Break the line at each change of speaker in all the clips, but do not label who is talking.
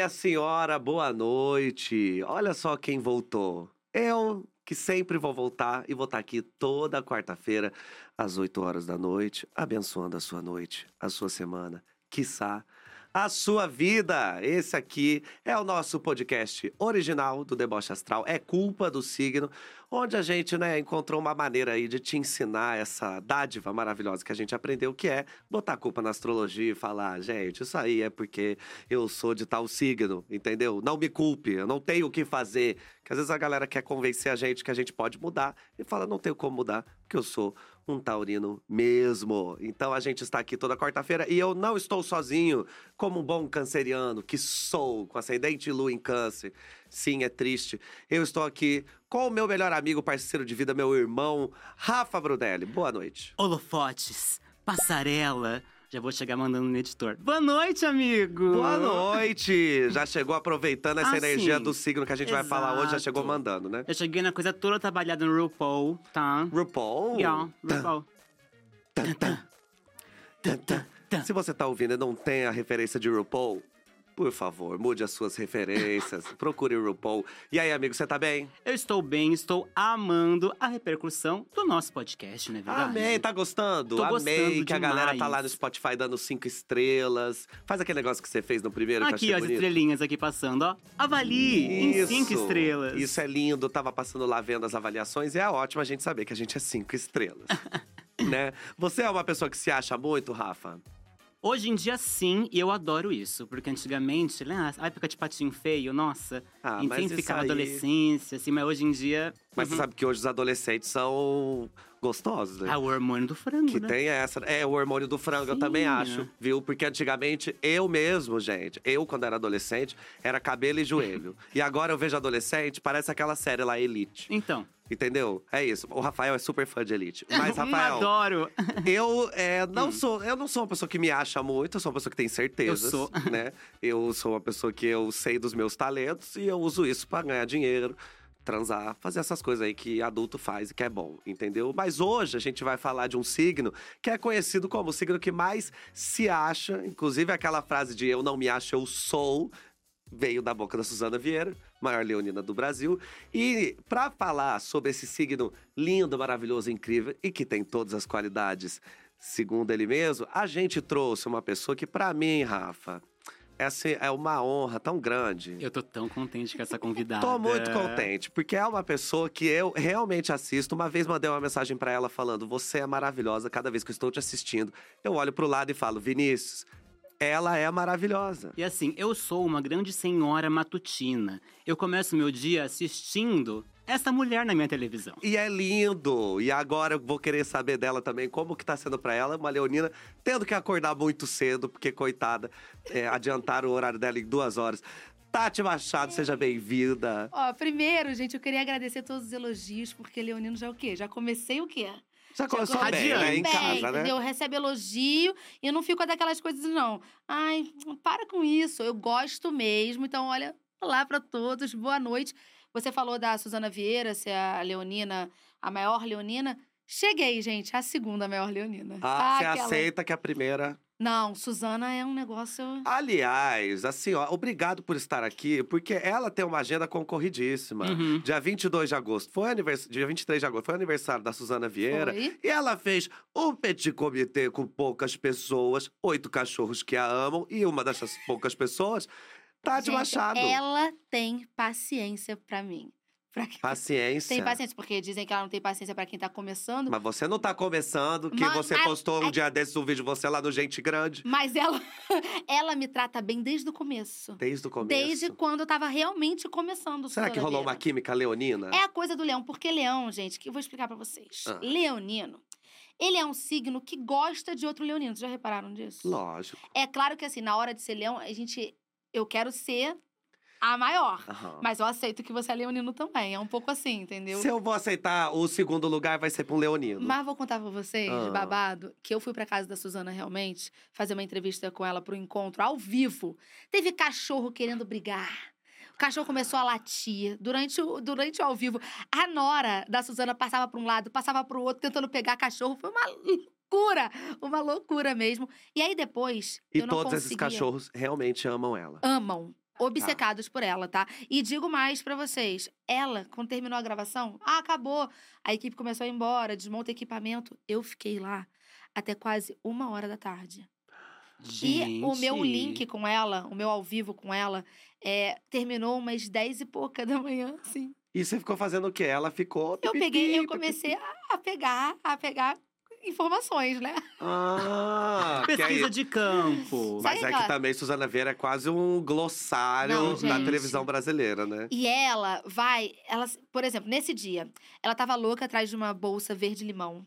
minha senhora, boa noite. Olha só quem voltou. Eu, que sempre vou voltar e vou estar aqui toda quarta-feira, às 8 horas da noite, abençoando a sua noite, a sua semana, quiçá a sua vida. Esse aqui é o nosso podcast original do Deboche Astral, é culpa do signo, onde a gente, né, encontrou uma maneira aí de te ensinar essa dádiva maravilhosa que a gente aprendeu, que é botar a culpa na astrologia e falar, gente, isso aí é porque eu sou de tal signo, entendeu? Não me culpe, eu não tenho o que fazer. Que às vezes a galera quer convencer a gente que a gente pode mudar e fala, não tenho como mudar, porque eu sou um taurino mesmo. Então a gente está aqui toda quarta-feira e eu não estou sozinho, como um bom canceriano que sou, com ascendente lua em câncer. Sim, é triste. Eu estou aqui com o meu melhor amigo, parceiro de vida, meu irmão, Rafa Brudelli. Boa noite.
Holofotes, passarela. Já vou chegar mandando no editor. Boa noite, amigo!
Boa noite! Já chegou aproveitando essa
Ah,
energia do signo que a gente vai falar hoje, já
Exato.
chegou mandando, né?
Eu cheguei na coisa toda trabalhada no RuPaul, tá?
RuPaul.
Yeah, RuPaul.
Tan, tan. Tan, tan.
Tan.
Se você tá ouvindo e não tem a referência de RuPaul, por favor, mude as suas referências. procure o RuPaul. E aí, amigo, você tá bem?
Eu estou bem, estou amando a repercussão do nosso podcast, não é verdade?
Amei, tá gostando?
Tô
Amei
gostando
que a galera tá
demais.
lá no Spotify dando cinco estrelas. Faz aquele negócio que você fez no primeiro, que eu
Aqui, ó, as
bonito.
estrelinhas aqui passando, ó. Avalie em cinco estrelas.
Isso é lindo. Tava passando lá vendo as avaliações e é ótimo a gente saber que a gente é cinco estrelas. né? Você é uma pessoa que se acha muito, Rafa?
Hoje em dia, sim, e eu adoro isso. Porque antigamente, né, a época de patinho feio, nossa.
Ah,
a gente
mas
sempre ficava
aí-
adolescência, assim, mas hoje em dia.
Mas
uhum.
você sabe que hoje os adolescentes são gostosos, né?
Ah, o hormônio do frango,
Que
né?
tem essa. É, o hormônio do frango, eu
Sim.
também acho, viu? Porque antigamente, eu mesmo, gente, eu, quando era adolescente, era cabelo e joelho. e agora eu vejo adolescente, parece aquela série lá, Elite.
Então.
Entendeu? É isso. O Rafael é super fã de Elite. Mas, Rafael,
Adoro.
eu é, não sou. Eu não sou uma pessoa que me acha muito, eu sou uma pessoa que tem certezas.
Eu sou.
Né? Eu sou uma pessoa que eu sei dos meus talentos e eu uso isso pra ganhar dinheiro. Transar, fazer essas coisas aí que adulto faz e que é bom, entendeu? Mas hoje a gente vai falar de um signo que é conhecido como o signo que mais se acha, inclusive aquela frase de eu não me acho, eu sou, veio da boca da Suzana Vieira, maior leonina do Brasil. E para falar sobre esse signo lindo, maravilhoso, incrível e que tem todas as qualidades, segundo ele mesmo, a gente trouxe uma pessoa que para mim, Rafa, essa é uma honra tão grande.
Eu tô tão contente com essa convidada.
Tô muito contente, porque é uma pessoa que eu realmente assisto. Uma vez mandei uma mensagem pra ela falando: "Você é maravilhosa, cada vez que eu estou te assistindo". Eu olho pro lado e falo: "Vinícius, ela é maravilhosa".
E assim, eu sou uma grande senhora matutina. Eu começo meu dia assistindo essa mulher na minha televisão.
E é lindo. E agora eu vou querer saber dela também, como que tá sendo pra ela, uma leonina, tendo que acordar muito cedo, porque, coitada, é, adiantaram o horário dela em duas horas. Tati Machado, seja bem-vinda.
Ó, primeiro, gente, eu queria agradecer todos os elogios, porque Leonino já é o quê? Já comecei o quê?
Já começou
Já
bem, né? Em
bem,
casa, né?
entendeu? Recebe elogio e eu não fico daquelas coisas, não. Ai, para com isso, eu gosto mesmo. Então, olha, olá pra todos, boa noite. Você falou da Suzana Vieira, ser a Leonina, a maior Leonina. Cheguei, gente, a segunda maior Leonina.
Ah, você
Aquela-
aceita que a primeira
Não, Suzana é um negócio.
Aliás, assim, ó, obrigado por estar aqui, porque ela tem uma agenda concorridíssima.
Uhum.
Dia 22 de agosto, foi anivers... dia 23 de agosto, foi aniversário da Suzana Vieira.
Foi.
E ela fez um petit comité com poucas pessoas, oito cachorros que a amam, e uma dessas poucas pessoas, Tati
Gente,
Machado.
Ela tem paciência pra mim. Pra quem-
Paciência.
Tem paciência, porque dizem que ela não tem paciência pra quem tá começando.
Mas você não tá começando, que
Mas-
você postou um
é-
dia desses um vídeo você lá no Gente Grande.
Mas ela, ela me trata bem desde o começo.
Desde o começo.
Desde quando eu tava realmente começando.
Será que rolou uma química leonina?
É a coisa do leão, porque leão, gente, que eu vou explicar pra vocês.
Ah.
Leonino, ele é um signo que gosta de outro leonino. Vocês já repararam disso?
Lógico.
É claro que assim, na hora de ser leão, a gente. Eu quero ser a maior.
Aham.
Mas eu aceito que você é leonino também. É um pouco assim, entendeu?
Se eu vou aceitar o segundo lugar, vai ser pra um leonino.
Mas vou contar pra vocês,
Ah.
babado, que eu fui pra casa da Suzana realmente fazer uma entrevista com ela pro encontro ao vivo. Teve cachorro querendo brigar. O cachorro começou a latir durante o, durante o ao vivo. A nora da Suzana passava pra um lado, passava pro outro, tentando pegar cachorro. Foi uma loucura, uma loucura mesmo. E aí depois,
E
eu não
todos esses
conseguia-
cachorros realmente amam ela.
amam. obcecados por ela, tá? E digo mais pra vocês, ela, quando terminou a gravação, ah, acabou. A equipe começou a ir embora, desmonta equipamento. Eu fiquei lá até quase uma hora da tarde. E o meu
Gente.
link com ela, o meu ao vivo com ela, é, terminou umas 10 e pouca da manhã, sim.
E você ficou fazendo o quê? Ela ficou.
Eu peguei, eu comecei a pegar, a pegar informações, né?
Ah, que aí-
Pesquisa de campo.
Mas é que
aquela-
também Suzana Vieira é quase um glossário
Não,
da televisão brasileira, né?
E ela vai, ela, por exemplo, nesse dia, ela tava louca atrás de uma bolsa verde-limão.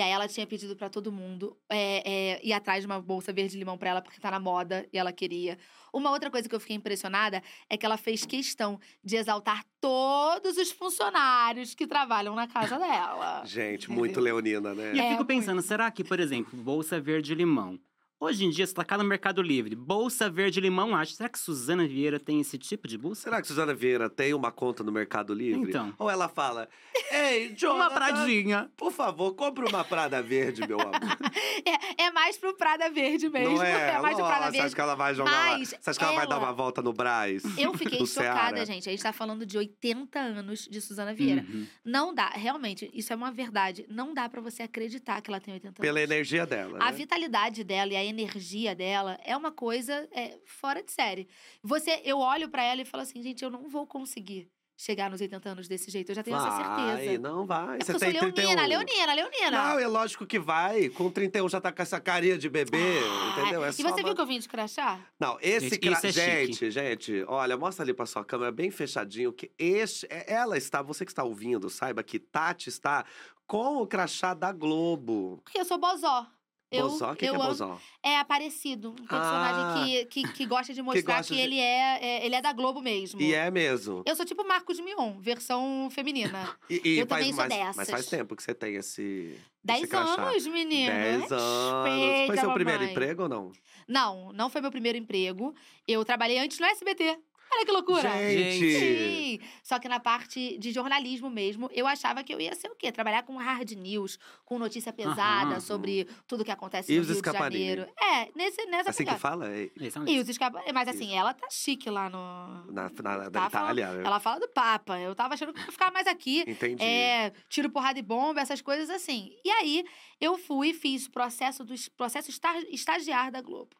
E aí ela tinha pedido pra todo mundo é, é, ir atrás de uma bolsa verde-limão pra ela, porque tá na moda e ela queria. Uma outra coisa que eu fiquei impressionada é que ela fez questão de exaltar todos os funcionários que trabalham na casa dela.
Gente, muito leonina, né?
E eu
É,
fico pensando, será que, por exemplo, bolsa verde-limão? Hoje em dia, se tacar no Mercado Livre, bolsa verde-limão, acho. Será que Suzana Vieira tem esse tipo de bolsa?
Será que Suzana Vieira tem uma conta no Mercado Livre?
Então.
Ou ela fala, ei, Jonathan,
Uma pradinha.
por favor, compre uma Prada Verde, meu amor.
É, é mais pro Prada Verde mesmo.
Não é?
mais pro Prada
Nossa, Você acha
Verde.
que ela vai jogar lá?
Mas
Você acha que ela vai dar
ela-
uma volta no Braz?
Eu fiquei chocada,
Ceará?
gente. A gente tá falando de 80 anos de Suzana Vieira.
Uhum.
Não dá, realmente, isso é uma verdade. Não dá pra você acreditar que ela tem 80
Pela
anos.
energia dela,
A
né?
vitalidade dela e a energia dela é uma coisa é, fora de série. Você, eu olho pra ela e falo assim, gente, eu não vou conseguir chegar nos 80 anos desse jeito. Eu já tenho essa
Vai,
certeza.
não vai.
É
Você
porque eu
tem
sou leonina,
31.
leonina, leonina.
Não, é lógico que vai. Com 31 já tá com essa carinha de bebê,
Ah,
entendeu? É
e
só
você
uma-
viu que eu vim de crachá?
Não, esse
Gente,
cra...
é
gente, gente, olha, mostra ali pra sua câmera bem fechadinho que este, é- ela está, você que está ouvindo, saiba que Tati está com o crachá da Globo.
Porque eu sou bozó. Eu,
Bozó, o que,
eu
que é
amo-
Bozó?
É Aparecido, um personagem
Ah.
que, que, que gosta de mostrar que,
gosta de-
ele, é, é- ele é da Globo mesmo.
E é mesmo.
Eu sou tipo Marcos Mion, versão feminina.
E, e
eu
faz,
também sou
mas, mas
dessas.
faz tempo que você tem esse.
Dez anos, menino.
Dez anos. Foi
Respeita,
seu primeiro
mamãe.
emprego ou não?
Não, não foi meu primeiro emprego. Eu trabalhei antes no SBT. Olha que loucura.
Gente!
Sim. Só que na parte de jornalismo mesmo, eu achava que eu ia ser o quê? Trabalhar com hard news, com notícia pesada
Aham.
sobre tudo que acontece
E
no Rio de
escaparini?
Janeiro. É, nesse, nessa
Assim que
pegada.
fala? É,
é um
E os escaparini. Mas assim, ela tá chique lá no.
na, na, na
Tá
Itália. né?
Ela fala do Papa. Eu tava achando que ia ficar mais aqui.
Entendi.
É, tiro, porrada e bomba, essas coisas assim. E aí, eu fui e fiz o processo do processo esta- estagiar da Globo.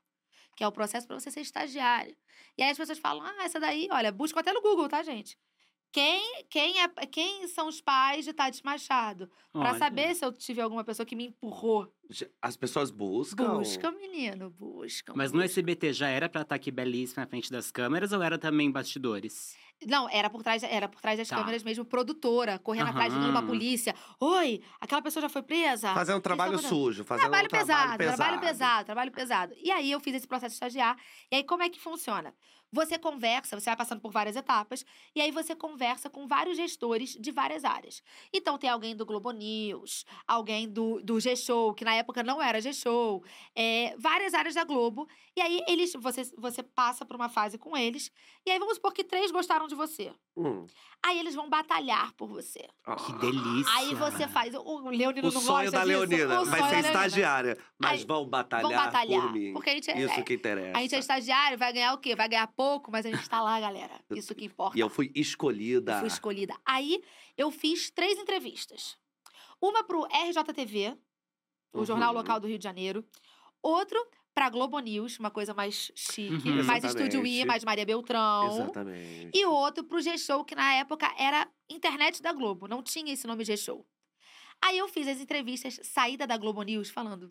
Que é o processo para você ser estagiário. E aí as pessoas falam, ah, essa daí, olha, busca até no Google, tá, gente? Quem, quem, é, quem são os pais de Tati Machado? Pra
Olha.
saber se eu tive alguma pessoa que me empurrou.
As pessoas buscam.
Busca, menino, busca.
Mas no SBT já era pra estar aqui belíssima na frente das câmeras ou era também bastidores?
Não, era por trás, era por trás das
Tá.
câmeras mesmo, produtora, correndo atrás, ligando pra
Aham.
polícia. Oi, aquela pessoa já foi presa?
Fazendo um trabalho sujo, fazendo
Trabalho,
um trabalho
pesado,
pesado.
trabalho pesado, trabalho pesado. E aí eu fiz esse processo de estagiar. E aí como é que funciona? Você conversa, você vai passando por várias etapas, e aí você conversa com vários gestores de várias áreas. Então tem alguém do Globo News, alguém do, do G-Show, que na época não era G-Show, é, várias áreas da Globo. E aí eles, você, você passa por uma fase com eles, e aí vamos supor que três gostaram de você.
Hum.
Aí eles vão batalhar por você.
Que
Ah.
delícia!
Aí você faz. O Leonino
O
não
sonho
gosta
da
disso.
Leonina
O
vai
sonho
ser
da Leonina.
estagiária. Mas
Aí,
vão batalhar,
Vão batalhar.
por mim.
Porque a gente é,
Isso que interessa.
a gente é estagiário, vai ganhar o quê? Vai ganhar pouco, mas a gente tá lá, galera. Isso que importa.
E eu fui escolhida.
Eu fui escolhida. Aí eu fiz três entrevistas. Uma pro RJTV, o Jornal
Uhum.
Local do Rio de Janeiro. Outro pra Globo News, uma coisa mais chique,
Uhum.
mais Estúdio I, mais Maria Beltrão.
Exatamente.
E o outro pro G-Show, que na época era internet da Globo, não tinha esse nome G-Show. Aí eu fiz as entrevistas, saída da Globo News, falando,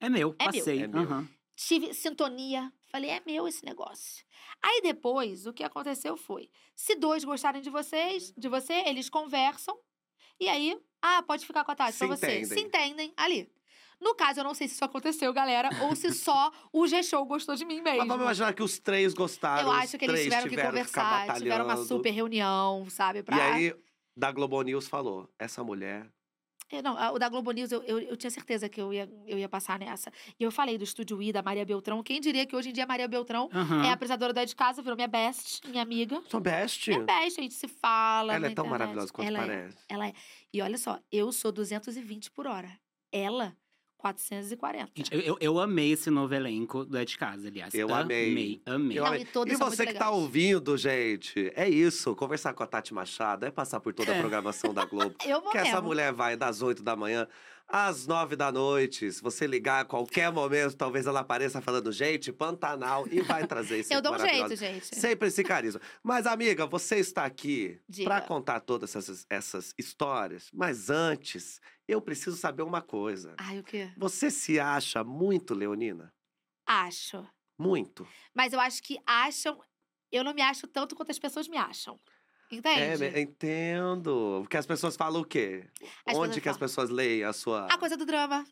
É meu,
É meu.
passei.
É meu.
aham.
Tive sintonia, falei, é meu esse negócio. Aí depois, o que aconteceu foi, se dois gostarem de vocês, de você, eles conversam, e aí, ah, pode ficar com a Tati
Se
pra você.
entendem.
Se entendem ali. No caso, eu não sei se isso aconteceu, galera, ou se só o G-Show gostou de mim mesmo.
Mas vamos imaginar que os três gostaram.
Eu acho que eles
três
tiveram que conversar, tiveram uma super reunião, sabe? Pra...
E aí, da Globo News falou: essa mulher.
É, Não, o da Globo News, eu, eu, eu tinha certeza que eu ia, eu ia passar nessa. E eu falei do Estúdio I, da Maria Beltrão. Quem diria que hoje em dia a Maria Beltrão
Aham.
é a apresentadora da de casa, virou minha best, minha amiga.
Sou best.
Minha best, a gente se fala.
Ela é tão
internet.
maravilhosa quanto
ela
parece.
É, ela é. E olha só, eu sou 220 por hora. Ela, 440.
Gente, eu, eu, amei esse novo elenco do É de Casa, aliás.
Eu amei.
Amei, amei.
Eu
Não,
amei.
e todos
E
são
você que tá ouvindo, gente, é isso. Conversar com a Tati Machado é passar por toda a
É.
programação da Globo.
Eu vou
que essa
mesmo.
mulher vai das 8 da manhã às 9 da noite. Se você ligar a qualquer momento, talvez ela apareça falando, gente, Pantanal, e vai trazer esse
Eu dou um jeito, gente.
Sempre esse carisma. Mas, amiga, você está aqui para contar todas essas, essas histórias. Mas antes, eu preciso saber uma coisa.
Ai, o quê?
Você se acha muito leonina?
Acho.
Muito.
Mas eu acho que acham. Eu não me acho tanto quanto as pessoas me acham.
É,
Entende?
me- entendo. Porque as pessoas falam o quê?
As
Onde que as
falam.
pessoas leem a sua.
A coisa do drama.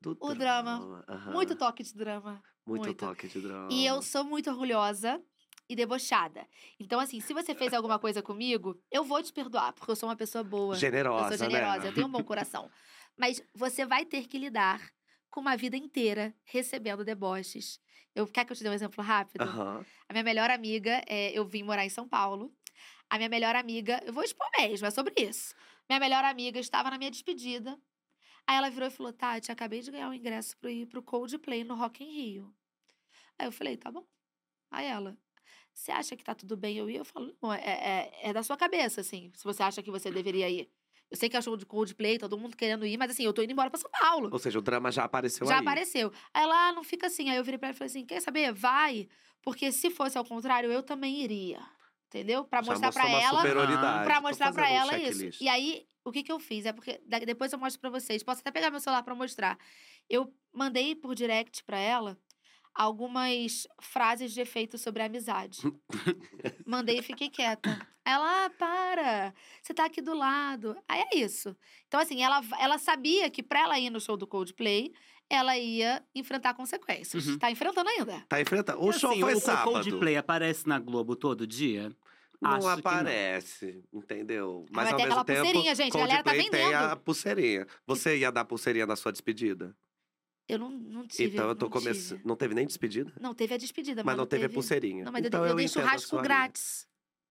do
o drama.
Aham.
Muito toque de drama.
Muito,
muito.
toque de drama.
E eu sou muito orgulhosa e debochada. Então, assim, se você fez alguma coisa comigo, eu vou te perdoar, porque eu sou uma pessoa boa.
Generosa,
eu sou generosa,
né?
eu tenho um bom coração. Mas você vai ter que lidar com uma vida inteira recebendo deboches. Eu, quer que eu te dê um exemplo rápido?
Aham.
A minha melhor amiga, é, eu vim morar em São Paulo. A minha melhor amiga, eu vou expor mesmo, é sobre isso. Minha melhor amiga estava na minha despedida. Aí ela virou e falou: Tati, acabei de ganhar um ingresso para ir pro Coldplay no Rock in Rio. Aí eu falei: tá bom. Aí ela, você acha que tá tudo bem eu ir? Eu falo: não, é, é, é da sua cabeça, assim, se você acha que você deveria ir. Eu sei que é show de Coldplay, todo mundo querendo ir, mas assim, eu tô indo embora pra São Paulo.
Ou seja, o drama já apareceu
Já
aí.
apareceu. Aí ela, ah, não fica assim. Aí eu virei pra ela e falei assim: quer saber? Vai. Porque se fosse ao contrário, eu também iria. Entendeu? Pra
Já
mostrar pra ela. Pra mostrar pra
fazendo um
ela isso. E aí, o que que eu fiz? É porque depois eu mostro pra vocês. Posso até pegar meu celular pra mostrar. Eu mandei por direct pra ela algumas frases de efeito sobre a amizade. mandei e fiquei quieta. Ela, ah, para. Você tá aqui do lado. Aí é isso. Então, assim, ela, ela sabia que pra ela ir no show do Coldplay, ela ia enfrentar consequências.
Uhum.
Tá enfrentando ainda.
Tá enfrentando. O
E
show
assim,
foi
o,
sábado.
O Coldplay aparece na Globo todo dia?
Não
Acho que não.
aparece, entendeu?
mas
ao
tem
mesmo
aquela
tempo,
pulseirinha, gente, a galera tá
Coldplay tem a
vendendo.
pulseirinha. Você ia dar pulseirinha na sua despedida?
Eu não, não tive.
então eu tô
não
começando. Não teve nem despedida?
Não, teve a despedida,
Mas não teve a pulseirinha.
Não, mas
então
eu, eu dei
entendo a
churrasco grátis.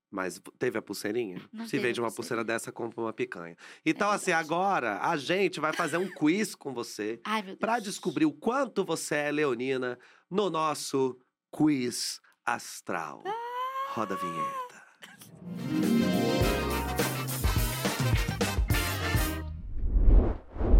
Mas teve a pulseirinha?
Não
Se vende uma
pulseira.
pulseira dessa, compra uma picanha. Então, assim,
verdade.
agora a gente vai fazer um quiz com você para descobrir o quanto você é leonina no nosso quiz astral. Roda a vinheta.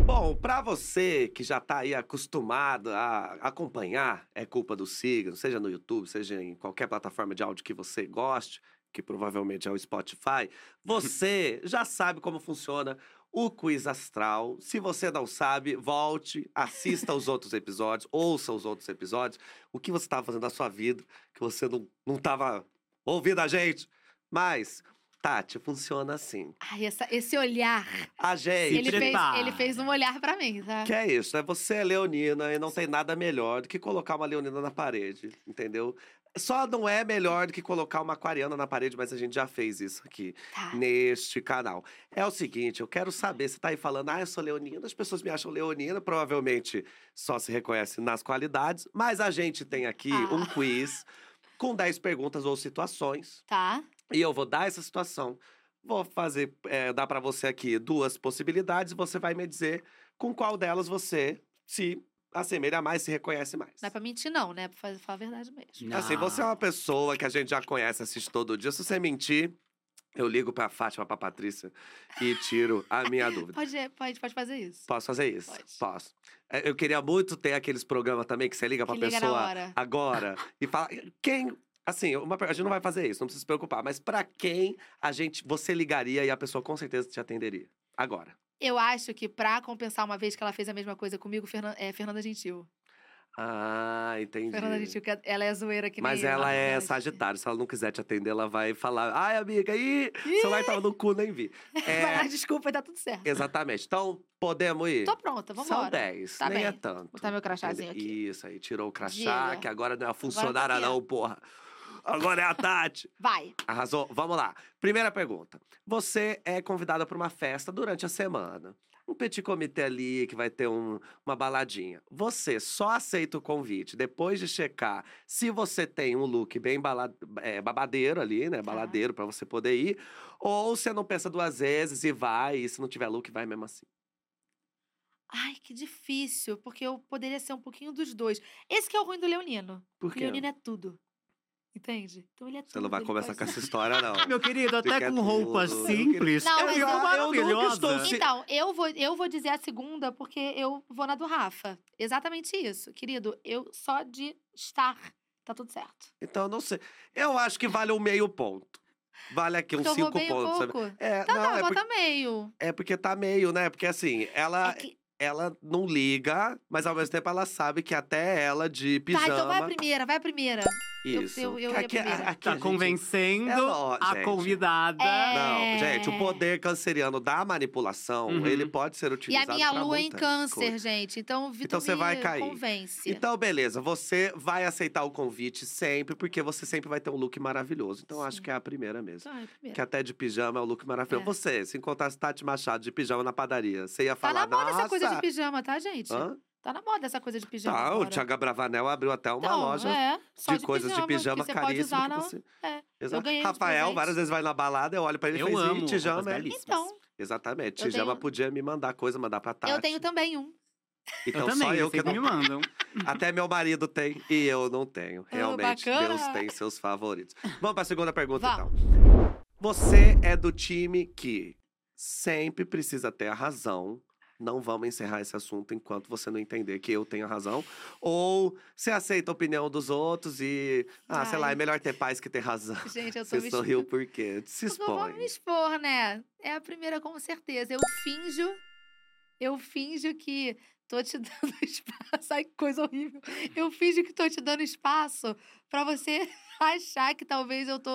Bom, para você que já tá aí acostumado a acompanhar É Culpa do Signo, seja no YouTube, seja em qualquer plataforma de áudio que você goste, que provavelmente é o Spotify, você já sabe como funciona o quiz astral. Se você não sabe, volte, assista os outros episódios, ouça os outros episódios. O que você estava fazendo na sua vida, que você não, não estava ouvindo a gente. Mas, Tati, funciona assim.
Ai, essa- esse olhar.
A gente.
Ele fez, ele fez um olhar pra mim, tá?
Que é isso, né? Você é leonina e não tem nada melhor do que colocar uma leonina na parede, entendeu? Só não é melhor do que colocar uma aquariana na parede, mas a gente já fez isso aqui
Tá.
neste canal. É o seguinte, eu quero saber, você tá aí falando, ah, eu sou leonina, as pessoas me acham leonina, provavelmente só se reconhece nas qualidades, mas a gente tem aqui
Ah.
um quiz com 10 perguntas ou situações,
Tá.
e eu vou dar essa situação. Vou fazer, é, dar para você aqui duas possibilidades, e você vai me dizer com qual delas você se assemelha mais, se reconhece mais.
Não é pra mentir, não, né? É pra falar a verdade mesmo.
Não.
Assim, você é uma pessoa que a gente já conhece, assiste todo dia. Se você mentir, eu ligo pra Fátima, pra Patrícia e tiro a minha dúvida.
Pode, pode, pode fazer isso.
Posso fazer isso?
Pode.
Posso. É, Eu queria muito ter aqueles programas também que você liga pra
Que liga
pessoa
hora.
agora e fala. Quem. Assim, uma, a gente não vai fazer isso, não precisa se preocupar. Mas pra quem a gente, você ligaria e a pessoa com certeza te atenderia? Agora.
Eu acho que pra compensar uma vez que ela fez a mesma coisa comigo, Fernan- é Fernanda Gentil.
Ah, entendi.
Fernanda Gentil, que ela é zoeira que
Mas
nem
ela é
mas-
Sagitário. Se ela não quiser te atender, ela vai falar: ai, amiga, ih, o celular tava no cu, nem vi. É,
Vai lá, desculpa, tá tudo certo.
exatamente. Então, podemos ir?
Tô pronta, vamos
São
embora.
10,
Tá
nem é
bem.
tanto.
Botar meu crachazinho aqui.
Isso aí, tirou o crachá,
Diga.
que agora não é funcionária, não, porra. Agora é a Tati.
Vai.
Arrasou? Vamos lá. Primeira pergunta. Você é convidada para uma festa durante a semana. Um petit comité ali que vai ter um- uma baladinha. Você só aceita o convite depois de checar se você tem um look bem bala- é, babadeiro ali, né?
Tá.
Baladeiro para você poder ir. Ou você não pensa duas vezes e vai, e se não tiver look, vai mesmo assim.
Ai, que difícil, porque eu poderia ser um pouquinho dos dois. Esse que é o ruim do Leonino.
Por
O
quê?
Leonino é tudo. Entende? Então ele é tudo.
Você não vai começar com essa história, não.
Meu querido, até
Fica
com roupa
tudo.
simples.
Não,
eu
eu-
eu estou se-
Então, eu vou, eu vou dizer a segunda porque eu vou na do Rafa. Exatamente isso. Querido, eu só de estar, tá tudo certo.
Então, eu não sei. Eu acho que vale um meio ponto. Vale aqui uns
Então
cinco
um
pontos. sabe?
pouco.
É,
Tá,
não,
tá,
é, por-
bota meio.
é porque tá meio, né? Porque assim, ela,
É que...
ela não liga, mas ao mesmo tempo ela sabe que até ela de
Tá,
pijama.
então vai a primeira, vai a primeira. eu-
Isso.
eu- eu ia
aqui- aqui
Tá
gente-
convencendo
É nó,
a convidada.
É.
Não, gente, o poder canceriano da manipulação,
Uhum.
ele pode ser
E a
utilizado
minha lua em câncer,
coisas.
gente. Então, Vitor
Então você vai cair.
convence.
Então, beleza, você vai aceitar o convite sempre, porque você sempre vai ter um look maravilhoso. Então, acho
Sim.
que é a primeira mesmo.
Então, é a primeira.
Que até de pijama é um look maravilhoso.
É.
Você, se encontrasse Tati Machado de pijama na padaria, você ia
Tá
falar,
na moda
nossa...
essa coisa de pijama, tá, gente?
Hã?
Tá na moda essa coisa de pijama.
Tá, o
agora.
Thiago Bravanel abriu até uma
Então,
loja
é, só
de, coisas de pijama
que você pode
caríssima.
usar
que
na...
você...
É,
Exato.
ganhei
Rafael, várias vezes vai na balada, eu olho pra ele e
Eu
falo,
amo
"Ih, tijama é...
Então,
Exatamente,
Eu
tijama
tenho-
podia me mandar coisa, mandar pra Tati.
eu tenho também um.
Então
eu também,
só eu
eu
que não
me mandam.
Até meu marido tem e eu não tenho. Realmente,
bacana.
Deus tem seus favoritos. Vamos para a segunda pergunta,
Vamos.
então. Você é do time que sempre precisa ter a razão. Não vamos encerrar esse assunto enquanto você não entender que eu tenho razão. Ou você aceita a opinião dos outros e, ah, sei lá,
Ai.
é melhor ter paz que ter razão.
Gente, eu tô
Você
me
sorriu por quê? Se
Porque eu vou me
expõe.
expor, né? É a primeira, com certeza. Eu finjo. Eu finjo que tô te dando espaço. Ai, que coisa horrível. Eu finjo que tô te dando espaço pra você achar que talvez eu tô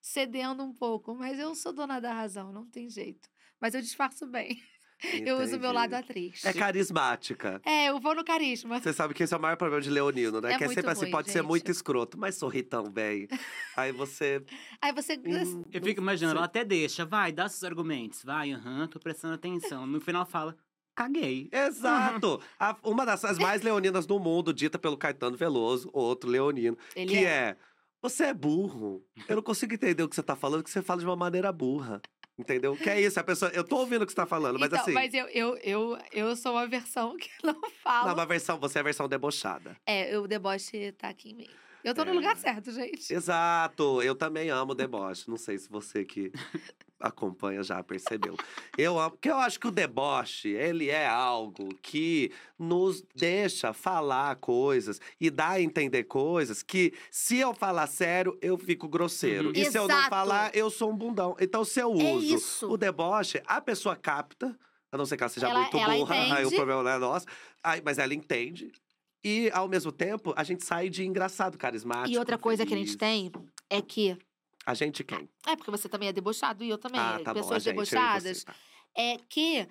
cedendo um pouco. Mas eu sou dona da razão, não tem jeito. Mas eu disfarço bem. Eu uso o meu lado
Entendi.
atriz.
É carismática.
É, eu vou no carisma.
Você sabe que esse é o maior problema de Leonino, né?
É
que é sempre assim,
ruim,
pode ser
gente.
muito escroto, mas sorri tão bem. Aí você.
Aí você.
hum,
Eu fico imaginando, ela até deixa, vai, dá seus argumentos, vai, aham, tô prestando atenção. No final fala, caguei.
Exato! A- uma das as mais leoninas do mundo, dita pelo Caetano Veloso, outro leonino,
Ele
que
é.
é. Você é burro. Eu não consigo entender o que você tá falando, que você fala de uma maneira burra. Entendeu? Que é isso, a pessoa. Eu tô ouvindo o que você tá falando, mas
então,
assim.
mas eu, eu, eu, eu sou uma versão que não fala.
Não, uma versão, você é a versão debochada.
É, o deboche tá aqui em mim. Eu tô
É.
no lugar certo, gente.
Exato! Eu também amo deboche. Não sei se você que acompanha já percebeu. Eu amo, porque eu acho que o deboche, ele é algo que nos deixa falar coisas e dá a entender coisas que, se eu falar sério, eu fico grosseiro.
Uhum.
E se eu não
Exato.
falar, eu sou um bundão. Então, se eu
É
uso
isso.
o deboche, a pessoa capta, a não ser que ela seja
Ela-
muito
ela
burra, aí o
entende.
problema não é nosso. Aí, mas ela entende. E, ao mesmo tempo, a gente sai de engraçado, carismático.
E outra coisa que a gente
feliz.
tem é que.
A gente quem?
É porque você também é debochado e eu também.
Ah, tá bom. A
pessoas
gente, e
debochadas.
você, tá.
É que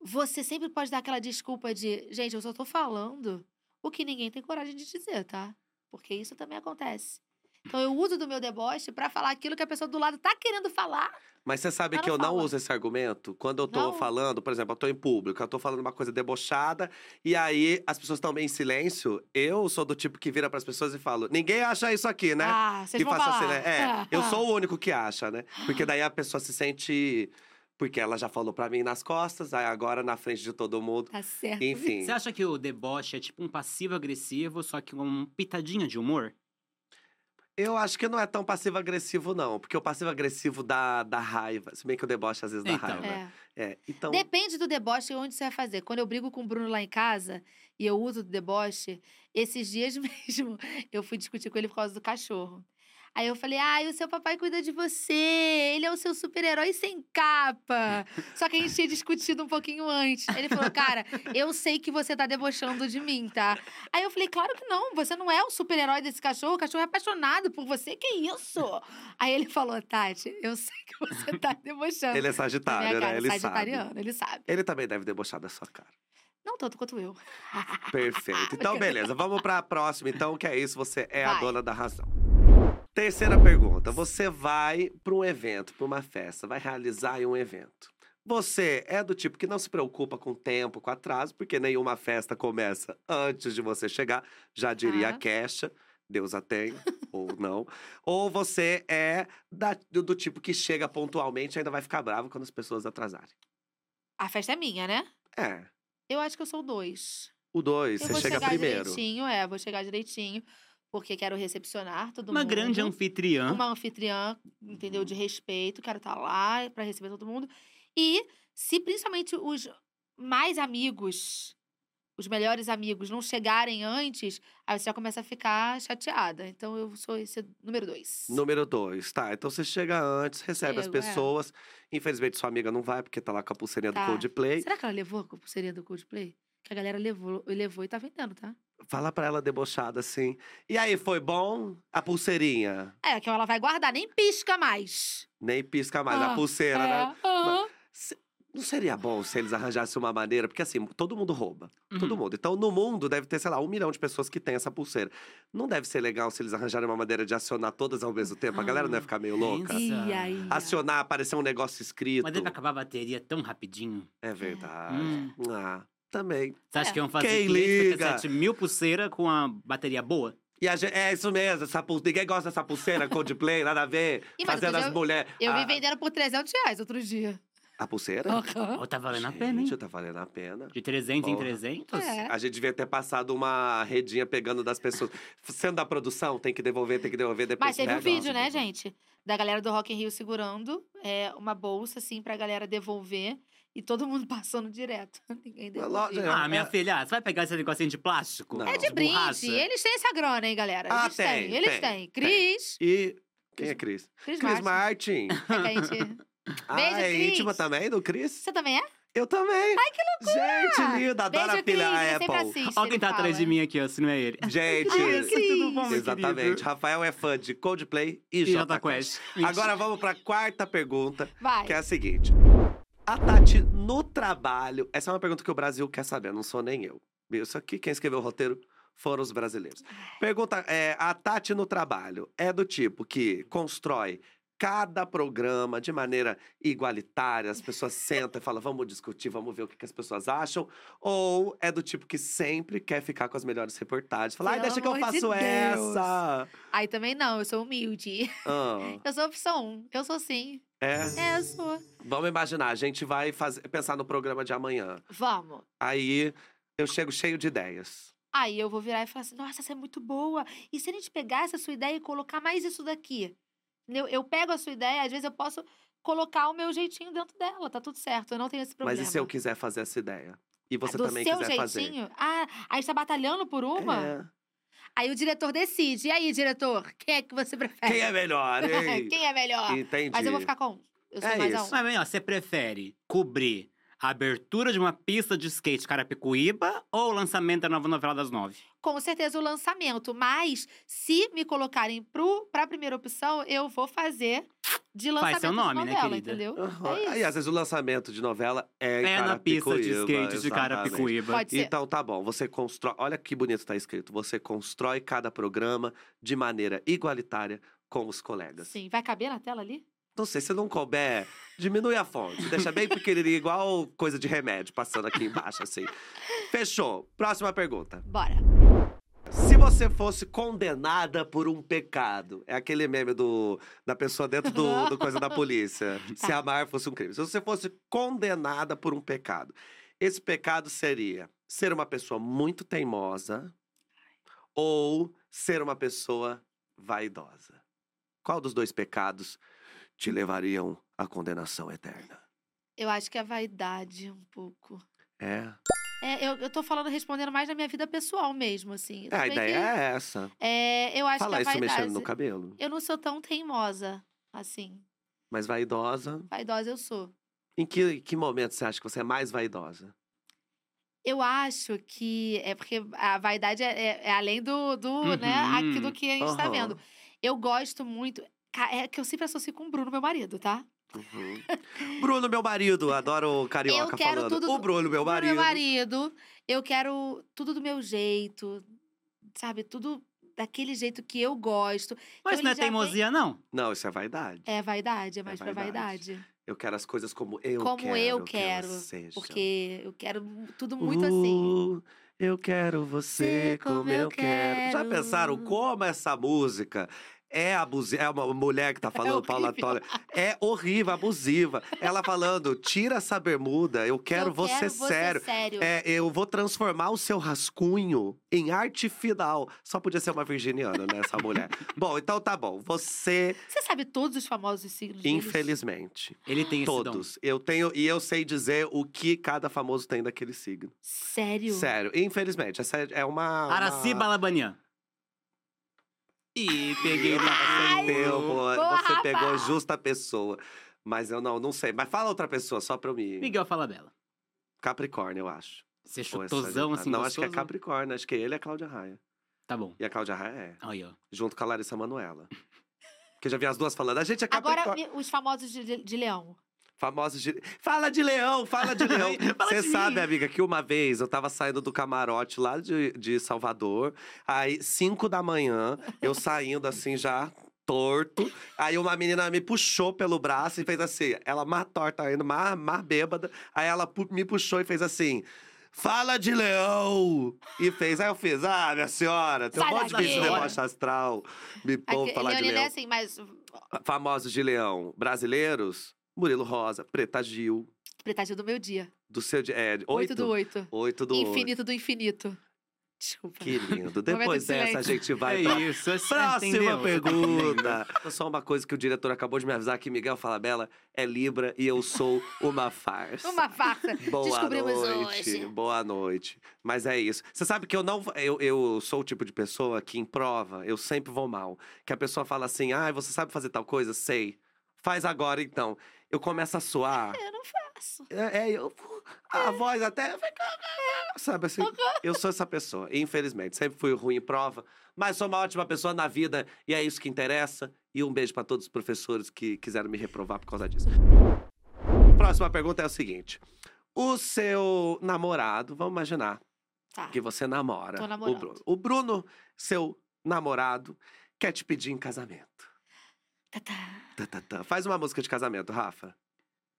você sempre pode dar aquela desculpa de, gente, eu só tô falando o que ninguém tem coragem de dizer, tá? Porque isso também acontece. Então eu uso do meu deboche pra falar aquilo que a pessoa do lado tá querendo falar.
Mas você sabe que eu não
fala.
uso esse argumento quando eu tô
Não?
falando, por exemplo, eu tô em público, eu tô falando uma coisa debochada, e aí as pessoas estão bem em silêncio. Eu sou do tipo que vira pras pessoas e falo: ninguém acha isso aqui, né?
Ah, vocês
e
vão
faço
falar.
assim, né? É,
Ah,
eu
ah.
sou o único que acha, né? Porque daí a pessoa se sente. Porque ela já falou pra mim nas costas, aí agora na frente de todo mundo.
Tá certo.
Enfim.
Você acha que o deboche é tipo um passivo-agressivo, só que um pitadinha de humor?
Eu acho que não é tão passivo-agressivo, não. Porque o passivo-agressivo dá, dá raiva. Se bem que o deboche às vezes dá
Então.
raiva.
É.
É, então.
Depende do deboche e onde você vai fazer. Quando eu brigo com o Bruno lá em casa e eu uso do deboche, esses dias mesmo eu fui discutir com ele por causa do cachorro. Aí eu falei, ai, o seu papai cuida de você, ele é o seu super-herói sem capa. Só que a gente tinha discutido um pouquinho antes. Ele falou, cara, eu sei que você tá debochando de mim, tá? Aí eu falei, claro que não, você não é o super-herói desse cachorro, o cachorro é apaixonado por você, que isso? Aí ele falou, Tati, eu sei que você tá debochando.
Ele é sagitário,
cara,
né? Ele
sagitariano,
sabe.
ele sabe.
Ele também deve debochar da sua cara.
Não tanto quanto eu.
Perfeito. Então, beleza. Vamos para a próxima, então, que é isso. Você é a
Vai.
dona da razão. Terceira pergunta. Você vai para um evento, para uma festa, vai realizar um evento. Você é do tipo que não se preocupa com tempo, com atraso, porque nenhuma festa começa antes de você chegar, já diria a
Ah.
Kesha. Deus a tenha, ou não. Ou você é da- do, do tipo que chega pontualmente e ainda vai ficar bravo quando as pessoas atrasarem.
A festa é minha, né?
É.
Eu acho que eu sou o dois.
O dois,
Eu
você
vou
chega
chegar
primeiro.
direitinho, é, vou chegar direitinho, porque quero recepcionar todo
Uma
mundo.
grande anfitriã.
Uma anfitriã, entendeu? De respeito, quero estar lá para receber todo mundo. E se principalmente os mais amigos, os melhores amigos, não chegarem antes, aí você já começa a ficar chateada. Então eu sou esse número dois.
Número dois, tá. Então você chega antes, recebe as
Chego, é.
pessoas. Infelizmente, sua amiga não vai, porque tá lá com a pulseirinha
Tá.
do Coldplay.
Será que ela levou a pulseirinha do Coldplay? Que a galera levou, levou e tá vendendo, tá?
Fala pra ela debochada assim. E aí, foi bom? A pulseirinha?
É, que ela vai guardar, nem pisca mais.
Nem pisca mais. a
Ah,
pulseira, né?
É, aham.
Se- Não seria bom se eles arranjassem uma maneira? Porque assim, todo mundo rouba. Todo
Uhum.
mundo. Então, no mundo, deve ter, sei lá, um milhão de pessoas que tem essa pulseira. Não deve ser legal se eles arranjarem uma maneira de acionar todas ao mesmo tempo? A galera não ia ficar meio louca?
E aí?
Acionar, aparecer um negócio escrito.
Mas deve acabar a bateria tão rapidinho.
É verdade.
Hum.
Ah, também.
Você acha
É.
que iam fazer
Quem
557 mil pulseira com a bateria boa?
E a gente, é isso mesmo, essa pulseira. Ninguém gosta dessa pulseira Coldplay, nada a ver.
Mas
Fazendo as mulheres.
Eu
a,
vi vendendo por 300 reais outro dia.
a pulseira?
Aham.
Ou tá valendo a pena, hein?
Gente, tá valendo a pena.
De 300 em
Porra.
300?
É.
A gente devia ter passado uma redinha pegando das pessoas. Sendo da produção, tem que devolver, tem que devolver depois.
Mas teve um
pega, ó.
vídeo, né, gente? Da galera do Rock in Rio segurando é, uma bolsa, assim, pra galera devolver. E todo mundo passando direto. Ninguém
Ah, minha
É.
filha, você vai pegar esse negocinho de plástico?
Não.
É de brinde.
borracha?
Eles têm essa grana, hein, galera?
Ah,
Eles
tem,
têm. Eles
tem,
têm.
tem.
Cris.
E. Quem é Cris?
Cris,
Cris
Martin.
Martin.
É que a gente...
ah,
Beijo,
é
Cris.
íntima também do Cris?
Você também é?
Eu também. Ai, que loucura! Gente linda, adoro
Beijo,
a
Cris.
filha
sempre
Apple.
assiste,
Olha quem tá atrás
fala.
de mim aqui, ó, se não é ele.
Gente,
Cris.
tudo bom,
exatamente.
querido?
Rafael é fã de Coldplay e,
E
Jota. Quest. Agora vamos pra quarta pergunta,
Vai.
que é a seguinte. A Tati no trabalho. Essa é uma pergunta que o Brasil quer saber, não sou nem eu. Isso aqui, quem escreveu o roteiro foram os brasileiros. Pergunta: é, a Tati no trabalho é do tipo que constrói cada programa de maneira igualitária, as pessoas sentam e falam, vamos discutir, vamos ver o que, que as pessoas acham, ou é do tipo que sempre quer ficar com as melhores reportagens, fala, ai, deixa que eu
de
faço
Deus."
essa.
Aí também não, eu sou humilde.
Ah,
Eu sou opção 1. Eu sou sim.
é.
É, eu sou.
Vamos imaginar, a gente vai fazer, pensar no programa de amanhã.
Vamos.
Aí eu chego cheio de ideias.
Aí eu vou virar e falar assim: nossa, essa é muito boa. E se a gente pegar essa sua ideia e colocar mais isso daqui? Eu, eu pego a sua ideia, às vezes eu posso colocar o meu jeitinho dentro dela, tá tudo certo. Eu não tenho esse problema.
Mas e se eu quiser fazer essa ideia? E você
Do
também
seu
quiser
jeitinho? Ah, aí está batalhando por
fazer?
uma?
É.
Aí o diretor decide. E aí, diretor, quem é que você prefere?
Quem é melhor, hein?
quem é melhor?
Entendi.
Mas eu vou ficar com um. Eu sou
É
mais
isso.
a um.
Mas, ó, você prefere cobrir a abertura de uma pista de skate Carapicuíba ou o lançamento da nova novela das nove?
Com certeza o lançamento. Mas, se me colocarem pro, pra primeira opção, eu vou fazer de
Faz
lançamento
seu nome,
de
né,
novela,
querida?
entendeu?
Aham.
É isso.
às vezes, o lançamento de novela é
É na pista de skate de
exatamente.
Carapicuíba.
Pode ser.
Então tá bom, você constrói. Olha que bonito tá escrito. Você constrói cada programa de maneira igualitária com os colegas.
Sim. Vai caber na tela ali?
Não sei, se não couber, diminui a fonte. Deixa bem pequenininho, igual coisa de remédio passando aqui embaixo, assim. Fechou. Próxima pergunta.
Bora.
Se você fosse condenada por um pecado, é aquele meme do, da pessoa dentro do, do coisa da polícia. Se amar fosse um crime. Se você fosse condenada por um pecado, esse pecado seria ser uma pessoa muito teimosa ou ser uma pessoa vaidosa. Qual dos dois pecados te levariam à condenação eterna?
Eu acho que é vaidade um pouco.
É.
É, eu, eu tô falando, respondendo mais na minha vida pessoal mesmo, assim.
É, a ideia
que-
é essa.
é, eu acho
Falar
que
isso
a vaidade...
mexendo no cabelo.
Eu não sou tão teimosa, assim.
Mas vaidosa.
Vaidosa eu sou.
Em que, que momento você acha que você é mais vaidosa?
Eu acho que é porque a vaidade é, é- é além do, do né,
Uhum.
aquilo que a gente tá
Aham.
vendo. Eu gosto muito. É que eu sempre associo com o Bruno, meu marido, tá?
Uhum. Bruno, meu marido, adoro o carioca
Eu quero
falando.
tudo
o
do-
Bruno, meu
Bruno,
marido.
meu marido. Eu quero tudo do meu jeito, sabe? Tudo daquele jeito que eu gosto.
Mas
Então
não é
já vem-
teimosia, não.
Não, isso é vaidade.
É vaidade, é mais pra
vaidade.
vaidade.
Eu quero as coisas como eu
Como
quero.
eu
que
quero,
sejam.
Porque eu quero tudo muito assim.
Uh, Eu quero você
como
como
eu
eu quero. Já
quero.
pensaram como essa música é abusiva. É uma mulher que tá falando, Paula
horrível.
Toller. É horrível, abusiva. Ela falando, tira essa bermuda, eu quero,
eu
você
quero
sério.
sério.
É, eu vou transformar o seu rascunho em arte final. Só podia ser uma virginiana, né, essa mulher. bom, então tá bom. Você,
Você sabe todos os famosos signos deles?
infelizmente,
Ele tem esse dom.
todos. Eu tenho e eu sei dizer o que cada famoso tem daquele signo.
Sério?
Sério, infelizmente, essa é- é uma
Araci
uma...
Balabanian. Ih, peguei no tempo.
boa,
Boa,
você
Rafa!
pegou justa pessoa. Mas eu não, não sei. Mas fala outra pessoa, só pra eu me.
Miguel Falabella.
Capricórnio, eu acho.
Você
essa
chutosão assim,
Não, acho que é
gostoso?
Capricórnio. Acho que ele é Cláudia Raia.
Tá bom.
E a Cláudia Raia é.
Aí, ó.
Junto com a Larissa Manoela. Porque eu já vi as duas falando. A gente é
Agora,
Capricórnio.
me- os famosos de, de leão.
Famosos de. Fala de leão, fala de leão. Você sabe,
mim.
amiga, que uma vez eu tava saindo do camarote lá de, de Salvador. Aí, cinco da manhã, eu saindo assim já. Torto. Aí uma menina me puxou pelo braço e fez assim. Ela mais torta ainda, mais, mais bêbada. Aí ela pu- me puxou e fez assim. Fala de leão! E fez. Aí eu fiz, ah, minha senhora, tem um
Sai
monte de bicho deboche astral. Me povo
Aqui,
falar de
é
leão.
assim, mas
Famosos de leão brasileiros: Murilo Rosa, Preta Gil,
Pretagem do meu dia.
do seu. di- É,
Oito
oito,
do oito.
Oito do oito.
Infinito do infinito. Desculpa.
Que lindo. Depois
de
dessa, a gente vai
é
pra
isso. é-
próxima
entendeu?
pergunta. Só uma coisa que o diretor acabou de me avisar que Miguel Falabella é Libra e eu sou uma farsa.
Uma farsa.
Boa
Descobrimos
noite,
hoje.
boa noite. Mas é isso. Você sabe que eu não. Eu, eu sou o tipo de pessoa que em prova eu sempre vou mal. Que a pessoa fala assim: ah, você sabe fazer tal coisa? Sei. Faz agora então. Eu começo a suar.
Eu não faço.
É, é, eu, a voz até fica. Sabe assim? Eu sou essa pessoa, infelizmente. Sempre fui ruim em prova, mas sou uma ótima pessoa na vida e é isso que interessa. E um beijo pra todos os professores que quiseram me reprovar por causa disso. Próxima pergunta é o seguinte: O seu namorado, vamos imaginar
Tá.
que você namora
Tô
o. Bruno. O Bruno, seu namorado, quer te pedir em casamento.
Tá, tá.
Tá, tá, tá. Faz uma música de casamento, Rafa.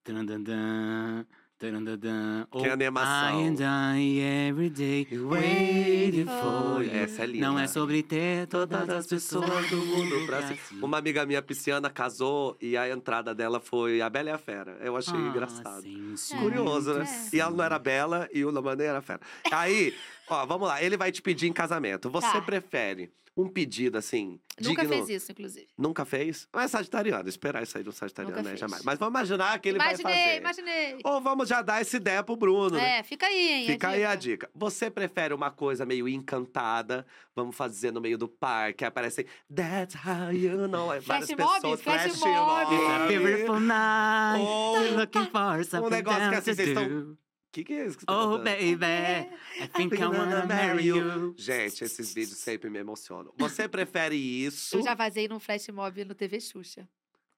Tandandan, tandandan.
Que animação.
I and I every day waiting for you.
Essa é linda.
Não é sobre ter
Todas as pessoas do mundo pra si.
si.
Uma amiga minha, pisciana, casou e a entrada dela foi a Bela e a Fera. Eu achei
Ah,
engraçado.
sim, sim.
Curioso, né?
É.
E ela não era bela e o Lamanê era fera. Aí, ó, vamos lá. Ele vai te pedir em casamento. Você
Tá.
prefere um pedido assim,
Nunca
digno...
fez isso, inclusive.
Nunca fez? Mas é sagitariano. Esperar isso aí do sagitariano,
Nunca
né?
fez.
Jamais. Mas vamos imaginar que ele
imaginei,
vai fazer.
imaginei.
Ou vamos já dar essa ideia pro Bruno, né?
É, fica aí, hein?
Fica aí a
dica.
Você prefere uma coisa meio encantada? Vamos fazer no meio do parque. Aparecem That's how you know. Aí Várias
Flash mob,
pessoas.
flash
mob.
mob.
It's a beautiful night.
Ou-
You're looking for something
negócio que assim, vocês estão-. Que, que é isso que você tá
Oh,
cantando?
baby,
É.
I think I wanna marry you.
Gente, esses vídeos sempre me emocionam. Você prefere isso?
Eu já vazei num flash mob no TV Xuxa.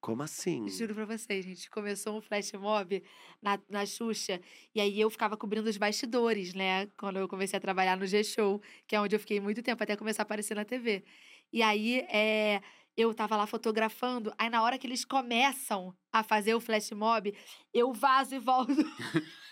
Como assim?
Juro pra vocês, gente. Começou um flash mob na, na Xuxa. E aí eu ficava cobrindo os bastidores, né? Quando eu comecei a trabalhar no G-Show, que é onde eu fiquei muito tempo até começar a aparecer na TV. E aí é, eu tava lá fotografando. Aí na hora que eles começam a fazer o flash mob, eu vazo e volto.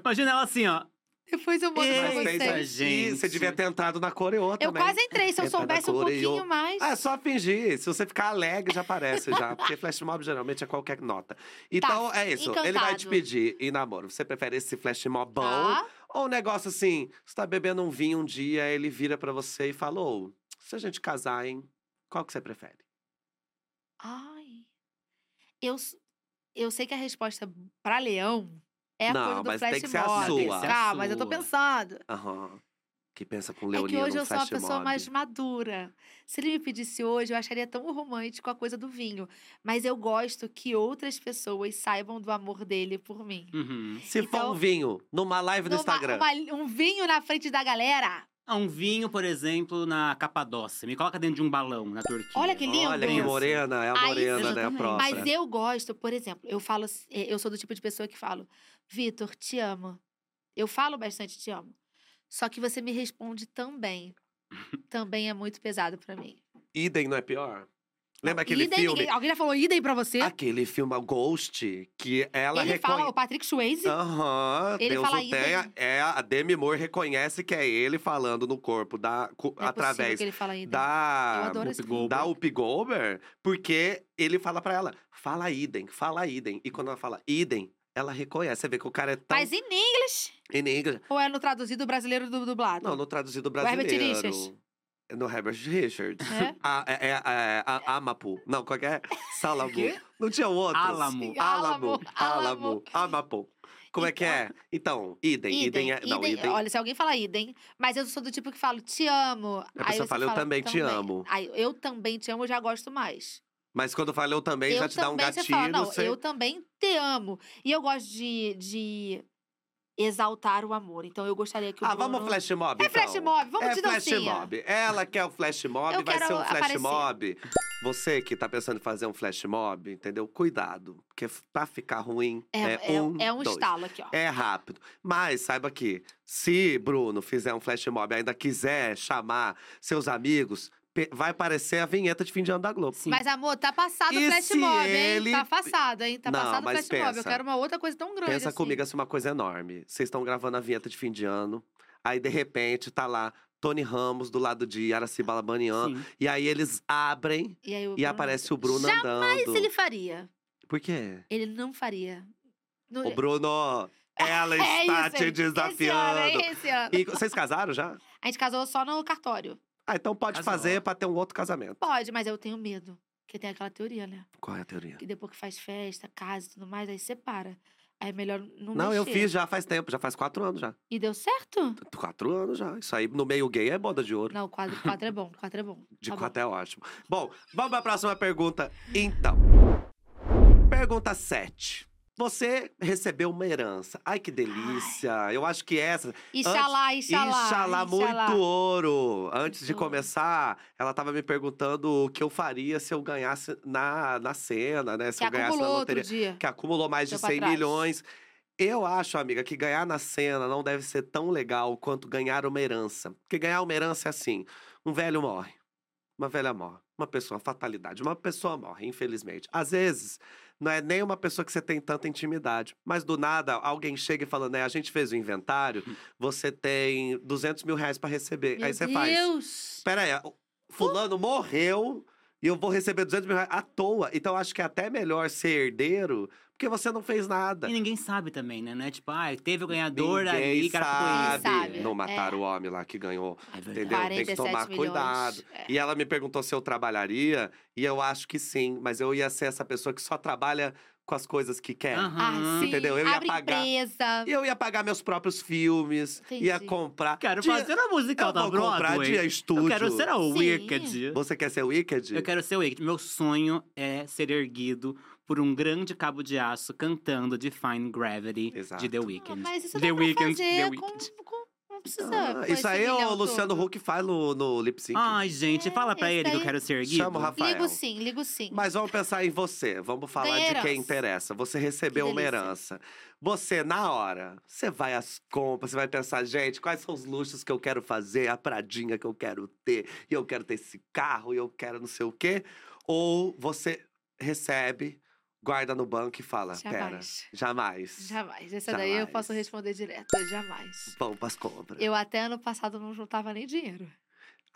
Imagina ela assim, ó.
Depois eu mando pra
Mas fez
vocês.
gente.
Você devia ter entrado na coreô
Eu
também.
quase entrei, se eu
Entra na
soubesse um
coreô.
pouquinho mais.
Ah, é só fingir. Se você ficar alegre, já aparece já. Porque flash mob geralmente é qualquer nota. Então, é isso. Ele vai te
encantado.
pedir em namoro. Você prefere esse flash mobão?
Tá?
Ou um negócio assim, você tá bebendo um vinho um dia, ele vira pra você e fala, ô, se a gente casar, hein? Qual que você prefere?
Ai. Eu, s- eu sei que a resposta pra leão é a
Não,
coisa do
mas tem
flash
que ser a
mob.
sua.
Tem que ser a
Calma, mas eu tô
sua.
pensando.
Aham. Que pensa com
É
leonino
que hoje eu sou uma pessoa
mob.
mais madura. Se ele me pedisse hoje, eu acharia tão romântico a coisa do vinho. Mas eu gosto que outras pessoas saibam do amor dele por mim.
Uhum.
Se for
Então-
um vinho, numa live no
Numa-
Instagram.
uma- um vinho na frente da galera.
Ah, Um vinho, por exemplo, na Capadócia. Me coloca dentro de um balão na Turquia.
Olha que lindo.
Olha que morena, é a
Aí
morena,
sim.
né? A própria.
Mas eu gosto, por exemplo, eu falo, eh, eu sou do tipo de pessoa que falo, Vitor, te amo. Eu falo bastante te amo. Só que você me responde também. também é muito pesado pra mim.
Idem não é pior? Lembra aquele
idem,
filme?
ninguém- alguém já falou idem pra você?
Aquele filme Ghost, que ela
ele fala,
reconhece.
o Patrick Swayze.
Aham,
Ele
Deus
fala
o tenha. É, a Demi Moore reconhece que é ele falando no corpo, da,
Não é
através
que ele fala idem.
da.
Goldberg.
da Whoopi Goldberg, porque ele fala pra ela, fala idem, fala idem. E quando ela fala idem, ela reconhece. Você vê que o cara é tão...
Mas em inglês?
Em inglês.
Ou é no traduzido brasileiro do dublado?
Não, no traduzido
Herbert
brasileiro.
Richards.
No Herbert Richards.
É?
Ah, é, é, é, a- Amapu. Não, qual que é? Salamu.
Quê?
Não tinha outro.
Álamo.
Álamo.
Álamo.
Álamo. Amapu. Como é que é? Então, idem. Idem, é. Não, idem.
Olha, se alguém fala idem, mas eu sou do tipo que falo te amo.
A pessoa
você
fala, "Eu também te amo".
Aí eu também te amo, eu já gosto mais.
Mas quando fala eu também,
eu
já te dá um
também,
gatilho.
você fala, não,
você-
eu também te amo. E eu gosto de, de exaltar o amor. Então eu gostaria que o
Ah,
Bruno...
vamos flash mob,
É
então.
flash mob, vamos
é
de
flash
dancinha.
mob. Ela quer o flash mob,
Eu
vai
quero
ser um flash
aparecer.
mob. Você que tá pensando em fazer um flash mob, entendeu? Cuidado. Porque pra ficar ruim
É,
é,
é,
um,
é um
dois.
estalo aqui, ó.
É rápido. Mas saiba que, se Bruno fizer um flash mob e ainda quiser chamar seus amigos, vai aparecer a vinheta de fim de ano da Globo.
Sim.
Mas, amor, tá passado o flash mob,
ele-
hein? Tá passado, hein? Tá
Não,
passado o flash mob. Eu
pensa.
quero uma outra coisa tão grande
Pensa
assim.
comigo assim, uma coisa enorme. Vocês estão gravando a vinheta de fim de ano, aí de repente tá lá Tony Ramos do lado de Araciba Labanian.
Sim.
E aí eles abrem
E, aí o
e
Bruno-
aparece o Bruno
Jamais
andando.
ele faria.
Por quê?
Ele não faria. No-
Ô, Bruno, ela
É
está
isso,
te
Esse ano,
desafiando.
hein? Esse ano.
E vocês casaram já?
A gente casou só no cartório.
Ah, então pode
Casou.
fazer pra ter um outro casamento.
Pode, mas eu tenho medo. Porque tem aquela teoria, né?
Qual é a teoria?
Que depois que faz festa, casa e tudo mais, aí separa. Aí é melhor não
Não, eu
mexer.
fiz já faz tempo, já faz quatro anos já.
E deu certo?
Quatro anos já. Isso aí no meio gay é boda de ouro.
Não, quatro, quatro é bom. Quatro é bom.
De
Tá bom.
quatro é ótimo. Bom, vamos pra próxima pergunta, então. Pergunta 7. Você recebeu uma herança. Ai, que delícia. Eu acho que essa.
Ixalá, ixalá.
Ixalá, muito ouro. Antes de
Muito
começar, ela tava me perguntando o que eu faria se eu ganhasse na, na cena, né? Se
Que
eu ganhasse na loteria.
dia.
Que acumulou mais de
Deu pra
100
trás.
milhões. Eu acho, amiga, que ganhar na cena não deve ser tão legal quanto ganhar uma herança. Porque ganhar uma herança é assim: um velho morre, uma velha morre, uma pessoa, fatalidade, uma pessoa morre, infelizmente. Às vezes, não é nem uma pessoa que você tem tanta intimidade, mas do nada alguém chega e fala, né? A gente fez o inventário, você tem 200 mil reais pra receber.
Meu
Aí você faz.
Deus!
Pera aí, o fulano morreu e eu vou receber 200 mil reais à toa. Então acho que é até melhor ser herdeiro, porque você não fez nada.
E ninguém sabe também, né? Não é tipo, ah, teve o ganhador
Ninguém
ali, cara
sabe.
Sabe,
Não
é.
mataram o homem lá que ganhou.
É verdade.
Entendeu? Tem que
47
tomar
milhões.
cuidado.
É.
E ela me perguntou se eu trabalharia, e eu acho que sim, mas eu ia ser essa pessoa que só trabalha com as coisas que quer.
Aham.
Ah, sim.
Entendeu? Eu ia
Abre
pagar-
empresa.
Eu ia pagar meus próprios filmes, ia
Entendi.
comprar.
Quero
dia-
fazer a musical
eu
da
vou comprar
Broadway.
dia estúdio.
Eu quero ser a
Sim.
Wicked.
Você quer ser Wicked?
Eu quero ser o Wicked. Meu sonho é ser erguido por um grande cabo de aço cantando Define Gravity
Exato.
de The
Ah,
Weeknd.
mas isso
The Weeknd,
fazer
The
com,
Weeknd.
com- Não precisa.
Ah,
com
isso aí é o Luciano. Huck faz no, no lip sync.
Ai, gente, fala pra ele que eu quero ser erguido.
Chama o Rafael.
Ligo sim, ligo sim.
Mas vamos pensar em você. Vamos falar de quem interessa. Você recebeu
Que
uma herança. Você, na hora, você vai às compras, você vai pensar, gente, quais são os luxos que eu quero fazer, a pradinha que eu quero ter, e eu quero ter esse carro, e eu quero não sei o quê. Ou você recebe, guarda no banco e fala, pera,
Jamais.
jamais.
Jamais. Essa daí eu
Jamais.
posso responder direto. Jamais.
Vamos pras compras.
Eu até ano passado não juntava nem dinheiro.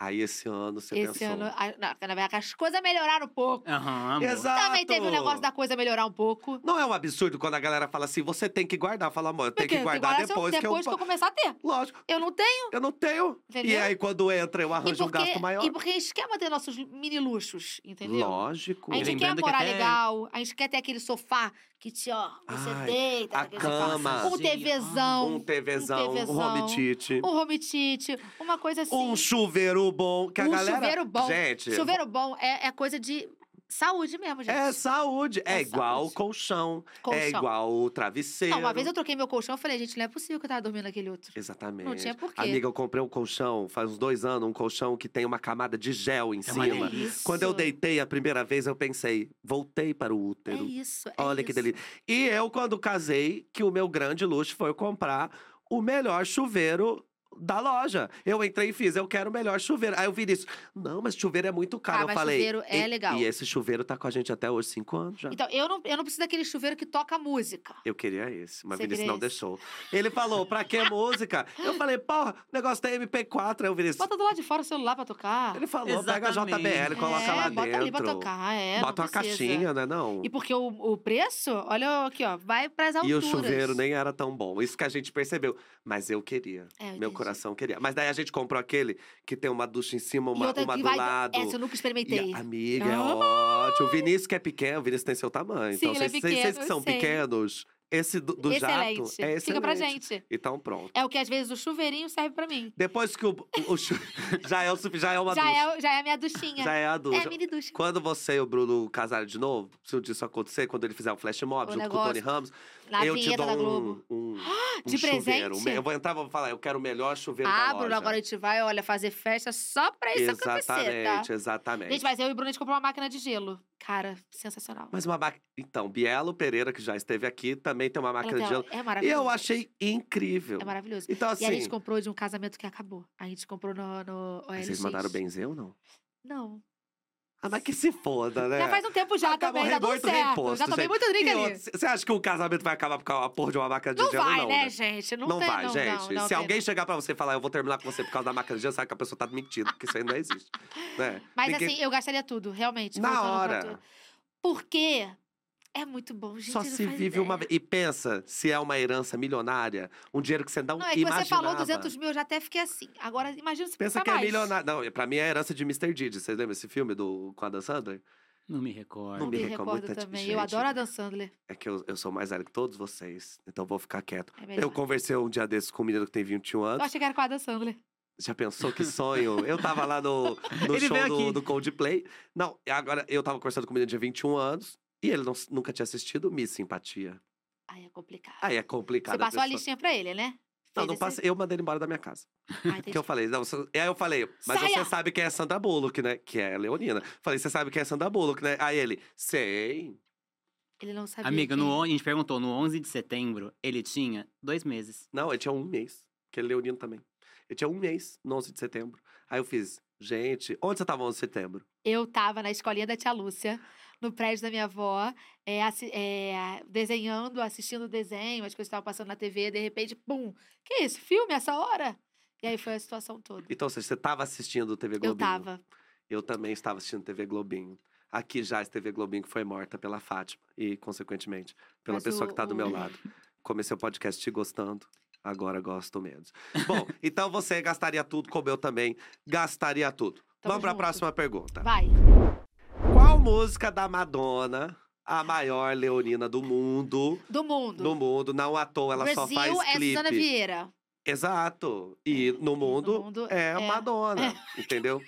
Aí esse ano você
Esse
pensou.
ano. Não, na verdade, as coisas melhoraram um pouco.
Aham, amor.
Exato.
Também teve o negócio da coisa melhorar um pouco.
Não é um absurdo quando a galera fala assim, você tem que guardar. Fala, amor, eu tenho que guardar
guardar se eu-
depois, que eu...
depois que eu começar a ter.
Lógico,
Eu não tenho.
eu não tenho. E
Entendeu?
aí, quando entra, eu
E
arranjo um
porque,
gasto maior.
e porque a gente quer manter nossos mini luxos, entendeu?
Lógico.
A gente
Lembrando
quer
que
morar
até-
legal, a gente quer ter aquele sofá que te, ó, você
Ai,
deita
a
naquele
cama.
Um TVzão,
Um TVzão, um,
TVzão, um home theater, uma coisa assim.
Um chuveiro bom, que a
Um
galera...
chuveiro bom.
Gente,
Chuveiro bom é, é coisa de saúde mesmo, gente.
é saúde. É,
É
igual
saúde.
colchão. É
Colchão.
igual travesseiro.
Não, uma vez eu troquei meu colchão, eu falei, gente, não é possível que eu tava dormindo naquele outro.
Exatamente.
Não tinha porquê.
Amiga, eu comprei um colchão faz uns dois anos, um colchão que tem uma camada de gel em
É
cima.
delícia.
Quando eu deitei a primeira vez, eu pensei, voltei para o
É
útero.
isso, é
Olha que
isso.
delícia. E eu, quando casei, que o meu grande luxo foi comprar o melhor chuveiro da loja. Eu entrei e fiz, eu quero o melhor chuveiro. Aí eu vi isso. Não, mas chuveiro é muito caro.
Ah,
eu
mas
falei.
chuveiro é
"E-
legal."
E esse chuveiro tá com a gente até hoje, cinco anos já.
Então, eu não, eu não preciso daquele chuveiro que toca música.
Eu queria esse, mas
Você
o Vinícius não
esse?
deixou. Ele falou, pra que música? Eu falei, porra, o negócio tem MP4. Aí o Vinícius.
Bota do lado de fora o celular pra tocar.
Ele falou, pega a
Exatamente.
JBL, coloca
é,
lá
bota
dentro.
ali pra tocar, é.
Bota
não
uma
precisa.
caixinha, né? Não.
E porque o, o preço, olha aqui, ó, vai pras
E o
alturas.
chuveiro nem era tão bom. Isso que a gente percebeu. Mas eu queria.
É, eu
Meu. Coração queria. Mas daí a gente comprou aquele que tem uma ducha em cima,
E
uma, uma do
vai...
lado.
Essa eu nunca
E
experimentei.
a amiga, é
Ah!
ótimo. O Vinícius que é pequeno, o Vinícius tem seu tamanho.
Sim,
então,
é
vocês, vocês- vocês
pequeno,
que são pequenos, esse do, do jato
excelente.
é excelente.
Fica pra gente.
Então, pronto.
É o que às vezes o chuveirinho serve pra mim.
Depois que o, o, o chu- já, é o, já é uma
Já
ducha.
é, já é a minha duchinha.
Já é a
É
ducha.
a mini ducha.
Quando você e o Bruno casarem de novo, se um dia isso acontecer, quando ele fizer o flash mob
O
junto com o Tony
negócio
Ramos,
Na
eu te dou
da Globo.
um, um
De
chuveiro.
presente?
Eu vou entrar e vou falar, eu quero o melhor chuveiro da
Ah,
loja.
Bruno, agora a gente vai, olha, fazer festa só pra isso acontecer, tá?
Exatamente, exatamente.
Gente, mas eu e o Bruno, a gente comprou uma máquina de gelo. Cara, sensacional.
Mas uma máquina... Então, Bielo Pereira, que já esteve aqui, também tem uma máquina de gelo.
É
E
maravilhoso.
eu achei incrível.
É maravilhoso.
Então, assim...
E a gente comprou de um casamento que acabou. A gente comprou no, no OLX.
Vocês mandaram benzer ou não?
Não.
Ah, mas que se foda, né?
Já faz um tempo já
Acabou
também, tudo
muito
certo.
reimposto,
já tomei
gente.
muito drink ali.
Você acha que o casamento vai acabar por causa da porra de uma máquina de
Não
gelo?
vai,
não,
né, gente? Não,
Não,
tem,
vai,
não,
gente.
Não,
Se alguém chegar pra você e falar, eu vou terminar com você por causa da máquina de gelo, sabe que a pessoa tá mentindo, porque isso aí não existe. né?
Mas
Ninguém-
assim, eu gastaria tudo, realmente.
Na hora.
Porque é muito bom, gente.
Só se vive uma
ideia.
vez. E pensa, se é uma herança milionária, um dinheiro que você não
Não, é que
imaginava.
você falou 200 mil, eu já até fiquei assim. Agora, imagina se
Pensa que é
mais.
milionário. Não, pra mim é a herança de Mr. Didi. Vocês lembram esse filme do, com a Dan Sandler?
Não me recordo.
Não me
Me
recordo
recordo
muito,
também.
gente.
Eu adoro a Dan Sandler.
É que eu, eu sou mais velho que todos vocês, então vou ficar quieto.
É.
Eu conversei um dia desses com um menino que tem 21
Eu
anos.
achei que era com a Dan Sandler.
Já pensou que sonho? Eu tava lá no, no show do, do Coldplay. Não, agora eu tava conversando com um menino de 21 anos e ele não- nunca tinha assistido Miss Simpatia.
Aí é complicado.
Aí é complicado.
Você passou a
pessoa-
listinha pra ele, né?
Não,
Fez
não
esse-
passei. Eu mandei ele embora da minha casa.
Ah.
Porque eu falei, não, você- aí eu falei, mas
Saia!
você sabe quem é Sandra Bullock, né? Que é Leonina. Falei, você sabe quem é Sandra Bullock, né? Aí ele, sei.
Ele não sabia.
Amiga,
quem
no, a gente perguntou, no 11 de setembro, ele tinha dois meses.
Não, ele tinha um mês. Que é Leonino também. Ele tinha um mês no 11 de setembro. Aí eu fiz, gente, onde você tava no 11 de setembro?
Eu tava na escolinha da tia Lúcia, no prédio da minha avó, é, é, desenhando, assistindo o desenho, as coisas estavam passando na TV, de repente, pum! Que isso? Filme essa hora? E aí foi a situação toda.
Então, seja, você tava assistindo TV
Eu
Globinho?
tava.
Eu também estava assistindo TV Globinho. Aqui já a TV Globinho que foi morta pela Fátima e, consequentemente, pela
Mas
pessoa
o-
que tá do
o-
meu lado. Comecei o podcast te gostando, agora gosto menos. Bom, então você gastaria tudo, como eu também gastaria tudo.
Tamo
Vamos para a próxima pergunta.
Vai.
Qual música da Madonna, a maior leonina do mundo,
Do mundo.
do mundo, não à toa, ela
Brasil
só faz
é
clipe.
Susana Vieira.
Exato. E no mundo,
mundo
é,
é-
Madonna, entendeu?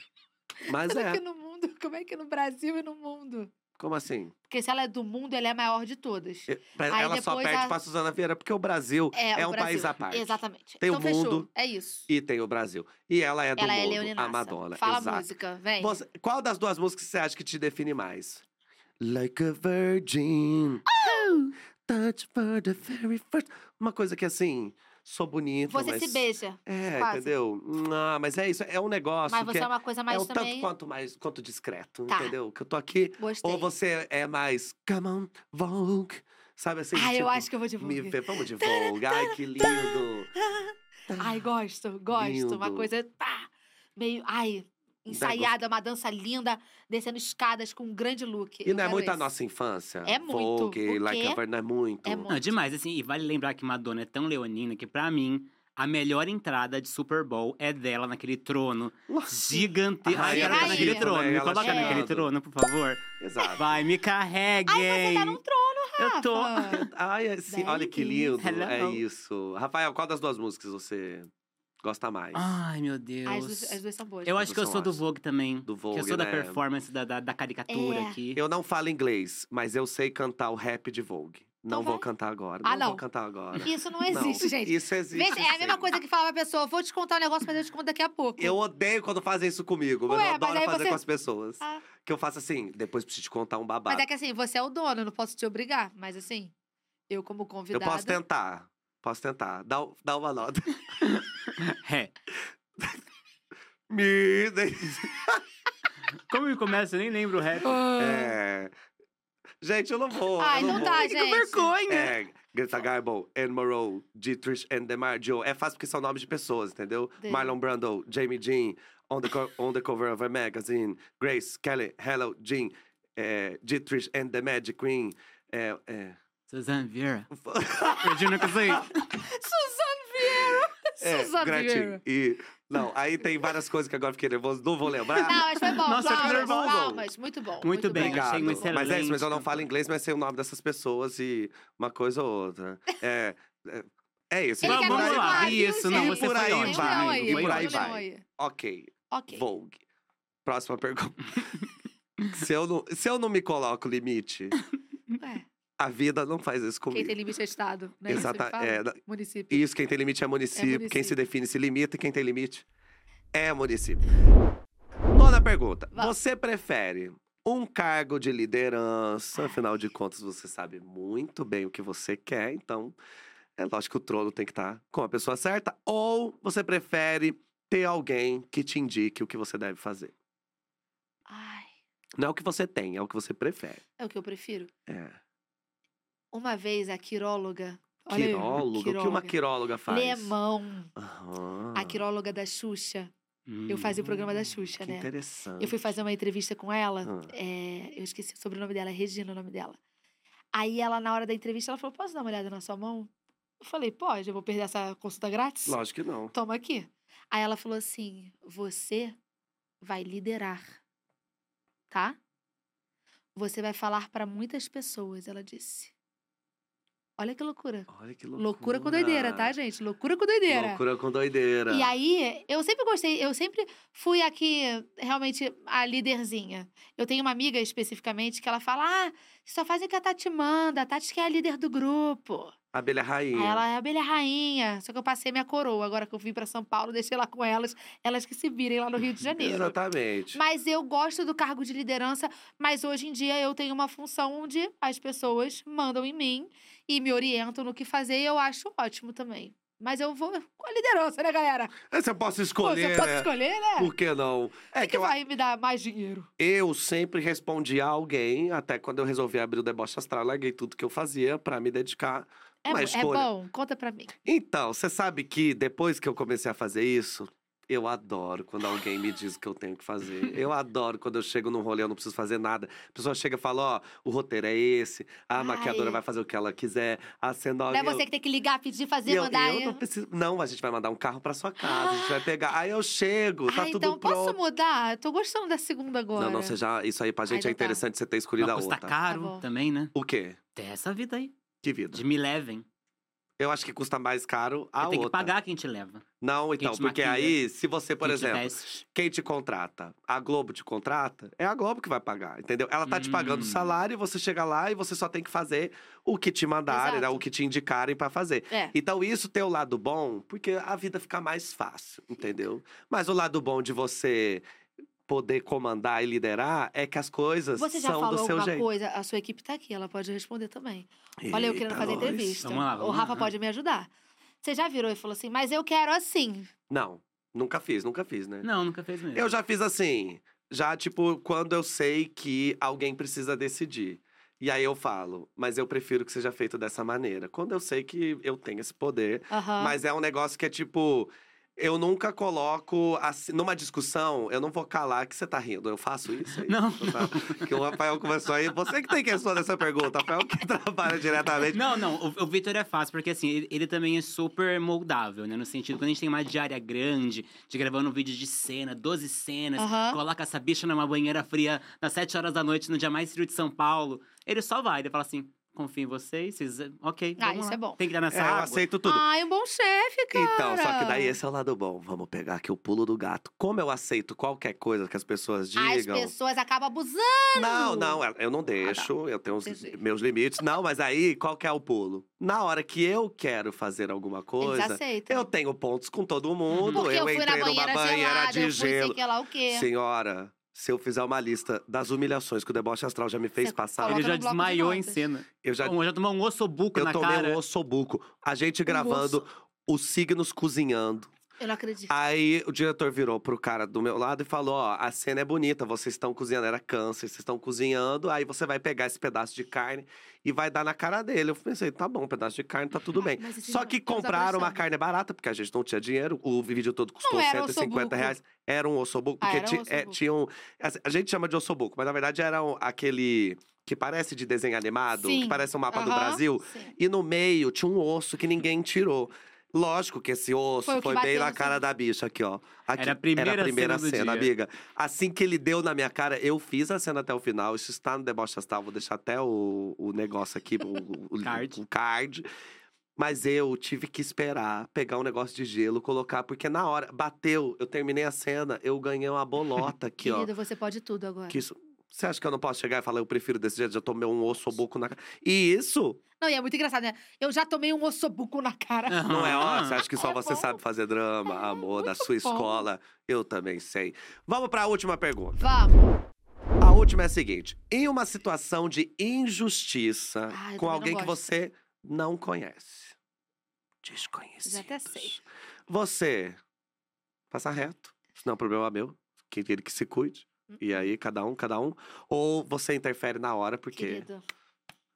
Mas
Como é
é.
que no mundo? Como é que no Brasil e no mundo?
Como assim?
Porque se ela é do mundo, ela é a maior de todas.
Pra-
Aí
Ela só perde
a-
pra Suzana Vieira, porque o Brasil
É,
é
o
um
Brasil.
país à parte.
Exatamente.
Tem o
então fechou.
mundo
É isso.
E tem o Brasil. E ela é do
ela é
mundo,
leoninaça.
a Madonna.
Fala
Exato.
a música, vem.
Você- qual das duas músicas você acha que te define mais? Like a virgin. Touch for the very first. Uma coisa que assim, sou bonita,
Você
mas...
se beija.
É,
quase.
entendeu? Ah, mas é isso, é um negócio
Mas você
que
é uma coisa
é
mais
um
também.
tanto quanto mais quanto discreto,
Tá.
entendeu? Que eu tô aqui,
Gostei.
ou você é mais come on, Vogue, sabe assim?
Ai, eu
tipo,
acho que eu vou de
Me
Vogue.
vê, vamos de Vogue, ai que lindo.
Ai, gosto, gosto. Uma
Lindo.
coisa, pá, meio, ai, ensaiada, uma dança linda, descendo escadas com um grande look.
E não é muito a nossa infância?
É muito.
Vogue,
O
Like a é muito.
É muito.
Não, demais, assim, e vale lembrar que Madonna é tão leonina que, pra mim, a melhor entrada de Super Bowl é dela naquele trono gigantesco.
A
Ai, ela tá naquele trono,
né?
me coloca naquele trono, por favor.
Exato.
Vai, me carreguem.
Você tá num trono,
Eu tô.
Rafa.
Ai, assim, olha que lindo.
Hello.
É isso. Rafael, qual das duas músicas você gosta mais?
Ai, meu Deus.
As duas, as duas são boas.
Eu acho que eu sou do Vogue também.
Do
que eu
Vogue,
sou da
né?
performance da, da, da caricatura
É.
aqui.
Eu não falo inglês, mas eu sei cantar o rap de Vogue. Não
Então
vou
vai.
cantar agora.
Ah,
não, vou
não.
cantar agora.
Isso não existe,
Não,
gente.
Isso existe.
É a mesma coisa que falava a pessoa, vou te contar um negócio, mas eu te conto daqui a pouco.
Eu odeio quando fazem isso comigo, mas
Ué,
eu
mas
adoro
aí
fazer
você-
com as pessoas.
Ah.
Que eu faço assim, depois preciso te contar um babado.
Mas é que assim, você é o dono, eu não posso te obrigar. Mas assim, eu como
Eu
convidada...
posso tentar. Posso tentar. Dá, dá uma nota.
É.
Me.
Como que começa? Eu nem lembro o rap.
É. Gente, eu não vou.
Ai,
eu não
não
vou.
dá,
Que
gente.
vergonha!
É, Greta Garbo, Anne Morrow, Dietrich and Demar Joe. É fácil porque são nomes de pessoas, entendeu?
Dele.
Marlon Brando, Jamie Jean, on the, on the cover of a magazine, Grace Kelly, Hello Jean, é, Dietrich and the Magic Queen. É, é.
Suzanne Vieira. Que sei.
Suzane Vieira!
É.
Vieira.
E, não, aí tem várias coisas que agora fiquei nervoso, não vou lembrar.
Não, mas foi bom.
Nossa, eu
palmas,
nervoso.
palmas. Muito bom.
Muito bem,
bom.
achei um
Obrigado. Mas é isso, mas eu não
excelente
falo inglês, mas sei o nome dessas pessoas e uma coisa ou outra. É, é, é isso.
Ele
Vamos lá,
vai.
isso, não, você
por aí vai,
aí,
e por aí vai. Ok,
Ok.
Vogue. Próxima pergunta. se, eu não, se eu não me coloco limite,
Ué,
a vida não faz isso
quem
comigo.
tem limite é Estado, né?
Exata-
Isso
é,
Município.
Isso, quem tem limite é município. Quem
município.
se define se limita e quem tem limite é município. Nona pergunta. Você prefere um cargo de liderança? Afinal de contas, você sabe muito bem o que você quer, então é lógico que o trono tem que estar com a pessoa certa. Ou você prefere ter alguém que te indique o que você deve fazer?
Ai,
Não é o que você tem, é o que você prefere.
é o que eu prefiro.
É.
Uma vez a quiróloga. olha aí,
Quiróloga? O que uma quiróloga faz?
Lemão,
Aham.
a quiróloga da Xuxa. Eu fazia o programa da Xuxa,
Hum, Que
né?
interessante.
Eu fui fazer uma entrevista com ela.
Ah.
é, eu esqueci o sobrenome dela, Regina o nome dela. Aí ela, na hora da entrevista, ela falou: Posso dar uma olhada na sua mão? Eu falei: Pode, eu vou perder essa consulta grátis?
Lógico que não.
Toma aqui. Aí ela falou assim: Você vai liderar, tá? Você vai falar para muitas pessoas, ela disse. Olha que loucura.
Olha que loucura.
Loucura com doideira, tá, gente? Loucura com doideira.
Loucura com doideira.
E aí, eu sempre gostei, eu sempre fui aqui, realmente, a líderzinha. Eu tenho uma amiga especificamente que ela fala: ah, só faz o que a Tati manda, a Tati que é a líder do grupo.
Abelha rainha.
Ela é a abelha rainha. Só que eu passei minha coroa. Agora que eu vim pra São Paulo, deixei lá com elas, elas que se virem lá no Rio de Janeiro.
Exatamente.
Mas eu gosto do cargo de liderança, mas hoje em dia eu tenho uma função onde as pessoas mandam em mim e me orientam no que fazer e eu acho ótimo também. Mas eu vou com a liderança, né, galera?
Eu posso
Pô,
escolher,
posso
né?
escolher, né?
Por que não? É que
que
eu,
vai me dar mais dinheiro?
eu sempre respondi a alguém, até quando eu resolvi abrir o deboche astral, larguei tudo que eu fazia pra me dedicar.
É,
Uma
é bom? Conta pra mim.
Então, você sabe que depois que eu comecei a fazer isso, eu adoro quando alguém me diz o que eu tenho que fazer. Eu adoro quando eu chego num rolê, eu não preciso fazer nada. A pessoa chega e fala: Ó, o roteiro é esse, a maquiadora
Ai.
vai fazer o que ela quiser, a cenoura.
Não é você que tem que ligar, pedir, fazer,
E eu,
mandar.
eu
aí.
não preciso. Não, a gente vai mandar um carro pra sua casa, a gente vai pegar. Aí eu chego, tá
Ah,
tudo
então
pronto.
posso mudar? Eu tô gostando da segunda agora.
Não, não, você já. Isso aí pra gente
Ai,
é
então tá.
interessante você ter escolhido
Vai
a outra.
caro
bom.
também, né?
O quê?
Tem essa vida aí.
Que vida?
De me levem.
Eu acho que custa mais caro a
Tem que
outra.
pagar quem te leva.
Não, então,
te
porque aí, se você, por
quem te
exemplo,
veste.
quem te contrata, a Globo te contrata, é a Globo que vai pagar, entendeu? Ela tá te pagando o
Hum.
salário e você chega lá e você só tem que fazer o que te mandarem, né? O que te indicarem pra fazer.
É.
Então, isso tem o lado bom, porque a vida fica mais fácil, entendeu? Mas o lado bom de você poder comandar e liderar é que as coisas
Você já
são
falou
do seu
alguma
jeito.
coisa? A sua equipe tá aqui, ela pode responder também. Olha, eu querendo
Eita,
fazer
nós.
entrevista.
Vamos lá,
o
vamos
Rafa
lá.
pode me ajudar. Você já virou e falou assim, mas eu quero assim.
Não, nunca fiz, nunca fiz, né?
Não, nunca fez mesmo.
Eu já fiz assim, já tipo, quando eu sei que alguém precisa decidir. E aí eu falo, mas eu prefiro que seja feito dessa maneira. Quando eu sei que eu tenho esse poder, mas é um negócio que é tipo. Eu nunca coloco. assim- numa discussão, eu não vou calar que você tá rindo. Eu faço isso aí.
Não,
tá? Que o Rafael começou aí. Você que tem que responder essa pergunta. Rafael que trabalha diretamente.
Não, não, o, o Vitor é fácil, porque assim, ele, ele também é super moldável, né? No sentido, quando a gente tem uma diária grande, de gravando um vídeo de cena, 12 cenas,
Aham.
coloca essa bicha numa banheira fria nas 7 horas da noite, no dia mais frio de São Paulo, ele só vai, ele fala assim, confio em vocês, vocês, ok,
Ah,
vamos
isso
lá.
é bom.
Tem que dar nessa
É, eu
água.
aceito tudo.
Ai, um bom chefe, cara.
Então, só que daí esse é o lado bom. Vamos pegar aqui o pulo do gato. Como eu aceito qualquer coisa que as pessoas
As
digam.
pessoas acabam abusando.
Não, não, eu- eu não deixo, eu tenho os
Entendi.
meus limites. Não, mas aí, qual que é o pulo? Na hora que eu quero fazer alguma coisa, eu tenho pontos com todo mundo.
Porque eu,
eu
fui na
entrei numa
banheira,
banheira
gelada,
de
eu fui sei
gelo.
que lá o quê.
Senhora, se eu fizer uma lista das humilhações que o deboche astral já me fez
Você
passar,
Ele já
bloco de
desmaiou em cena.
eu já
Bom, já tomou um ossobuco
eu
na
tomei
cara.
um ossobuco. A gente gravando os signos cozinhando.
Eu não acredito.
Aí o diretor virou pro cara do meu lado e falou: Ó, a cena é bonita, vocês estão cozinhando, era câncer, vocês estão cozinhando, aí você vai pegar esse pedaço de carne e vai dar na cara dele. Eu pensei, tá bom, um pedaço de carne, tá tudo bem.
Mas
Só que
tá
compraram uma carne barata, porque a gente não tinha dinheiro. O vídeo todo custou
Não era
150
ossobuco.
reais. Era um ossobuco,
Ah,
porque
era um
é, tinha um. A gente chama de ossobuco, mas na verdade era um- aquele que parece de desenho animado, que
Sim.
parece um mapa do
Aham,
Brasil.
sim.
E no meio tinha um osso que ninguém tirou. Lógico que esse osso
Foi
foi, bem na cara da bicha aqui, ó. Aqui,
Era a primeira
era a primeira
cena
cena, amiga. Assim que ele deu na minha cara, eu fiz a cena até o final. Isso está no Deboche Astral, vou deixar até o, o negócio aqui, o, o,
Card.
o card. Mas eu tive que esperar, pegar um negócio de gelo, colocar, porque na hora, bateu, eu terminei a cena, eu ganhei uma bolota aqui, ó.
Querido, você pode tudo agora.
Que isso, você acha que eu não posso chegar e falar, eu prefiro desse jeito, já tomei um osso boco na cara? E isso
Não, e é muito engraçado, né? Eu já tomei um ossobuco na cara.
Não é, ó, você acha que só
É
você
bom.
sabe fazer drama,
É,
amor, da sua
bom.
escola? Eu também sei. Vamos para a última pergunta.
Vamos.
A última é a seguinte: em uma situação de injustiça
Ah,
com alguém que você não conhece, desconhecido.
Já até sei.
Você passa reto, isso não é um problema meu, quem ele que se cuide. E aí, cada um, cada um. Ou você interfere na hora, porque
Querido,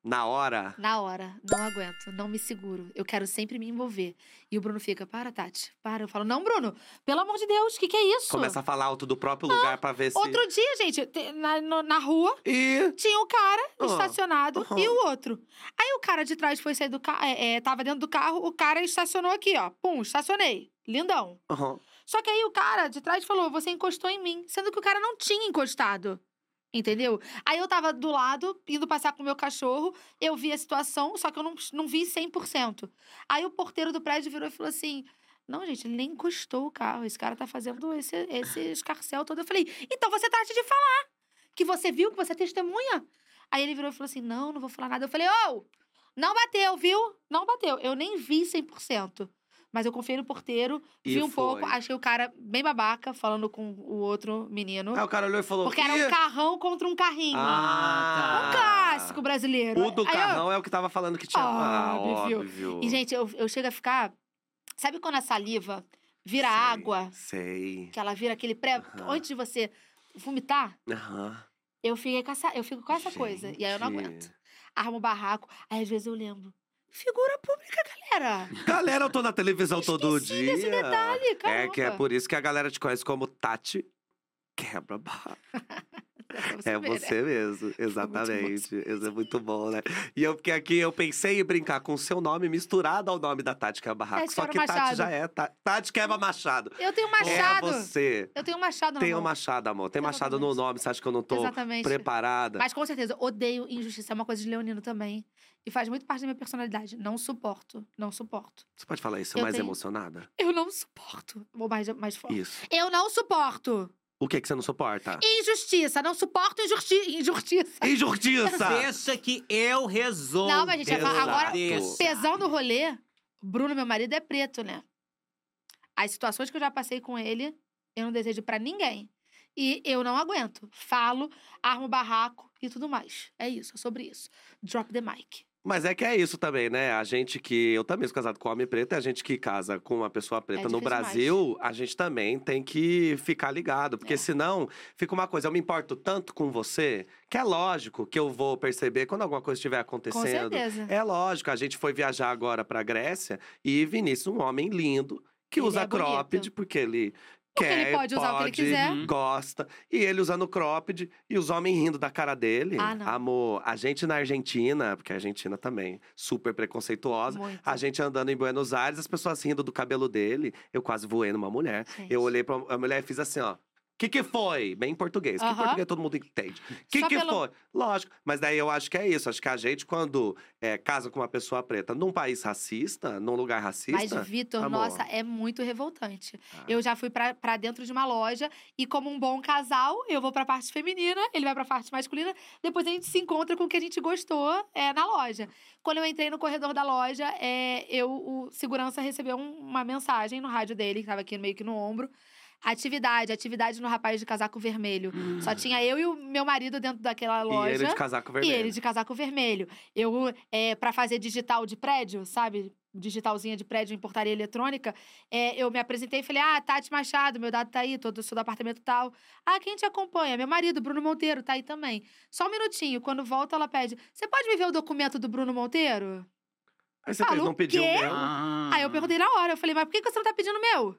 na hora.
na hora, não aguento, não me seguro. Eu quero sempre me envolver. E o Bruno fica, para, Tati, para. Eu falo, não, Bruno, pelo amor de Deus, o que, que é isso?
Começa a falar alto do próprio lugar pra ver se.
Outro dia, gente, te- na, no- na rua,
E.
tinha um cara
Ah,
estacionado e o outro. Aí o cara de trás foi sair do carro, é, é, tava dentro do carro, o cara estacionou aqui, ó. Pum, estacionei. Lindão.
Aham.
Só que aí o cara de trás falou: você encostou em mim. Sendo que o cara não tinha encostado. Entendeu? Aí eu tava do lado, indo passear com o meu cachorro, eu vi a situação, só que eu não, não vi 100%. Aí o porteiro do prédio virou e falou assim: Não, gente, ele nem encostou o carro. Esse cara tá fazendo esse, esse escarcel todo. Eu falei: Então você trate de falar. Que você viu, que você é testemunha. Aí ele virou e falou assim: Não, não vou falar nada. Eu falei: Ô, não bateu, viu? Não bateu. Eu nem vi 100%. Mas eu confiei no porteiro,
E
vi um pouco,
foi.
achei o cara bem babaca, falando com o outro menino.
Aí o cara olhou e falou:
Porque era um
"Ih,
carrão contra um carrinho.
Ah,
Um clássico brasileiro.
O do
Aí eu-
carrão é o que tava falando que tinha. Ah,
Óbvio.
óbvio.
E, gente, eu, eu chego a ficar. Sabe quando a saliva vira
Sei,
água?
Sei.
Que ela vira aquele pré. Antes de você vomitar,
Aham.
eu, fiquei com essa, eu fico com essa coisa. E aí eu não
Gente.
aguento. Armo o barraco. Aí às vezes eu lembro. Figura pública, galera.
Galera, eu tô na televisão todo dia.
desse detalhe,
é
caramba.
que é por isso que a galera te conhece como Tati Quebra Barra.
pra
É
ver, né?
você mesmo, exatamente. Isso é muito bom, né? E eu, porque aqui eu pensei em brincar com o seu nome misturado ao nome da Tati Quebra Barraco.
Tati
Só que Tati
Machado.
já é Ta- Tati Quebra Machado.
Eu tenho um machado.
É você.
Eu tenho machado
Tem um machado, amor. Tem machado no nome. Você acha que eu não tô
Exatamente.
preparada?
Mas com certeza, odeio injustiça. É uma coisa de leonino também. E faz muito parte da minha personalidade. Não suporto. Não suporto.
Você pode falar isso
Eu
mais
tenho-
emocionada?
Eu não suporto. Vou mais, mais forte.
Isso.
Eu não suporto.
O que, que você não suporta?
Injustiça. Não suporto injusti injustiça.
Injustiça!
Deixa que eu resolvo.
Não, mas, gente, agora-
Deixa.
Pesão do rolê, Bruno, meu marido, é preto, né? As situações que eu já passei com ele, eu não desejo pra ninguém. E eu não aguento. Falo, armo barraco e tudo mais. É isso, é sobre isso. Drop the mic.
Mas é que é isso também, né? A gente que. Eu também sou casado com homem preto, e a gente que casa com uma pessoa preta no
É difícil
Brasil, a gente também tem que ficar ligado. Porque
É.
senão fica uma coisa, eu me importo tanto com você, que é lógico que eu vou perceber quando alguma coisa estiver
Com
acontecendo.
certeza.
É lógico, a gente foi viajar agora pra Grécia e Vinícius, um homem lindo, que
Ele
usa
é
cropped, porque ele.
Porque
quer,
ele pode usar o que ele quiser.
Uhum.
Gosta. E ele usando cropped e os homens rindo da cara dele.
Ah, não.
Amor, a gente na Argentina, porque a Argentina também, super preconceituosa.
Muito.
A gente andando em Buenos Aires, as pessoas rindo do cabelo dele. Eu quase voei numa mulher.
Gente.
Eu olhei pra a mulher e fiz assim, ó. Que que foi? Bem em português. Que
Aham.
português todo mundo entende. que
Só
que
pelo-
foi? Lógico. Mas daí eu acho que é isso. Acho que a gente, quando é, casa com uma pessoa preta num país racista, num lugar
Mas,
racista.
Vitor,
amor.
nossa, é muito revoltante.
Ah.
Eu já fui pra, pra dentro de uma loja e, como um bom casal, eu vou pra parte feminina, ele vai pra parte masculina. Depois a gente se encontra com o que a gente gostou é, na loja. Quando eu entrei no corredor da loja, é, eu, o segurança recebeu um- uma mensagem no rádio dele, que tava aqui meio que no ombro. Atividade, atividade no rapaz de casaco vermelho. Só tinha eu e o meu marido dentro daquela
E
loja.
ele de casaco
E
vermelho.
ele de casaco vermelho. Eu, é, para fazer digital de prédio, sabe? Digitalzinha de prédio em portaria eletrônica, é, eu me apresentei e falei: Ah, Tati Machado, meu dado tá aí, todo sou do apartamento tal. Ah, quem te acompanha? Meu marido, Bruno Monteiro, tá aí também. Só um minutinho, quando volta, ela pede: Você pode me ver o documento do Bruno Monteiro?
Aí você
Fala,
fez,
o
não pediu o meu?
Ah.
Aí eu perguntei na hora, eu falei: Mas por que que você não tá pedindo o meu?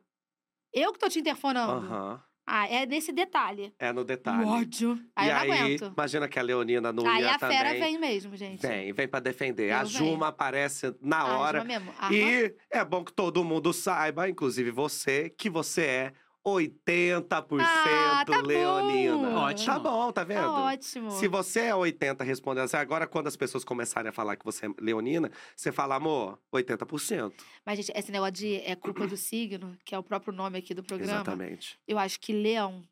Eu que tô te interfonando.
Aham.
Ah, é nesse detalhe.
É no detalhe.
O ódio. Aí
e
eu não
aí,
aguento.
imagina que a Leonina não
Aí
ia
a fera
também.
vem mesmo, gente.
Vem, vem pra defender. a
Eu
Juma
venho.
aparece na hora.
Juma mesmo. Aham.
E é bom que todo mundo saiba, inclusive você, que você é 80%
Ah, tá bom.
leonina.
Ótimo.
Tá bom, tá vendo?
Tá ótimo.
Se você é 80 respondendo assim, agora quando as pessoas começarem a falar que você é leonina, você fala, amor, 80%.
Mas, gente, esse negócio de é culpa do signo, que é o próprio nome aqui do programa,
Exatamente.
eu acho que leão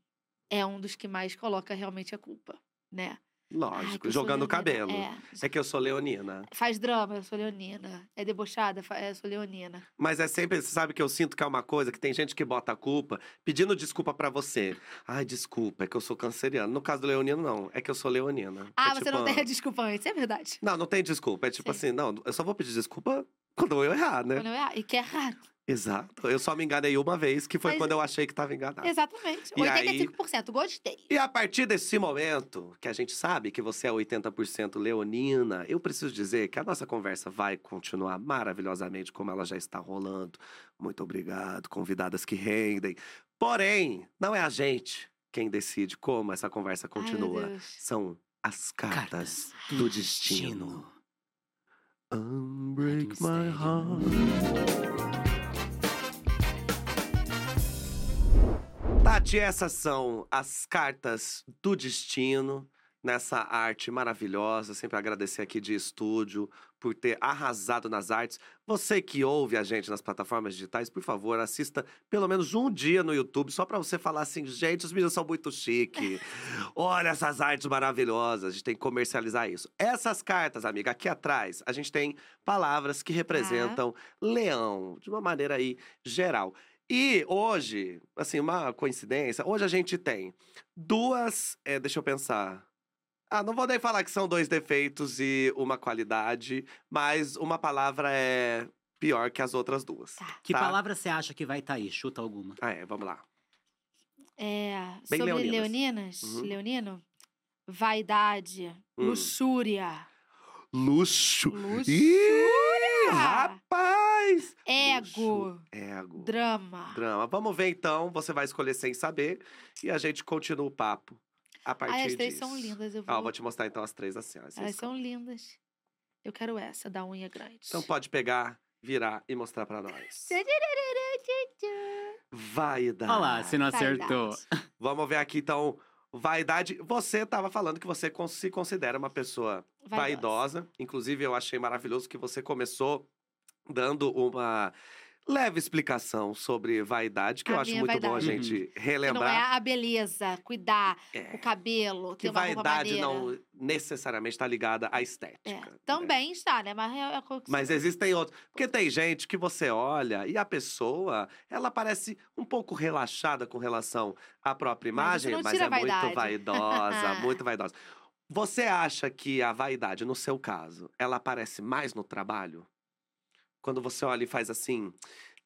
é um dos que mais coloca realmente a culpa, né? Ai,
Lógico,
sou
jogando o cabelo.
É.
É que eu sou leonina.
Faz drama, eu sou leonina. É debochada, é, eu sou leonina.
Mas é sempre, você sabe que eu sinto que é uma coisa que tem gente que bota a culpa pedindo desculpa pra você. Ai, desculpa, é que eu sou canceriano. No caso do leonino, não. É que eu sou leonina.
Ah,
É
você
tipo,
não tem a desculpa antes, é verdade.
Não, não tem desculpa. É tipo
Sim.
assim, não, eu só vou pedir desculpa quando eu errar, né?
Quando eu errar. E que é raro.
Exato. Eu só me enganei uma vez, que foi
Mas-
quando eu achei que tava enganado.
Exatamente.
E aí-
85%, gostei.
E a partir desse momento, que a gente sabe que você é 80% leonina, eu preciso dizer que a nossa conversa vai continuar maravilhosamente como ela já está rolando. Muito obrigado, convidadas que rendem. Porém, não é a gente quem decide como essa conversa
Ai,
continua.
Deus.
São as cartas,
Cartas
do destino. Unbreak
que
my heart. Tati, essas são as cartas do destino nessa arte maravilhosa. Sempre agradecer aqui de estúdio por ter arrasado nas artes. Você que ouve a gente nas plataformas digitais, por favor, assista pelo menos um dia no YouTube, só pra você falar assim: gente, os meninos são muito chique. Olha essas artes maravilhosas. A gente tem que comercializar isso. Essas cartas, amiga, aqui atrás, a gente tem palavras que representam leão, de uma maneira aí geral. E hoje, assim, uma coincidência, hoje a gente tem duas. é, deixa eu pensar. Ah, não vou nem falar que são dois defeitos e uma qualidade, mas uma palavra é pior que as outras duas.
Tá.
Que
Tá.
palavra você acha que vai estar aí? Chuta alguma.
Ah, é, vamos lá.
É,
Bem
sobre
leoninas.
leoninas,
Uhum.
leonino, vaidade,
Hum.
luxúria,
Luxo.
luxúria,
Ih, rapaz!
ego,
Luxo, Ego.
drama.
Drama. Vamos ver então, você vai escolher sem saber e a gente continua o papo a partir
Ai, as três
disso.
são lindas, eu
Ah,
vou...
eu vou te mostrar então as três assim,
Elas
escolhe.
são lindas. Eu quero essa, da unha grande.
Então pode pegar, virar e mostrar pra nós. Vaidade.
Olha lá, se não acertou.
Vaidade.
Vamos ver aqui então. Vaidade. Você tava falando que você se considera uma pessoa vaidosa. Inclusive, eu achei maravilhoso que você começou dando uma leve explicação sobre vaidade, que
A
eu acho muito bom a
vaidade.
gente
Que não
relembrar.
é a beleza, cuidar,
É,
o cabelo,
que vaidade não necessariamente está ligada à estética.
É,
né?
também está, né? Mas é, é a coisa que
Mas existem outros. Porque tem gente que você olha e a pessoa, ela parece um pouco relaxada com relação à própria
Mas
imagem, mas
tira
é
vaidade.
muito vaidosa, muito vaidosa. Você acha que a vaidade, no seu caso, ela aparece mais no trabalho? Quando você olha e faz assim,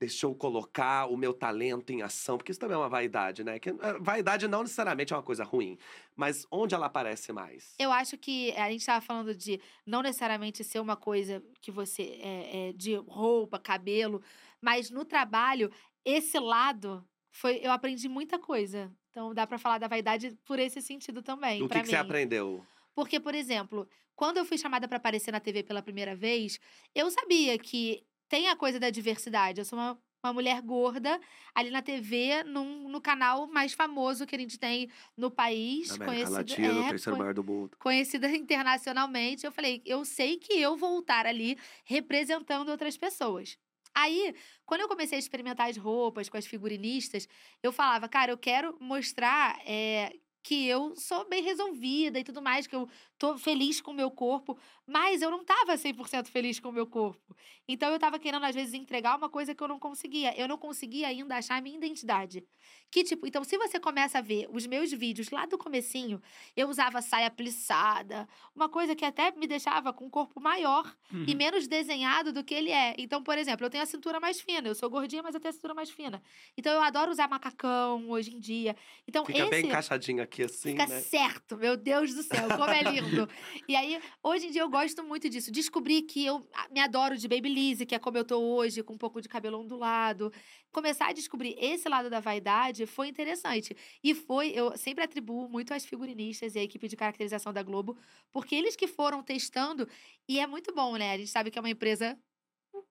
deixa eu colocar o meu talento em ação, porque isso também é uma vaidade, né? Que, eh, vaidade não necessariamente é uma coisa ruim, mas onde ela aparece mais?
Eu acho que a gente estava falando de não necessariamente ser uma coisa que você é, é, de roupa, cabelo, mas no trabalho esse lado foi eu aprendi muita coisa. Então dá pra falar da vaidade por esse sentido também.
o que, que você aprendeu?
Porque, por exemplo, quando eu fui chamada para aparecer na TV pela primeira vez, eu sabia que tem a coisa da diversidade. Eu sou uma, uma mulher gorda ali na TV, num, no canal mais famoso que a gente tem no país.
América
conhecido,
Latina, o
é,
terceiro maior do mundo.
conhecida internacionalmente. Eu falei, eu sei que eu vou estar ali representando outras pessoas. Aí, quando eu comecei a experimentar as roupas com as figurinistas, eu falava, cara, eu quero mostrar é, que eu sou bem resolvida e tudo mais, que eu tô feliz com o meu corpo, mas eu não tava 100% feliz com o meu corpo. Então eu tava querendo às vezes entregar uma coisa que eu não conseguia. Eu não conseguia ainda achar a minha identidade. Que tipo, então se você começa a ver os meus vídeos lá do comecinho, eu usava saia plissada, uma coisa que até me deixava com um corpo maior e
Uhum.
menos desenhado do que ele é. Então, por exemplo, eu tenho a cintura mais fina, eu sou gordinha, mas eu tenho a cintura mais fina. Então eu adoro usar macacão hoje em dia. Então
Fica
esse
bem encaixadinho aqui assim,
Fica
né?
certo, meu Deus do céu, como é lindo. e aí, hoje em dia, eu gosto muito disso. Descobri que eu ah, me adoro de Babyliss, que é como eu tô hoje, com um pouco de cabelo ondulado. Começar a descobrir esse lado da vaidade foi interessante. E foi, eu sempre atribuo muito às figurinistas e à equipe de caracterização da Globo, porque eles que foram testando, e é muito bom, né? A gente sabe que é uma empresa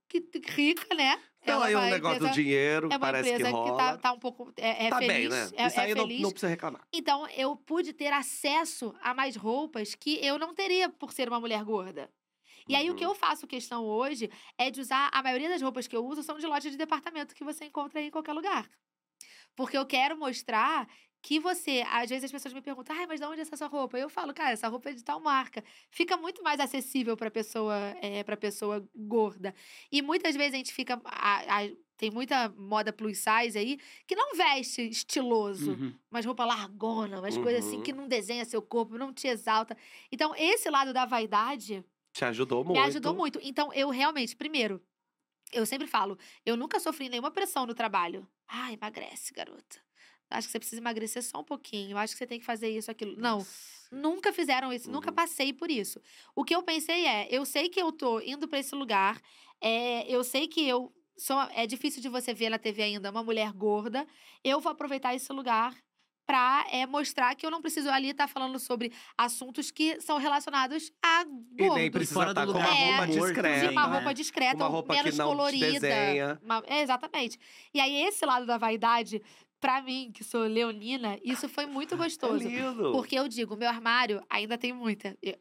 que, rica, né?
Então aí o
uma
negócio
empresa-
do dinheiro,
é uma
parece
empresa
que rola.
tá, tá um pouco. É, é
tá
feliz.
bem, né?
É,
Isso aí
é
não,
feliz.
não precisa reclamar.
Então, eu pude ter acesso a mais roupas que eu não teria por ser uma mulher gorda. E aí, o que
Uhum.
eu faço questão hoje é de usar. A maioria das roupas que eu uso são de loja de departamento que você encontra aí em qualquer lugar. Porque eu quero mostrar que você. Às vezes as pessoas me perguntam, ai, mas de onde é essa sua roupa? Eu falo, cara, essa roupa é de tal marca. Fica muito mais acessível para pessoa, é, para pessoa gorda. E muitas vezes a gente fica. a- a- tem muita moda plus size aí que não veste estiloso
Uhum.
umas roupas largona, umas coisas assim
Uhum.
que não desenha seu corpo, não te exalta. Então, esse lado da vaidade
Te ajudou muito.
me ajudou muito. Então, eu realmente, primeiro, eu sempre falo, eu nunca sofri nenhuma pressão no trabalho. Ah, emagrece, garota. Acho que você precisa emagrecer só um pouquinho. Acho que você tem que fazer isso, aquilo. Não.
Nossa.
Nunca fizeram isso, nunca
Uhum.
passei por isso. O que eu pensei é, eu sei que eu tô indo pra esse lugar, é, eu sei que eu sou, é difícil de você ver na TV ainda uma mulher gorda, eu vou aproveitar esse lugar pra é, mostrar que eu não preciso ali estar falando sobre assuntos que são relacionados a
E nem precisa
Fora
estar
do
com uma
lugar.
roupa
É,
discreta.
Sim, uma
né?
roupa discreta,
Uma
ou
roupa que
menos
não te
colorida. Uma- é, exatamente. E aí, esse lado da vaidade, pra mim, que sou leonina, isso foi muito
É
gostoso.
lindo.
Porque eu digo, meu armário ainda tem muita. eh,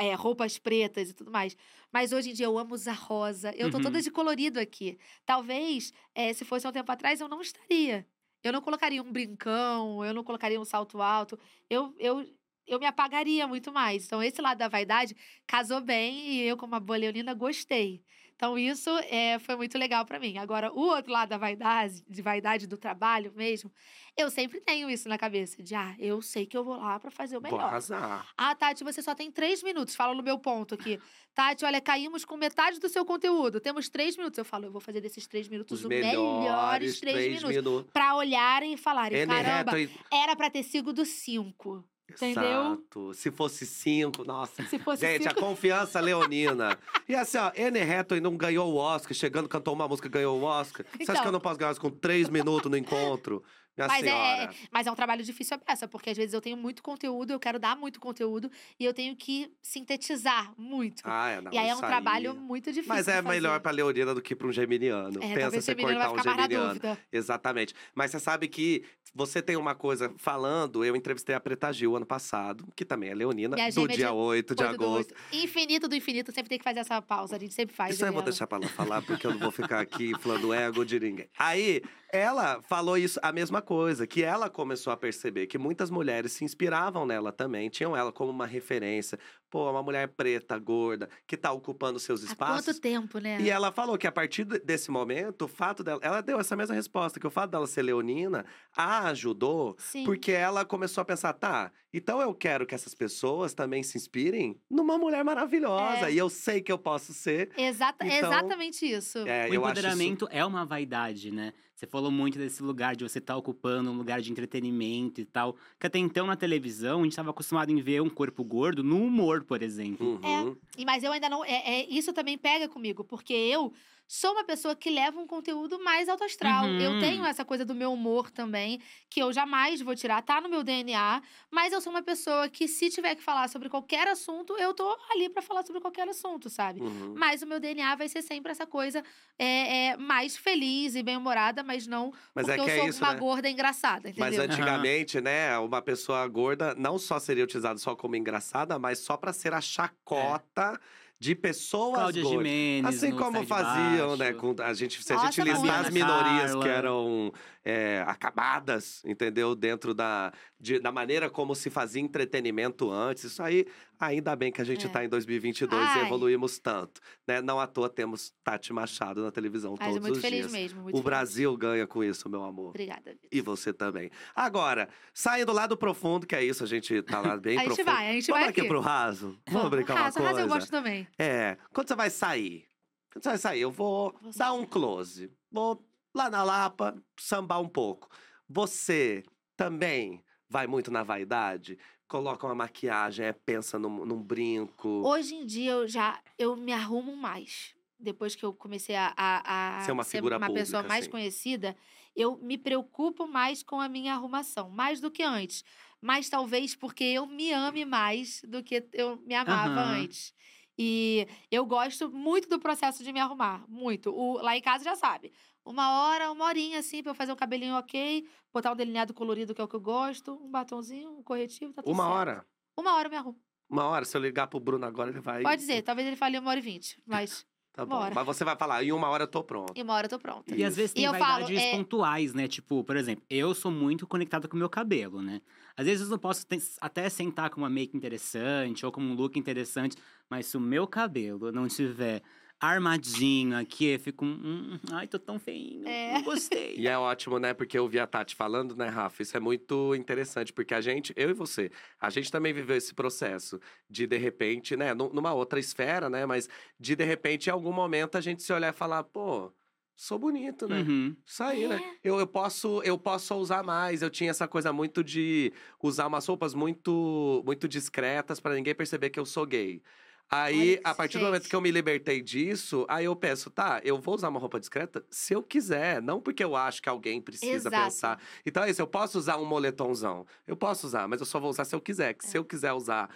é, roupas pretas e tudo mais. Mas hoje em dia eu amo usar rosa. Eu tô
Uhum.
toda de colorido aqui. Talvez, eh, se fosse há um tempo atrás, eu não estaria. Eu não colocaria um brincão, eu não colocaria um salto alto. Eu, eu, eu me apagaria muito mais. Então, esse lado da vaidade casou bem e eu, como uma boa leonina, gostei. Então, isso é, foi muito legal pra mim. Agora, o outro lado da vaidade, de vaidade do trabalho mesmo, eu sempre tenho isso na cabeça. De, ah, eu sei que eu vou lá pra fazer o
Vou
melhor.
arrasar.
Ah, Tati, você só tem três minutos. Fala no meu ponto aqui. Tati, olha, caímos com metade do seu conteúdo. Temos três minutos. Eu falo, eu vou fazer desses três minutos
Os
os
melhores
melhores três,
três
minutos.
minutos.
Pra olharem e falarem,
N
caramba,
reto e...
era pra ter sido do cinco. Entendeu?
Exato. Se fosse cinco, nossa.
Se fosse
Gente, a
cinco...
confiança leonina. E assim, ó, N Hathaway não ganhou o Oscar, chegando, cantou uma música, ganhou o Oscar. Você acha
Então.
que eu não posso ganhar com três minutos no encontro? Minha
Mas é,
senhora.
mas é um trabalho difícil a peça, porque às vezes eu tenho muito conteúdo, eu quero dar muito conteúdo, e eu tenho que sintetizar muito.
Ah, é, não,
e aí é um trabalho muito difícil.
Mas é
de
melhor pra leonina do que pra um geminiano.
É,
Pensa você cortar um geminiano. Exatamente. Mas você sabe que você tem uma coisa falando, eu entrevistei a Preta Gil ano passado, que também é leonina,
Minha
do dia
de
8 de
Oito do
agosto.
oito. Infinito do infinito, sempre tem que fazer essa pausa, a gente sempre faz.
Isso aí eu vou
Juliana.
deixar pra ela falar, porque eu não vou ficar aqui inflando o ego de ninguém. Aí, ela falou isso, a mesma coisa, que ela começou a perceber que muitas mulheres se inspiravam nela também, tinham ela como uma referência. Pô, uma mulher preta, gorda, que tá ocupando seus
Há
espaços.
quanto tempo, né?
E ela falou que a partir de- desse momento, o fato dela. Ela deu essa mesma resposta, que o fato dela ser leonina a ajudou,
Sim.
porque ela começou a pensar, tá, então eu quero que essas pessoas também se inspirem numa mulher maravilhosa.
É.
E eu sei que eu posso ser.
Exata,
Então,
exatamente isso.
É,
O
eu acho isso-
empoderamento é uma vaidade, né? Você falou muito desse lugar de você estar ocupando um lugar de entretenimento e tal. Que até então na televisão a gente estava acostumado em ver um corpo gordo no humor, por exemplo.
Uhum.
E, Mas eu ainda não. É, é- isso também pega comigo, porque eu sou uma pessoa que leva um conteúdo mais alto astral.
Uhum.
Eu tenho essa coisa do meu humor também, que eu jamais vou tirar, tá no meu DNA. Mas eu sou uma pessoa que, se tiver que falar sobre qualquer assunto, eu tô ali pra falar sobre qualquer assunto, sabe?
Uhum.
Mas o meu DNA vai ser sempre essa coisa é, é, mais feliz e bem-humorada, mas não
Mas
porque
é que
eu
é
sou
isso,
uma
né?
gorda engraçada,
Mas
entendeu?
antigamente, né, uma pessoa gorda não só seria utilizada só como engraçada, mas só pra ser a chacota de pessoas
Cláudia
gordas.
Gimenez,
Assim como faziam,
Baixo.
né? Com a gente, se a
Nossa,
gente listar as minorias que
Carla.
eram eram é, acabadas, entendeu? Dentro da, de- da maneira como se fazia entretenimento antes. Isso aí, ainda bem que a gente
É.
está em 2022 e
Ai.
evoluímos tanto. Né? Não à toa temos Tati Machado na televisão todos
muito
os
feliz
dias.
mesmo. Muito
O
feliz.
Brasil ganha com isso, meu amor.
Obrigada, Vitor.
E você também. Agora, saindo lá do profundo, que é isso, a gente tá lá bem
A gente
profundo.
vai, a gente
Vamos
vai
aqui
aqui.
pro raso? Vamos brincar uma
raso,
coisa?
raso eu gosto também.
É, quando você vai sair? Quando você vai sair, eu vou,
Vou
dar um close. Vou lá na Lapa, sambar um pouco. Você também vai muito na vaidade? Coloca uma maquiagem, é, pensa num, num brinco.
Hoje em dia eu já eu me arrumo mais. Depois que eu comecei a, a, a
Ser uma figura
uma pessoa
pública,
mais
assim.
conhecida, eu me preocupo mais com a minha arrumação, mais do que antes. Mas talvez porque eu me ame mais do que eu me amava
Aham.
antes. E eu gosto muito do processo de me arrumar, muito. O, lá em casa já sabe. Uma hora, uma horinha assim, pra eu fazer o cabelinho ok, botar um delineado colorido, que é o que eu gosto, um batonzinho, um corretivo, tá tudo
Uma
certo.
hora?
Uma hora eu me arrumo.
Uma hora, se eu ligar pro Bruno agora, ele vai.
Pode dizer, talvez ele fale uma hora e vinte, mas
Tá
uma
bom.
hora.
Mas você vai falar, em uma hora eu tô pronto.
em uma hora eu tô pronta.
E às vezes
E
tem
falo,
vaidades
é-
pontuais, né? Tipo, por exemplo, eu sou muito conectada com o meu cabelo, né? Às vezes eu posso ter- até sentar com uma make interessante ou com um look interessante, mas se o meu cabelo não tiver armadinho aqui, eu fico. Hum, ai, tô tão feinho.
É.
Não gostei.
E é ótimo, né? Porque eu vi a Tati falando, né, Rafa? Isso é muito interessante, porque a gente, eu e você, a gente também viveu esse processo de, de repente, né, nu- numa outra esfera, né? Mas de, de repente, em algum momento, a gente se olhar e falar, pô, sou bonito, né?
Uhum.
Isso aí, né?
É.
Eu, eu, posso, eu posso usar mais. Eu tinha essa coisa muito de usar umas roupas muito, muito discretas para ninguém perceber que eu sou gay. Aí, a partir do momento que eu me libertei disso, aí eu penso, tá, eu vou usar uma roupa discreta se eu quiser, não porque eu acho que alguém precisa
Exato.
pensar. Então é isso, eu posso usar um moletomzão. Eu posso usar, mas eu só vou usar se eu quiser. Que
É.
se eu quiser usar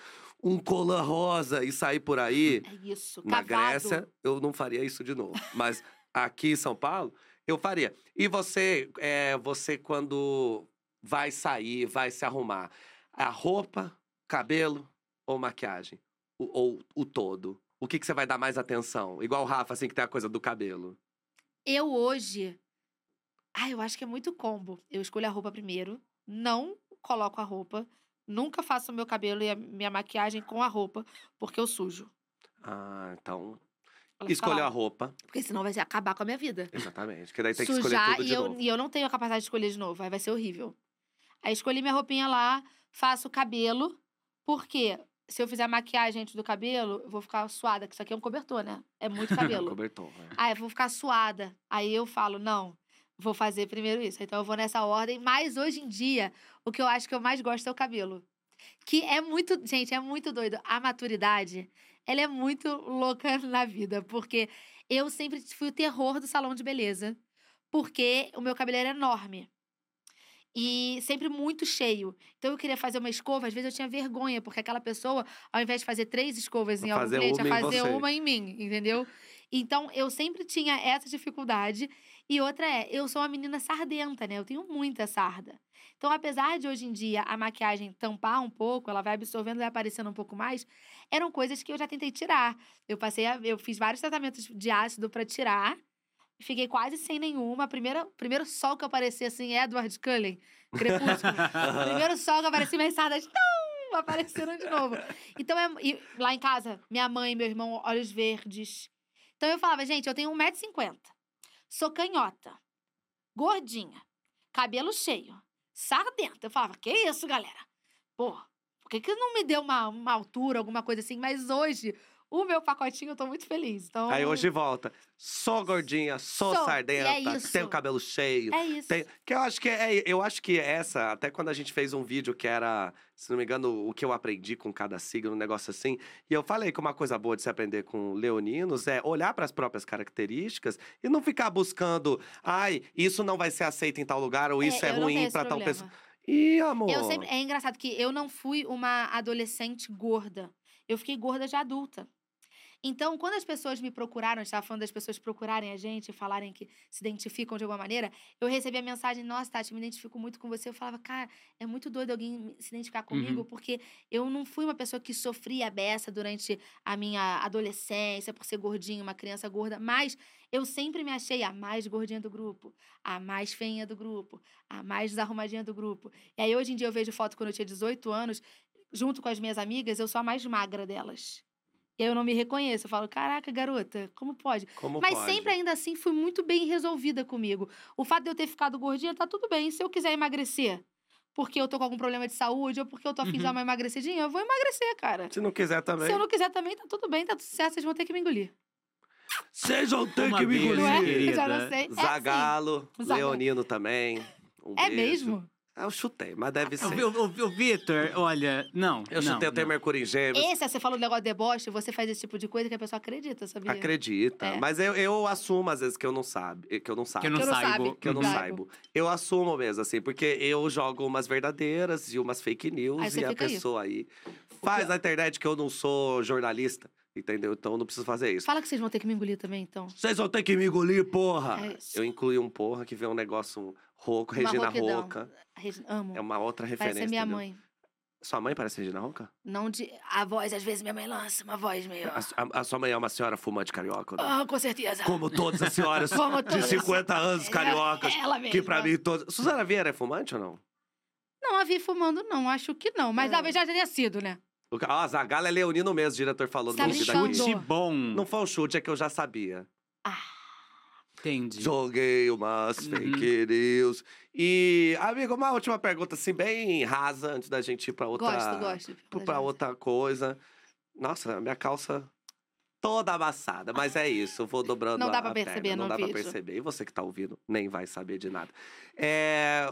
um colã rosa e sair por aí,
É isso.
na
Cavado.
Grécia, eu não faria isso de novo. Mas aqui em São Paulo, eu faria. E você, é, você quando vai sair, vai se arrumar, a roupa, cabelo ou maquiagem? O- ou o todo? O que, que você vai dar mais atenção? Igual o Rafa, assim, que tem a coisa do cabelo.
Eu hoje. Ah, eu acho que é muito combo. Eu escolho a roupa primeiro, não coloco a roupa, nunca faço o meu cabelo e a minha maquiagem com a roupa, porque eu sujo.
Ah, então.
Fica
Escolheu a roupa.
Porque senão vai acabar com a minha vida.
Exatamente. Porque daí tem que escolher tudo
e
de
eu,
novo.
e eu não tenho a capacidade de escolher de novo. Aí vai ser horrível. Aí escolhi minha roupinha lá, faço o cabelo, porque se eu fizer maquiagem antes do cabelo, eu vou ficar suada, que isso aqui é um cobertor, né? É muito cabelo.
Cobertor, né?
Ah, eu vou ficar suada. Aí eu falo, não, vou fazer primeiro isso. Então eu vou nessa ordem. Mas hoje em dia, o que eu acho que eu mais gosto é o cabelo. Que é muito. Gente, é muito doido. A maturidade, ela é muito louca na vida. Porque eu sempre fui o terror do salão de beleza. Porque o meu cabelo era enorme. E sempre muito cheio. Então eu queria fazer uma escova, às vezes eu tinha vergonha, porque aquela pessoa, ao invés de fazer três escovas em algum cliente, ia
uma em
fazer
você.
uma em mim, entendeu? Então eu sempre tinha essa dificuldade. E outra é, eu sou uma menina sardenta, né? Eu tenho muita sarda. Então, apesar de hoje em dia a maquiagem tampar um pouco, ela vai absorvendo, vai aparecendo um pouco mais, eram coisas que eu já tentei tirar. Eu passei, a, eu fiz vários tratamentos de ácido pra tirar. Fiquei quase sem nenhuma. Primeiro, primeiro sol que eu apareci assim, Edward Cullen, Crepúsculo. Primeiro sol que eu apareci, minhas sardas não, apareceram de novo. Então, é, e lá em casa, minha mãe, meu irmão, olhos verdes. Então eu falava, gente, eu tenho 1,50m. Sou canhota. Gordinha. Cabelo cheio. Sardenta. Eu falava, que isso, galera? Pô, por que, que não me deu uma, uma altura, alguma coisa assim? Mas hoje, o meu pacotinho, eu tô muito feliz. Então,
Aí hoje volta. Sou gordinha, sou,
Sou, e
sardenta,
é isso.
tenho cabelo cheio.
É isso.
Tem- que eu acho que é, eu acho que essa, até quando a gente fez um vídeo que era, se não me engano, o que eu aprendi com cada signo, um negócio assim, e eu falei que uma coisa boa de se aprender com leoninos é olhar para as próprias características e não ficar buscando, ai, isso não vai ser aceito em tal lugar ou isso é,
eu não tenho
ruim para tal pessoa. Ih, amor.
Eu sempre, é engraçado que eu não fui uma adolescente gorda. Eu fiquei gorda já adulta. Então, quando as pessoas me procuraram, a gente estava falando das pessoas procurarem a gente e falarem que se identificam de alguma maneira, eu recebi a mensagem: Nossa, Tati, me identifico muito com você. Eu falava, cara, é muito doido alguém se identificar comigo, porque eu não fui uma pessoa que sofria a beça durante a minha adolescência por ser gordinha, uma criança gorda, mas Eu sempre me achei a mais gordinha do grupo, a mais feinha do grupo, a mais desarrumadinha do grupo. E aí, hoje em dia, eu vejo foto quando eu tinha 18 anos, junto com as minhas amigas, eu sou a mais magra delas. E aí eu não me reconheço. Eu falo, caraca, garota, como pode?
Como
Mas
pode?
sempre ainda assim fui muito bem resolvida comigo. O fato de eu ter ficado gordinha, tá tudo bem. Se eu quiser emagrecer porque eu tô com algum problema de saúde ou porque eu tô afim de
Uhum.
dar uma emagrecidinha, eu vou emagrecer, cara.
Se não quiser também.
Se eu não quiser também, tá tudo bem, tá tudo certo, vocês vão ter que me engolir.
Vocês vão ter
Uma
que me
vez,
Não é?
engolir.
querida.
Já não sei. É, assim.
Zagalo,
Zagalo.
Leonino também. Um
é
beijo.
mesmo?
Ah, Eu chutei, mas deve
O,
ser.
O, Vi- o Vitor, olha, não.
Eu
não,
chutei,
não.
Mercúrio em Gêmeos.
Esse, você falou do negócio de deboche, você faz esse tipo de coisa que a pessoa acredita, sabia?
Acredita.
É.
Mas eu, eu assumo, às vezes, que eu não sabe. Que eu não saibo.
Que eu não
Que eu não
saibo.
sabe.
que eu não
Saibo.
saibo. Eu assumo mesmo, assim, porque eu jogo umas verdadeiras e umas fake news e a
fica aí.
pessoa aí faz na internet que eu não sou jornalista, entendeu? Então eu não preciso fazer isso.
Fala que vocês vão ter que me engolir também, então.
Vocês vão ter que me engolir, porra!
É isso.
eu incluí um porra que vê um negócio rouco,
Uma
Regina
rouquidão.
Roca.
Regi- Amo.
É uma outra referência.
Parece a minha
entendeu?
mãe.
Sua mãe parece Regina Roca?
Não de. A voz, às vezes minha mãe lança uma voz meio.
A, a- a sua mãe é uma senhora fumante carioca? né?
Ah, com certeza.
Como todas as senhoras
Como
de
todas.
50 anos
É,
cariocas.
Ela mesma.
Que pra mim todas. Suzana Vieira é fumante ou não?
Não, a vi fumando, não. Acho que não. Mas
É.
talvez já teria sido, né?
O ca- Ó, a Zagala é leonino mesmo, o diretor falou no vídeo
brincando?
daqui.
Chute bom.
Não foi um chute, é que eu já sabia.
Ah.
Entendi.
Joguei umas
Uhum.
fake news. E, amigo, uma última pergunta, assim, bem rasa, antes da gente ir pra outra.
Gosto, gosto.
Pra outra coisa. Nossa, minha calça toda amassada, mas é isso, eu vou dobrando
Não dá
a
pra
perna,
perceber
Não
no
dá pra
vídeo.
perceber. E você que tá ouvindo, nem vai saber de nada. É,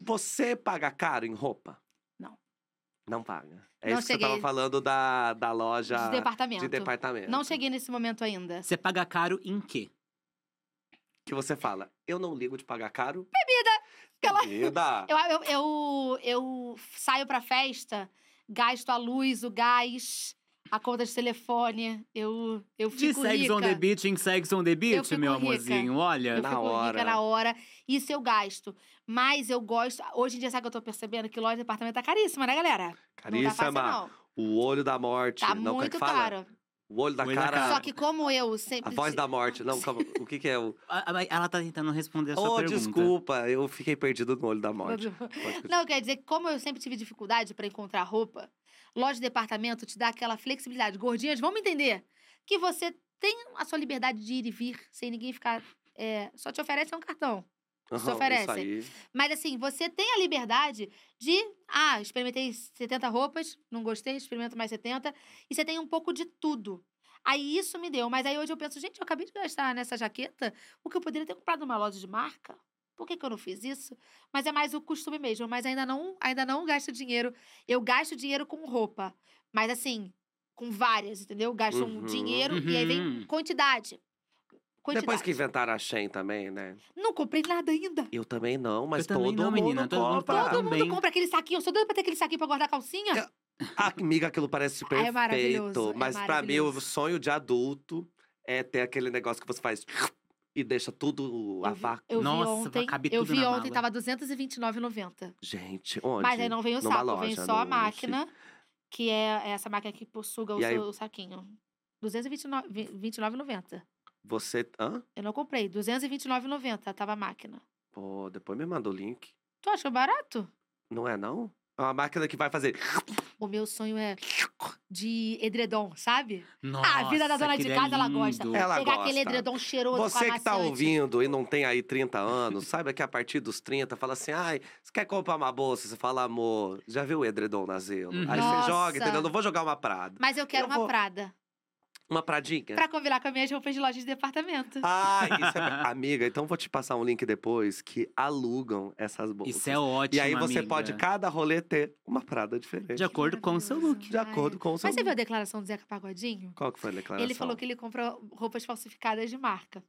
Você paga caro em roupa?
Não.
Não paga. É
Não
isso que você tava
cheguei.
falando da, da loja
De departamento.
de departamento.
Não cheguei nesse momento ainda.
Você paga caro em quê?
Que você fala, eu não ligo de pagar caro.
Aquela-
Bebida!
Eu, eu, eu, eu saio pra festa, gasto a luz, o gás, a conta de telefone. Eu, eu
De
fico
Sex
rica.
on the Beach em Sex on the Beach, meu
rica.
amorzinho. Olha.
Eu
Na hora.
rica na hora. Isso eu gasto. Mas eu gosto. Hoje em dia, sabe o que eu tô percebendo? Que loja de departamento tá caríssima, né, galera? Não tá fácil,
Caríssima.
não.
O olho da morte.
Tá
não, é
muito
fala?
caro.
O olho da
Olho da
cara.
cara.
Só que como eu
A
sempre.
voz da morte. Não, calma, o que que é o...
A- a- Ela tá tentando responder a sua
Oh,
pergunta.
desculpa, eu fiquei perdido no olho da morte.
Não, quer dizer que como eu sempre tive dificuldade pra encontrar roupa, loja de departamento te dá aquela flexibilidade. Gordinhas, vamos entender que você tem a sua liberdade de ir e vir sem ninguém ficar. é, só te oferece um cartão.
Aham,
oferecem.
Isso aí.
Mas assim, você tem a liberdade de. Ah, experimentei 70 roupas, não gostei, experimento mais 70. E você tem um pouco de tudo. Aí isso me deu. Mas aí hoje eu penso, gente, eu acabei de gastar nessa jaqueta o que eu poderia ter comprado numa loja de marca. Por que, que eu não fiz isso? Mas é mais o costume mesmo. Mas ainda não, ainda não gasto dinheiro. Eu gasto dinheiro com roupa. Mas assim, com várias, entendeu? Gasto um
Uhum.
dinheiro e aí vem
Uhum.
quantidade. Quantidade.
Depois que inventaram a Shein também, né?
Não comprei nada ainda.
Eu também não, mas
Eu também
todo
não,
mundo
menina, todo mundo
compra.
Todo mundo
Também.
compra aquele saquinho. Eu sou doida pra ter aquele saquinho pra guardar a calcinha.
Eu- Ah, amiga, aquilo parece
Ah, é
perfeito.
maravilhoso, é
mas pra mim, o
maravilhoso.
sonho de adulto é ter aquele negócio que você faz e deixa tudo a
Eu vi-
vácuo.
Eu
Nossa,
vi
vai
ontem.
caber
Eu
tudo
vi
na
ontem,
mala.
tava R$229,90.
Gente, onde?
Mas aí não vem o
Numa
saco, vem
loja,
só a máquina, que é essa máquina que suga o
E aí-
seu saquinho. R$229,90.
Você. Hã?
Eu não comprei. R$229,90 tava a máquina.
Pô, depois me manda o link.
Tu achou barato?
Não é, não? É uma máquina que vai fazer.
O meu sonho é de edredom, sabe?
Nossa,
a vida da dona de
é
casa, ela gosta.
Ela
Pegar
gosta.
aquele edredom cheiroso
Você
com
que tá ouvindo e não tem aí 30 anos, saiba que a partir dos 30 fala assim: ai, você quer comprar uma bolsa? Você fala, amor, já viu o edredom na Zelo?
Uhum.
Aí
Nossa.
você joga, entendeu? Não vou jogar uma Prada.
Mas eu quero
Eu
uma
vou-
Prada.
Uma Pradinha.
Pra combinar com as minhas roupas de loja de departamento.
Ah, isso é... Amiga, então vou te passar um link depois que alugam essas bolsas.
Isso é ótimo,
E aí você
amiga.
pode, cada rolê, ter uma Prada diferente.
De acordo com o seu look.
De acordo com o seu
Mas você viu a
look.
declaração do Zeca Pagodinho?
Qual que foi a declaração?
Ele falou que ele compra roupas falsificadas de marca.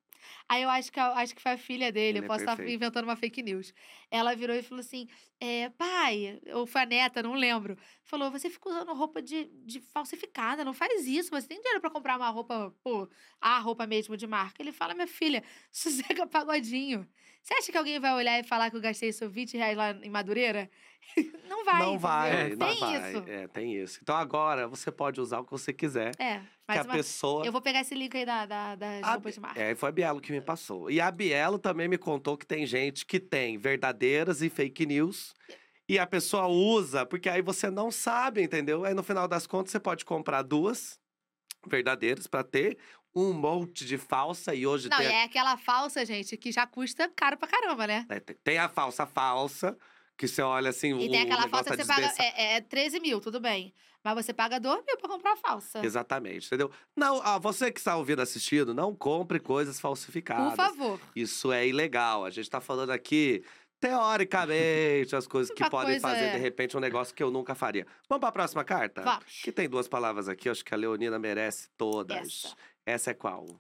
Aí eu acho que, eu acho que foi a filha dele,
Ele é
eu posso estar
perfeito.
inventando uma fake news. Ela virou e falou assim: é, pai, ou foi a neta, não lembro. Falou: você fica usando roupa de, de falsificada, não faz isso. Você tem dinheiro pra comprar uma roupa, pô, a roupa mesmo de marca. Ele fala: minha filha, sossega pagodinho. Você acha que alguém vai olhar e falar que eu gastei isso 20 reais lá em Madureira? não vai.
não vai,
entendeu?
não
Tem
vai.
isso.
É, tem isso. Então agora você pode usar o que você quiser.
É,
que
mas
a
uma-
pessoa.
eu vou pegar esse link aí da, da, das
A
roupas de marca.
É, foi a Bielo que me passou. E a Bielo também me contou que tem gente que tem verdadeiras e fake news. E a pessoa usa, porque aí você não sabe, entendeu? Aí no final das contas você pode comprar duas verdadeiras pra ter um monte de falsa e hoje
Não,
tem,
e
a-
é aquela falsa, gente, que já custa caro pra caramba, né?
é, tem- a falsa falsa, que você olha assim,
E tem aquela falsa que
tá
você paga. É, é 13 mil, tudo bem. Mas você paga 2 mil pra comprar a falsa.
Exatamente, entendeu? Não, ó, você que está ouvindo assistindo, não compre coisas falsificadas.
Por favor.
Isso é ilegal. A gente tá falando aqui, teoricamente, as coisas que podem
coisa
fazer,
é-
de repente, um negócio que eu nunca faria. Vamos pra próxima carta?
Vamos.
Que tem duas palavras aqui, acho que a Leonina merece todas.
Essa.
Essa é qual?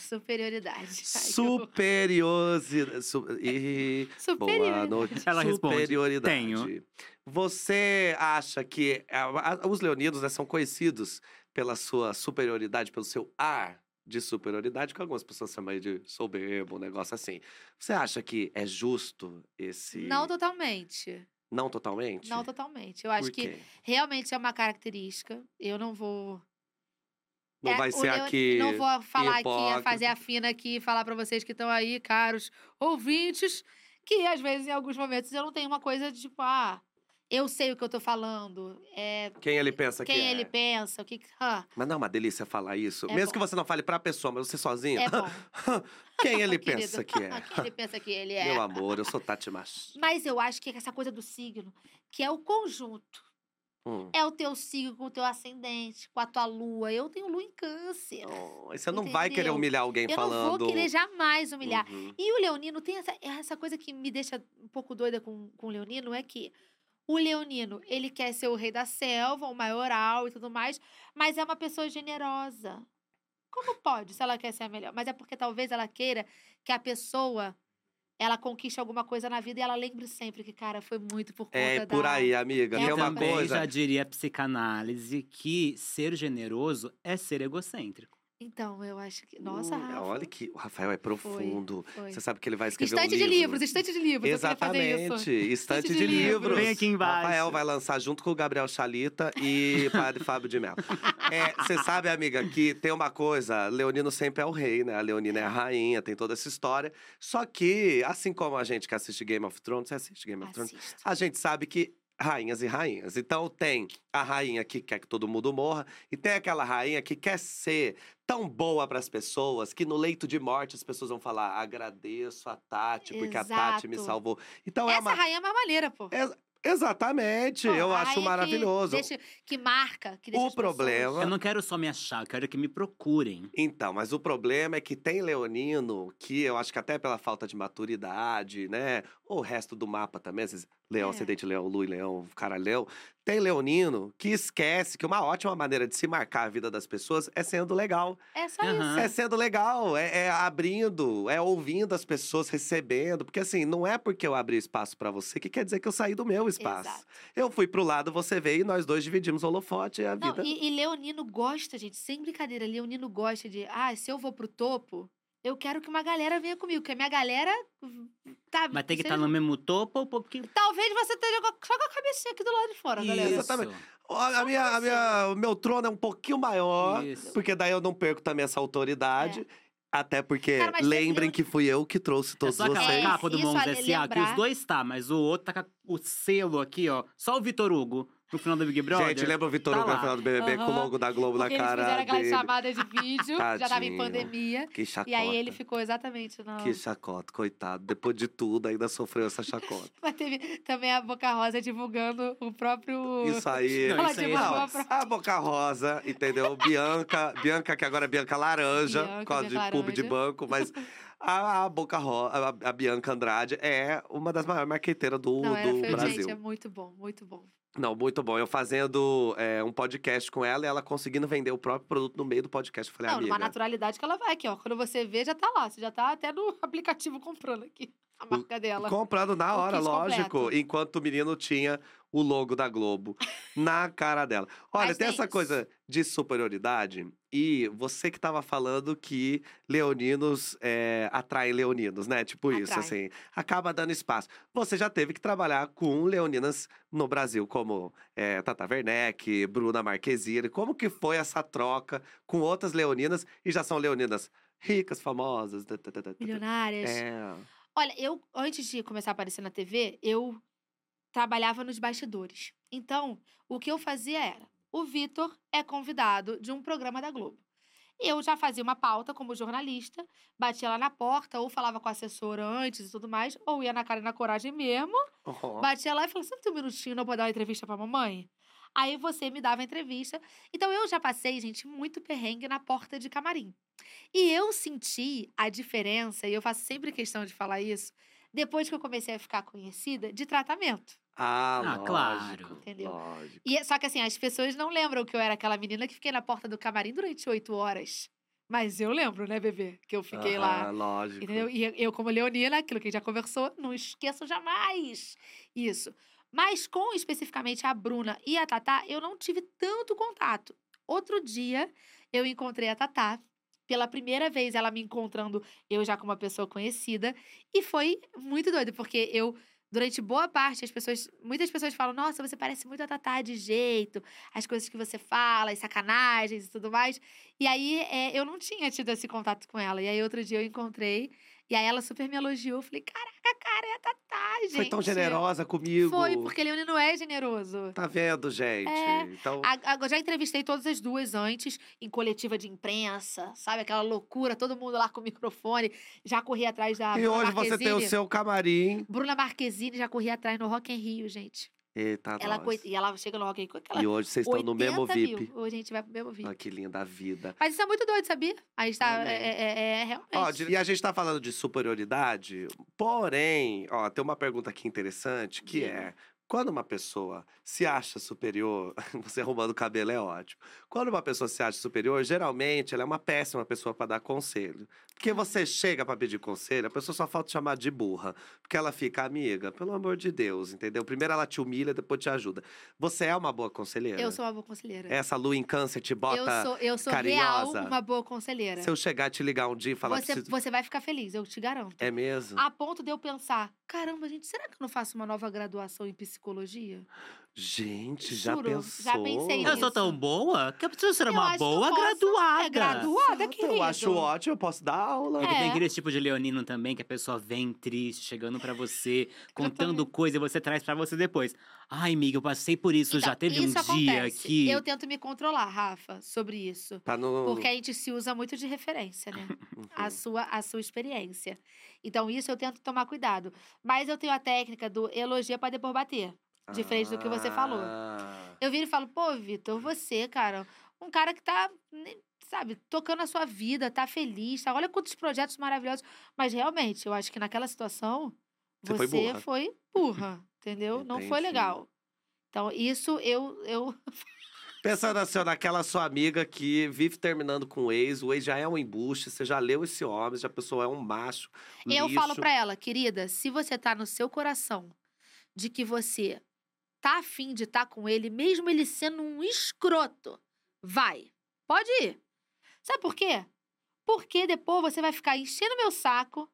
Superioridade. Ai, que horror.
Superiosidade. Su e... Boa
Superioridade.
noite.
Ela responde,
Superioridade.
"Tenho."
Você acha que a- a- os leoninos né, são conhecidos pela sua superioridade, pelo seu ar de superioridade, que algumas pessoas chamam aí de soberbo, um negócio assim. Você acha que é justo esse.
Não totalmente.
Não totalmente?
Não totalmente. Eu acho
Por
que realmente é uma característica. Eu não vou.
Não
É,
vai ser
Leon-
aqui.
Não vou falar aqui, fazer a fina aqui, falar pra vocês que estão aí, caros ouvintes, que às vezes, em alguns momentos, eu não tenho uma coisa de tipo, ah, eu sei o que eu tô falando. É,
Quem ele pensa que
quem
é.
ele pensa, o que. que- ah,
Mas não é uma delícia falar isso.
É
Mesmo
bom.
que você não fale pra pessoa, mas você sozinho.
é bom.
Quem ele pensa que é?
Quem ele pensa que ele é.
Meu amor, eu sou Tati Macho.
Mas eu acho que essa coisa do signo, que é o conjunto.
Hum.
É o teu signo com o teu ascendente, com a tua lua. Eu tenho lua em câncer.
Oh, você não vai querer
Entendeu?
humilhar alguém
Eu
falando.
não vou querer jamais humilhar.
Uhum.
E o leonino tem essa, essa coisa que me deixa um pouco doida com, com o leonino, é que o leonino, ele quer ser o rei da selva, o maioral e tudo mais, mas é uma pessoa generosa. Como pode, se ela quer ser a melhor? Mas é porque talvez ela queira que a pessoa ela conquiste alguma coisa na vida e ela lembre sempre que, cara, foi muito por conta
É
da...
por aí, amiga.
É
Tem
E
uma
também
coisa.
já diria a psicanálise que ser generoso é ser egocêntrico.
Então, eu acho que... Nossa,
Hum,
Rafa.
Olha que o Rafael é profundo.
foi.
Você sabe que ele vai escrever
Estante
um
de
livro.
livros, estante de livros.
Exatamente, estante
Estante
de,
de livros.
livros.
Vem aqui embaixo.
Rafael vai lançar junto com o Gabriel Chalita e Padre Fábio de Mello. É, Você sabe, amiga, que tem uma coisa, Leonino sempre é o rei, né? A Leonina é a rainha, tem toda essa história. Só que, assim como a gente que assiste Game of Thrones, você assiste Game of Thrones?
Assisto.
A gente sabe que rainhas e rainhas. Então tem a rainha que quer que todo mundo morra e tem aquela rainha que quer ser tão boa para as pessoas que no leito de morte as pessoas vão falar: agradeço a Tati porque a Tati me
Exato.
salvou. Então é
Essa
uma
rainha é mais maneira, pô.
Ex- Exatamente,
Pô,
eu acho
rainha que
maravilhoso.
deixa- Que, marca, que deixa
O
as pessoas-
problema-
Eu não quero só me achar, eu quero que me procurem.
Então, mas o problema é que tem leonino que eu acho que até pela falta de maturidade, né? Ou o resto do mapa também, às vezes, leão,
É.
ascendente leão, lua e leão, cara leão. Tem leonino que esquece que uma ótima maneira de se marcar a vida das pessoas é sendo legal.
É só
Aham.
isso.
É sendo legal, é, é abrindo, é ouvindo as pessoas, recebendo. Porque assim, não é porque eu abri espaço pra você que quer dizer que eu saí do meu espaço.
Exato.
Eu fui pro lado, você veio e nós dois dividimos o holofote e a
Não,
vida.
e, e Leonino gosta, gente, sem brincadeira, Leonino gosta de, ah, se eu vou pro topo, eu quero que uma galera venha comigo, porque a minha galera tá.
Mas tem que estar no mesmo topo ou um pouquinho.
Talvez você esteja só com a cabecinha aqui do lado de fora, galera.
Isso.
Exatamente. Olha, a minha, a minha, o meu trono é um pouquinho maior,
Isso.
porque daí eu não perco também essa autoridade. Até porque
Cara,
lembrem que fui eu que trouxe
É
todos
só aquela
vocês.
capa do
Isso,
Mons S.A. que os dois tá, mas o outro tá com o selo aqui, ó. Só o Vitor Hugo no final do Big Brother.
Gente, lembra o Vitor
Tá
Hugo no final do BBB com o logo da Globo
Porque
na
eles
cara
fizeram aquela
dele?
chamada de vídeo, já tava em pandemia.
Que chacota.
E aí ele ficou exatamente na.
Que chacota, coitado. Depois de tudo, ainda sofreu essa chacota.
Mas teve também a Boca Rosa divulgando o próprio.
Isso aí.
Não, isso aí é
Não,
a
Boca Rosa, entendeu? Bianca, Bianca, que agora é Bianca Laranja,
Bianca,
por causa de pub de banco, mas a, a Boca Rosa, a, a Bianca Andrade é uma das maiores marqueteiras do,
Não,
do
foi,
Brasil.
gente, é muito bom, muito bom.
Não, muito bom. Eu fazendo é, um podcast com ela e ela conseguindo vender o próprio produto no meio do podcast. Eu falei,
não,
amiga.
numa naturalidade que ela vai aqui, ó. Quando você vê, já tá lá. Você já tá até no aplicativo comprando aqui a marca dela.
Comprando na hora, lógico.
completo.
Enquanto o menino tinha o logo da Globo na cara dela. Olha,
Mas
tem
tem
essa
isso.
coisa de superioridade. E você que tava falando que leoninos é, atraem leoninos, né? Tipo isso,
Atrai.
assim. Acaba dando espaço. Você já teve que trabalhar com leoninas no Brasil, como é, Tata Werneck, Bruna Marquezine. Como que foi essa troca com outras leoninas? E já são leoninas ricas, famosas.
Milionárias.
É.
Olha, eu, antes de começar a aparecer na TV, eu trabalhava nos bastidores. Então, o que eu fazia era: o Vitor é convidado de um programa da Globo. Eu já fazia uma pauta como jornalista, batia lá na porta, ou falava com a assessora antes e tudo mais, ou ia na cara e na coragem mesmo,
Ó.
batia lá e falava: Você não tem um minutinho não pra dar uma entrevista pra mamãe? Aí você me dava a entrevista. Então eu já passei, gente, muito perrengue na porta de camarim. E eu senti a diferença, e eu faço sempre questão de falar isso, depois que eu comecei a ficar conhecida, de tratamento.
Ah,
Ah,
lógico,
claro. Entendeu?
Lógico.
E, só que assim, as pessoas não lembram que eu era aquela menina que fiquei na porta do camarim durante oito horas. Mas eu lembro, né, bebê? Que eu fiquei lá.
Aham, Lógico.
Entendeu? E eu- eu, como leonina, aquilo que a gente já conversou, não esqueço jamais isso. Mas com especificamente a Bruna e a Tatá, eu não tive tanto contato. Outro dia, eu encontrei a Tatá. Pela primeira vez, ela me encontrando, eu já como uma pessoa conhecida. E foi muito doido, porque eu, durante boa parte, as pessoas, muitas pessoas falam: Nossa, você parece muito a Tatá de jeito, as coisas que você fala, as sacanagens e tudo mais. E aí, é, eu não tinha tido esse contato com ela. E aí, outro dia eu encontrei. E aí, ela super me elogiou. Eu falei, caraca, cara, é a Tatá, gente.
Foi tão generosa comigo.
Foi, porque Leonino é generoso.
Tá vendo, gente?
É.
Então,
A- a- eu já entrevistei todas as duas antes, em coletiva de imprensa, sabe? Aquela loucura, todo mundo lá com o microfone. Já corri atrás da
e
Bruna
hoje você tem o
Marquezine.
seu camarim.
Bruna Marquezine já corri atrás no Rock in Rio, gente.
Eita,
Ela,
nós.
coi- E ela chega no Rock in Rio com aquela
E hoje vocês estão no mesmo
80
VIP.
mil. Hoje a gente vai pro mesmo VIP.
Ah, que linda a vida.
Mas isso é muito doido, sabia? A gente tá. É, é- é- é realmente.
Ó, e a gente tá falando de superioridade, porém, ó, tem uma pergunta aqui interessante que
Diga.
é. Quando uma pessoa se acha superior, você arrumando o cabelo é ótimo. Quando uma pessoa se acha superior, geralmente ela é uma péssima pessoa pra dar conselho. Porque você chega pra pedir conselho, a pessoa só falta te chamar de burra. Porque ela fica, amiga, pelo amor de Deus, entendeu? Primeiro ela te humilha, depois te ajuda. Você é uma boa conselheira?
Eu sou uma boa conselheira.
Essa lua em câncer te bota.
eu sou, eu sou
carinhosa.
real uma boa conselheira.
Se eu chegar e te ligar um dia e falar
você,
preciso...
você vai ficar feliz, eu te garanto.
É mesmo?
A ponto de eu pensar: caramba, gente, será que eu não faço uma nova graduação em psicologia?
Gente, já
Juro,
pensou?
já pensei
Eu sou tão boa que eu preciso ser
Eu
uma
eu
boa
posso-
graduada.
É graduada, querido.
Eu acho ótimo, eu posso dar aula.
É que tem
É.
aquele tipo de leonino também, que a pessoa vem triste, chegando pra você, contando coisa e você traz pra você depois. Ai, amiga, eu passei por isso, já
Então,
teve um
isso
dia
acontece.
que...
Eu tento me controlar, Rafa, sobre isso.
Pra não...
Porque a gente se usa muito de referência, né?
Uhum.
a sua, a sua experiência. Então, isso eu tento tomar cuidado. Mas eu tenho a técnica do elogia pra depois bater. Diferente do que você falou.
Ah.
Eu viro e falo, pô, Vitor, você, cara, um cara que tá, né, sabe, tocando a sua vida, tá feliz, tá? Olha quantos projetos maravilhosos. Mas realmente, eu acho que naquela situação,
Você
você,
foi burra.
foi burra, entendeu? Não foi
Entendi.
legal. Então, isso eu, eu
Pensando assim, naquela sua amiga que vive terminando com o ex, o ex já é um embuste, você já leu esse homem, já a pessoa é um macho.
Eu
lixo.
falo pra ela, querida, se você tá no seu coração de que você tá afim de estar com ele, mesmo ele sendo um escroto, vai. Pode ir. Sabe por quê? Porque depois você vai ficar enchendo meu saco,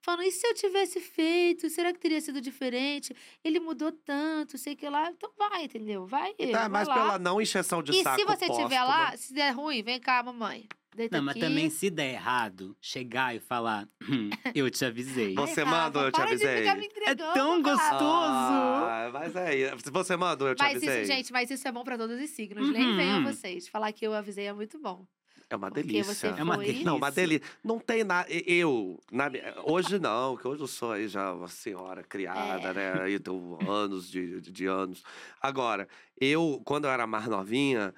falando, e se eu tivesse feito? Será que teria sido diferente? Ele mudou tanto, sei que lá. Então vai, entendeu? Vai.
Tá,
vai
mas
lá.
pela não encheção de
E
saco
se você estiver lá, se der ruim, vem cá, mamãe. Deita
Não, mas
aqui.
também se der errado, chegar e falar, "Hum, eu te avisei.
Você
Ai,
manda ou eu te
para de ficar
avisei?
É tão gostoso!
Ah, mas aí, se você manda, eu te
Mas
avisei.
isso, gente, mas isso é bom pra todos os signos. Nem
Uhum.
venham vocês. Falar que eu avisei é muito bom.
é uma
porque
delícia.
você
É uma delícia.
Não, uma delícia. Não tem nada. Eu, na hoje não, que hoje eu sou aí já uma senhora criada,
É.
né? Aí eu tenho anos de, de, de anos. Agora, eu, quando eu era mais novinha,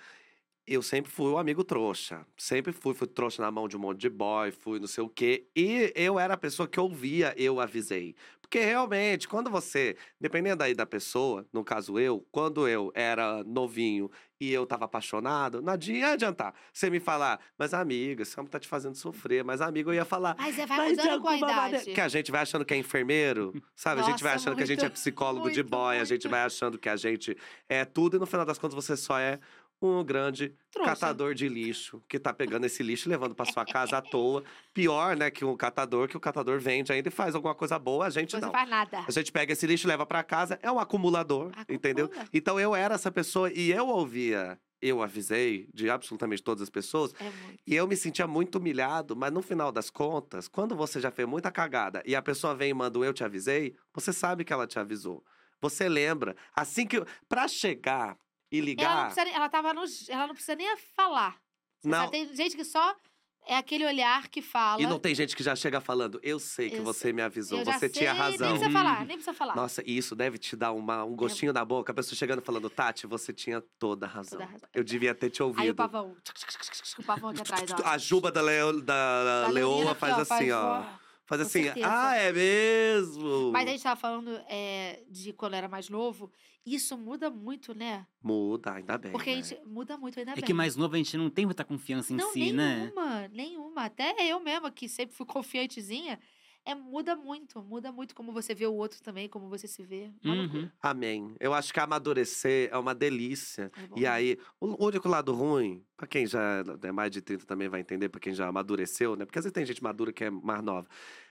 eu sempre fui o amigo trouxa. Sempre fui, fui trouxa na mão de um monte de boy, fui não sei o quê. E eu era a pessoa que ouvia, eu avisei. Porque realmente, quando você, dependendo aí da pessoa, no caso eu, quando eu era novinho e eu tava apaixonado, não ia adiantar você me falar, mas amiga, esse homem tá te fazendo sofrer. Mas amigo, eu ia falar.
Mas é, vai
Mas de
mudando com a
alguma maneira-
idade.
Que a gente vai achando que é enfermeiro, sabe? a gente vai
Nossa,
achando que a gente é
muito,
psicólogo de
muito,
boy, a gente
muito.
vai achando que a gente é tudo, e no final das contas você só é um grande
Trouxa.
catador de lixo que tá pegando esse lixo e levando para sua casa à toa. Pior, né, que o catador, que o catador vende ainda e faz alguma coisa boa, a gente
Você
não.
faz nada.
A gente pega esse lixo, leva para casa, é um acumulador,
Acumula.
entendeu? Então eu era essa pessoa e eu ouvia, eu avisei de absolutamente todas as pessoas
É
e eu me sentia muito humilhado, mas no final das contas, quando você já fez muita cagada e a pessoa vem e manda um eu te avisei, você sabe que ela te avisou. Você lembra. Assim que. Pra chegar e
Ela não,
ligar.
precisa, ela tava no. Ela não precisa nem falar.
Não.
Tem gente que só é aquele olhar que fala.
E não tem gente que já chega falando, eu sei que
Eu
você
sei-
me avisou,
eu
você tinha
sei, Nem
razão.
precisa falar, nem precisa falar.
Nossa, e isso deve te dar uma, um gostinho na boca. A pessoa chegando e falando, Tati, você tinha toda a razão.
Toda a razão.
Eu devia ter te ouvido.
Aí o pavão. O pavão aqui atrás, ó.
A juba da, leo, da,
Da
leoa faz
aqui,
assim, ó. Faz
com
assim,
certeza.
ah, é mesmo?
Mas a gente tava falando é, de quando era mais novo. Isso muda muito, né?
Muda, ainda bem.
Porque a
né?
gente muda muito, ainda
É
bem.
que mais novo a gente não tem muita confiança em
Não,
si, né?
nenhuma, nenhuma. Até eu mesma, que sempre fui confiantezinha, é, muda muito. Muda muito como você vê o outro também, como você se vê.
Uhum.
Amém. Eu acho que amadurecer é uma delícia.
É
E aí, o único lado ruim, pra quem já é mais de 30 também vai entender, pra quem já amadureceu, né? Porque às vezes tem gente madura que é mais nova.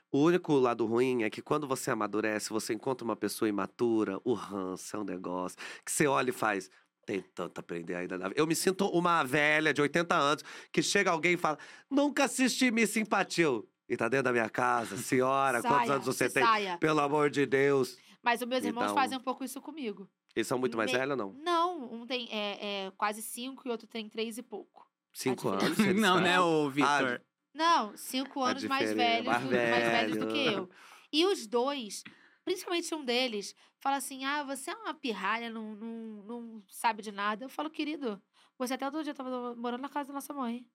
O único lado ruim é que quando você amadurece, você encontra uma pessoa imatura, o ranço é um negócio que você olha e faz. Tem tanto a aprender ainda na vida. Eu me sinto uma velha de 80 anos que chega alguém e fala: Nunca assisti Miss Simpatiu. E tá dentro da minha casa. Senhora, quantos
Saia,
anos você tem?
saia.
Pelo amor de Deus.
Mas os meus irmãos
Então-
fazem um pouco isso comigo.
Eles são muito mais
Me-
velhos ou não?
Não, um tem é, é, quase cinco e outro tem três e pouco.
Cinco anos.
não, né, ô Victor?
Não, cinco
A
anos mais velhos,
mais
do, mais velhos do que
velho.
eu. E os dois, principalmente um deles, fala assim: ah, você é uma pirralha, não, não, não sabe de nada. Eu falo, querido, você até outro dia tava morando na casa da nossa mãe.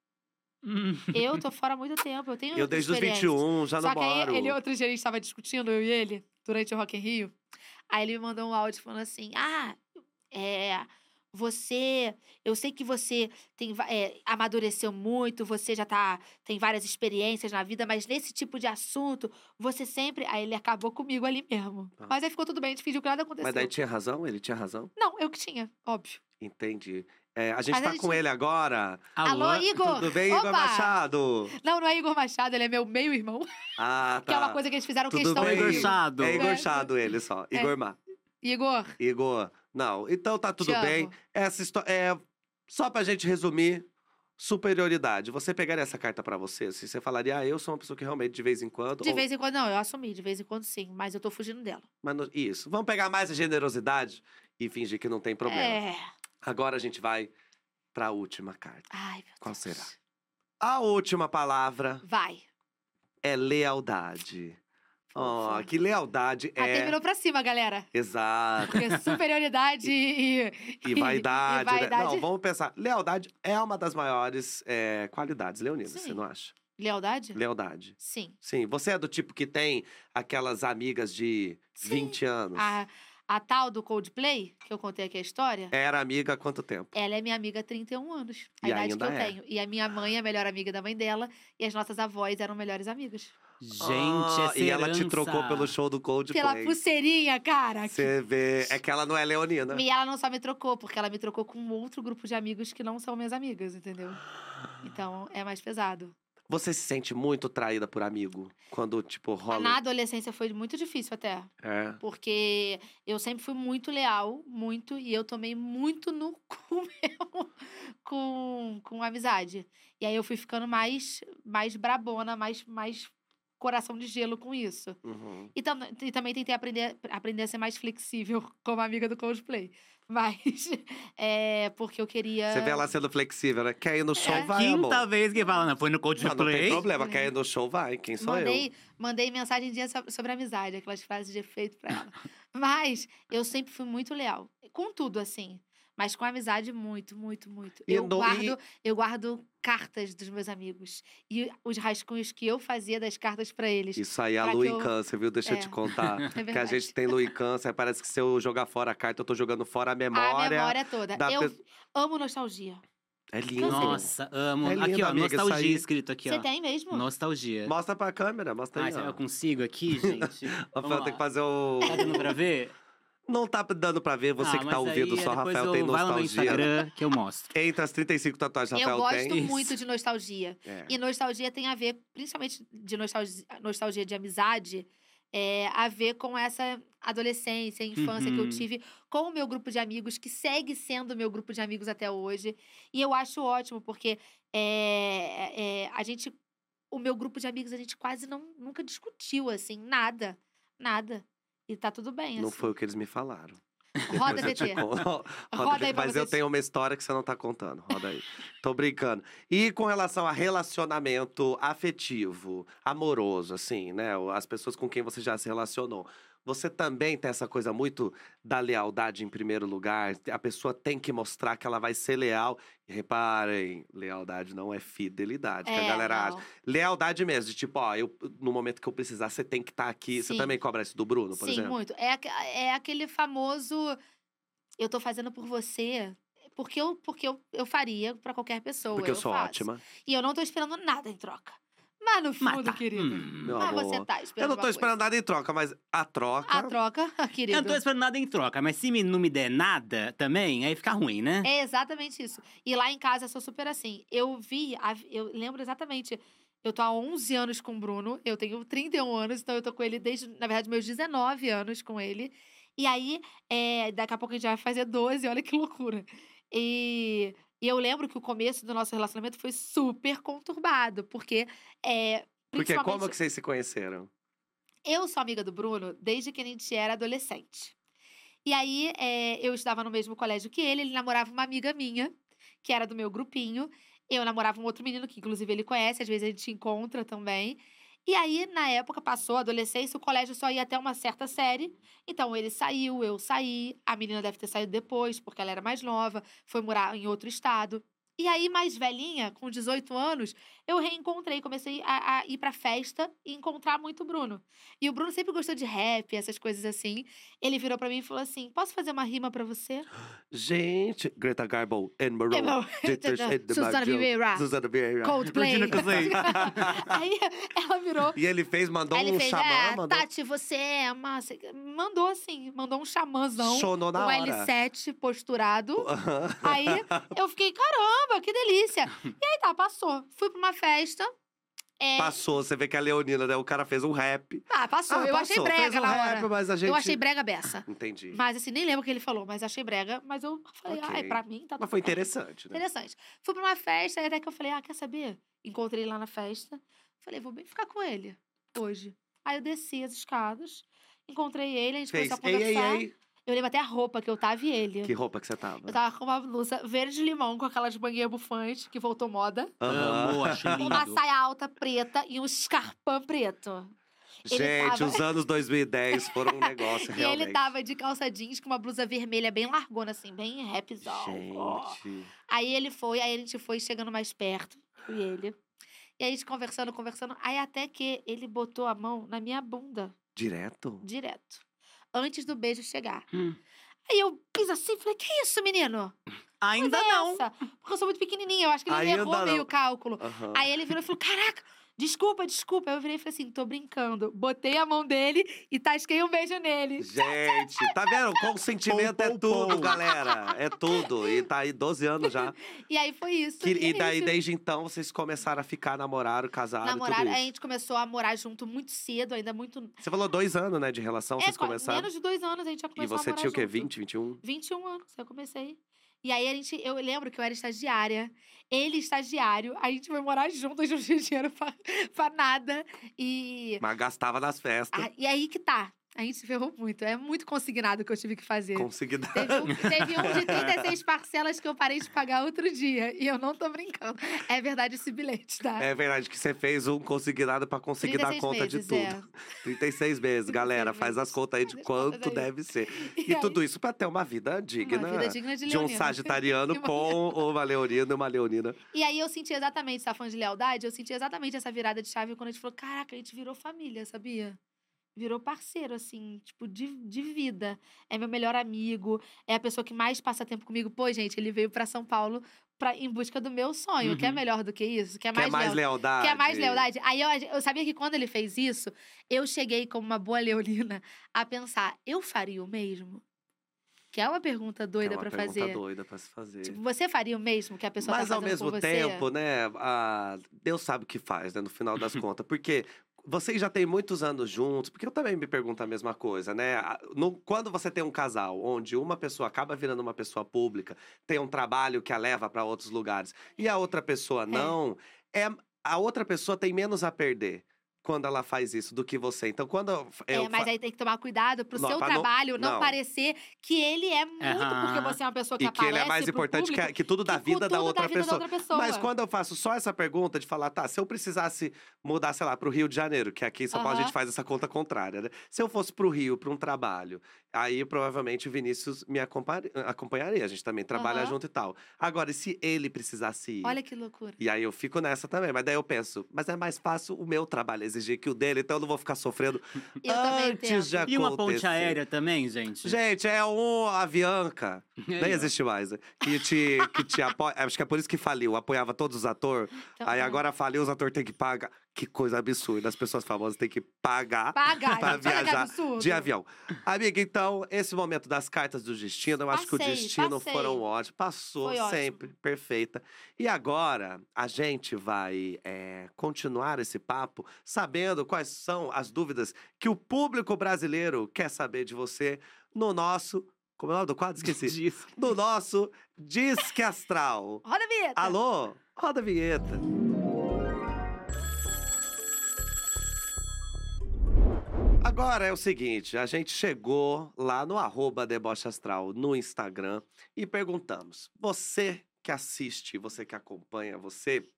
Eu tô fora há muito tempo, eu tenho
Eu desde os
experiência.
21 já
Só
não
que aí,
moro.
ele, outro dia, a gente tava discutindo, eu e ele, durante o Rock in Rio. Aí ele me mandou um áudio falando assim, ah, é... Você, eu sei que você tem, é, amadureceu muito, você já tá, tem várias experiências na vida, mas nesse tipo de assunto, você sempre. Aí ele acabou comigo ali mesmo.
Ah.
Mas aí ficou tudo bem, a gente fingiu que nada aconteceu.
Mas daí tinha razão? Ele tinha razão?
Não, eu que tinha, óbvio.
Entendi. É, a gente
Mas a
tá
gente-
com ele agora.
Alô, Igor!
Tudo bem, Igor
Opa!
Machado?
Não, não é Igor Machado, ele é meu meio-irmão.
Ah, tá.
Que é uma coisa que eles fizeram
Tudo
questão
bem?
de.
Igor Chado.
É Igor
É.
Chado ele só.
É.
Igor Má.
Igor,
Igor. Não, então tá tudo
te
bem.
amo.
Essa história. É, só pra gente resumir. Superioridade. Você pegaria essa carta pra você? Assim, você falaria, ah, eu sou uma pessoa que realmente, de vez em quando.
De
ou-
vez em quando, não, eu assumi, de vez em quando sim, mas eu tô fugindo dela.
Mas no- Isso. Vamos pegar mais a generosidade e fingir que não tem problema.
É.
Agora a gente vai pra última carta.
Ai, meu
Qual
Deus.
será? A última palavra
Vai.
é lealdade. Ó,
Fofa.
que lealdade
Ah,
é.
terminou pra cima, galera.
Exato.
Porque superioridade e.
E vaidade,
e
né?
vaidade.
Não, vamos pensar. Lealdade é uma das maiores é, qualidades leoninas, você
Sim.
não acha?
Lealdade?
Lealdade.
Sim.
Sim. Você é do tipo que tem aquelas amigas de
Sim.
20 anos.
A, a tal do Coldplay, que eu contei aqui a história,
Era amiga há quanto tempo?
ela é minha amiga há 31 anos. A
E
idade que eu
é.
tenho. E a minha mãe é a melhor amiga da mãe dela. E as nossas avós eram melhores amigas.
Gente, essa
E ela te trocou pelo show do Coldplay.
Pela pulseirinha, cara. que-
Você vê. É que ela não é leonina.
E ela não só me trocou, porque ela me trocou com um outro grupo de amigos que não são minhas amigas, entendeu? Então é mais pesado.
Você se sente muito traída por amigo? Quando, tipo, rola.
Na adolescência foi muito difícil até.
É.
Porque eu sempre fui muito leal, muito, e eu tomei muito no cu mesmo com, com amizade. E aí eu fui ficando mais, mais brabona, mais, mais coração de gelo com isso.
Uhum.
E, tam e também tentei aprender, aprender a ser mais flexível como amiga do cosplay. Mas é porque eu queria.
Você vê ela sendo flexível, né? Quer ir no show,
É.
vai,
Quinta
amor.
vez que fala, não, foi no
Não, não tem
Coldplay.
problema. Quer ir no show, vai. Quem sou eu?
mandei, mandei mensagem dia so- sobre amizade, aquelas frases de efeito pra ela. Mas eu sempre fui muito leal. Com tudo, assim. Mas com amizade, muito, muito, muito.
E
Eu
no- e-
guardo, eu guardo cartas dos meus amigos. E os rascunhos que eu fazia das cartas pra eles.
Isso aí, a lua
que
em
eu-
câncer, viu? Deixa eu
É.
te contar.
É
que a gente tem lua em câncer, parece que se eu jogar fora a carta, eu tô jogando fora a memória.
A memória toda.
da
Eu
pe-
amo nostalgia.
É lindo.
Nossa, amo.
É lindo,
aqui, ó,
amiga, isso
nostalgia escrito aqui,
Você
ó.
tem mesmo?
Nostalgia.
Mostra pra câmera, mostra
Ah,
aí,
será
ó.
que eu consigo aqui, gente?
Rafael
Vamos
tem que
lá.
fazer o...
Tá dando pra ver?
Não tá dando pra ver, você
Ah,
que tá ouvindo
aí,
só, Rafael
eu-
tem
Vai lá no
nostalgia.
Instagram que eu mostro.
Entre as 35 tatuagens,
Eu
Rafael
gosto
tem.
muito de nostalgia.
É.
E nostalgia tem a ver, principalmente de nostalgia, nostalgia de amizade, é, a ver com essa adolescência, infância que eu
Uhum.
tive com o meu grupo de amigos, que segue sendo meu grupo de amigos até hoje. E eu acho ótimo, porque é, é, a gente. O meu grupo de amigos, a gente quase não, nunca discutiu, assim, nada. Nada. E tá tudo bem,
Não
assim.
foi o que eles me falaram.
Roda, VT.
Roda,
Roda aí
Mas eu tenho uma história que você não tá contando. Roda aí. Tô brincando. E com relação a relacionamento afetivo, amoroso, assim, né? As pessoas com quem você já se relacionou. Você também tem essa coisa muito da lealdade em primeiro lugar. A pessoa tem que mostrar que ela vai ser leal. E reparem, lealdade não é fidelidade. que a
É,
galera acha.
não.
Lealdade mesmo, de tipo, ó, eu, no momento que eu precisar, você tem que estar aqui. Você
Sim.
também cobra isso do Bruno, por
Sim,
exemplo?
muito. É, é aquele famoso. Eu tô fazendo por você. Porque eu, porque eu, eu faria pra qualquer pessoa.
Porque eu sou
faço.
ótima.
E eu não tô esperando nada em troca. Mas no fundo,
Mas tá.
querido.
Hum.
Meu
mas
amor.
você tá esperando.
Eu não tô esperando nada em troca, mas a troca.
coisa. A troca, querido.
Eu não tô esperando nada em troca, mas se me- não me der nada também, aí fica ruim, né?
É exatamente isso. E lá em casa eu sou super assim. Eu vi, eu lembro exatamente. Eu tô há 11 anos com o Bruno, eu tenho 31 anos, então eu tô com ele desde, na verdade, meus 19 anos com ele. E aí, é, daqui a pouco a gente vai fazer 12, olha que loucura. E, e eu lembro que o começo do nosso relacionamento foi super conturbado, porque. É,
Porque como que vocês se conheceram?
eu sou amiga do Bruno desde que a gente era adolescente. E aí, é, eu estudava no mesmo colégio que ele, ele namorava uma amiga minha, que era do meu grupinho. Eu namorava um outro menino, que inclusive ele conhece, às vezes a gente encontra também. E aí, na época, passou a adolescência, o colégio só ia até uma certa série. Então, ele saiu, eu saí. A menina deve ter saído depois, porque ela era mais nova, foi morar em outro estado. E aí, mais velhinha, com 18 anos, eu reencontrei, comecei a, a ir pra festa e encontrar muito o Bruno. E o Bruno sempre gostou de rap, essas coisas assim. Ele virou pra mim e falou assim: Posso fazer uma rima pra você?
Gente, Greta Garbo, and Moreau.
É,
the
Susana Vieira.
Susana Vieira.
Coldplay. Aí ela virou.
E ele fez, mandou
ele
um
fez,
xamã,
é,
mandou.
Tati, você é uma. Mandou assim, mandou um xamãzão.
Chonou na
um
hora.
L7 posturado. Aí eu fiquei, caramba, que delícia. E aí tá, passou. Fui pra uma festa. É,
Passou, você vê que a Leonina, né? O cara fez um rap.
Ah, passou.
Ah,
eu achei
passou, fez
brega
um
na
rap,
hora.
mas a gente...
Eu achei brega beça.
Entendi.
Mas assim, nem lembro o que ele falou, mas achei brega. Mas eu falei,
Ok.
ai, pra mim tá tudo
Mas foi
bem.
interessante, né?
Interessante. Fui pra uma festa, e até que eu falei, ah, quer saber? Encontrei lá na festa. Falei, vou bem ficar com ele hoje. Aí eu desci as escadas, encontrei ele, a gente
Fez,
começou a
ei, ei,
conversar.
ei.
Eu lembro até a roupa que eu tava e ele.
Que roupa que você tava?
Eu tava com uma blusa verde-limão, com aquelas banguinhas bufantes, que voltou moda.
Amo, acho lindo.
Uma saia alta preta e um escarpão preto. ele
Gente,
tava-
os anos 2010 foram um negócio,
E
realmente.
ele tava de calça jeans com uma blusa vermelha bem largona, assim, bem rapzão.
Gente...
Aí ele foi, aí a gente foi chegando mais perto, eu e ele. E aí a gente conversando, conversando. Aí até que ele botou a mão na minha bunda,
Direto?
direto. Antes do beijo chegar.
Hum.
Aí eu fiz assim, falei, que isso, menino?
Ainda
é
não.
essa? Porque eu sou muito pequenininha, eu acho que ele
Ainda
errou meio
não.
o cálculo.
Aham.
Aí ele virou e falou, caraca, desculpa, desculpa. Aí eu virei e falei assim, tô brincando. Botei a mão dele e tasquei um beijo nele.
Gente, tá vendo? Consentimento é
Pou, pou,
tudo, galera. É tudo. E tá aí 12 anos já.
E aí foi isso.
Que- e
é
daí,
isso.
desde então, vocês começaram a ficar, namoraram, casaram e
Namorar,
tudo
aí a gente começou a morar junto muito cedo, ainda muito.
Você falou dois anos, né, de relação,
é,
vocês começaram.
menos de dois anos a gente já
E
começou a
você
morar
tinha o quê?
junto.
20, 21?
21 anos, eu comecei. E aí a gente, eu lembro que eu era estagiária, ele estagiário, a gente foi morar juntos, não tinha dinheiro pra, pra nada. E,
Mas gastava nas festas.
ah, e aí que tá, a gente se ferrou muito, é muito consignado que eu tive que fazer.
Consegui dar.
Teve um, teve um de 36 parcelas que eu parei de pagar outro dia. E eu não tô brincando. É verdade esse bilhete, tá?
É verdade que você fez um consignado pra conseguir dar
36
conta
meses,
de
é.
tudo. 36 meses, galera. Faz as contas aí de quanto deve ser.
E
E tudo isso pra ter uma vida digna.
Uma vida digna de
de um sagitariano com uma leonina e uma leonina.
E aí eu senti exatamente, essa fã de lealdade, eu senti exatamente essa virada de chave quando a gente falou: caraca, a gente virou família, sabia? Virou parceiro, assim, tipo, de, de vida. É meu melhor amigo, é a pessoa que mais passa tempo comigo. Pô, gente, ele veio pra São Paulo pra, em busca do meu sonho. Quer
Uhum.
melhor do que isso? Quer
Quer
mais,
mais
leal-
lealdade?
Quer mais lealdade? Aí eu, eu sabia que quando ele fez isso, eu cheguei como uma boa leonina a pensar: eu faria o mesmo? Que é uma pergunta doida
é uma
pra
pergunta
fazer.
doida pra se fazer.
Tipo, você faria o mesmo que a pessoa
Mas
tá
ao
fazendo
mesmo
por
tempo, né? a- Deus sabe o que faz, né? No final das contas. Porque vocês já têm muitos anos juntos, porque eu também me pergunto a mesma coisa, né? No- quando você tem um casal onde uma pessoa acaba virando uma pessoa pública, tem um trabalho que a leva para outros lugares, e a outra pessoa não, é. A outra pessoa tem menos a perder quando ela faz isso do que você. Então, quando eu,
É, mas
fa-
aí tem que tomar cuidado pro
Não,
seu trabalho não,
não.
parecer que ele é muito porque você é uma pessoa que
e que
aparece
ele é mais importante que,
público,
a- que tudo da
que
vida da outra
vida
pessoa.
da outra pessoa.
Mas quando eu faço só essa pergunta de falar, tá, se eu precisasse mudar, sei lá, pro Rio de Janeiro, que aqui em São Paulo a gente faz essa conta contrária, né? Se eu fosse pro Rio, pra um trabalho, aí provavelmente o Vinícius me acompanha- acompanharia. A gente também trabalha
Aham.
junto e tal. Agora, e se ele precisasse ir?
Olha que loucura.
E aí eu fico nessa também. Mas daí eu penso, mas é mais fácil o meu trabalho exigir que o dele, então eu não vou ficar sofrendo
Eu também
antes de
tento.
E uma ponte
acontecer.
aérea também, gente?
Gente, é um Avianca.
Aí,
Nem existe mais. né? Que te, que te apoia. Acho que é por isso que faliu. Apoiava todos os atores.
Então,
Aí
é.
agora faliu, os atores têm que pagar. Que coisa absurda. As pessoas famosas têm que pagar
Pagar,
pra
que
viajar de avião. Amiga, então, esse momento das cartas do destino, eu acho que o
Passei,
destino
passei.
foram ótimos. Passou
Foi ótimo.
sempre, perfeita. E agora, a gente vai é, continuar esse papo sabendo quais são as dúvidas que o público brasileiro quer saber de você no nosso. Como é o nome do quadro? Esqueci.
Diz.
no nosso Disque Astral.
Roda a vinheta.
Alô? Roda a vinheta. Agora é o seguinte, a gente chegou lá no arroba Deboche Astral no Instagram e perguntamos: você que assiste, você que acompanha, você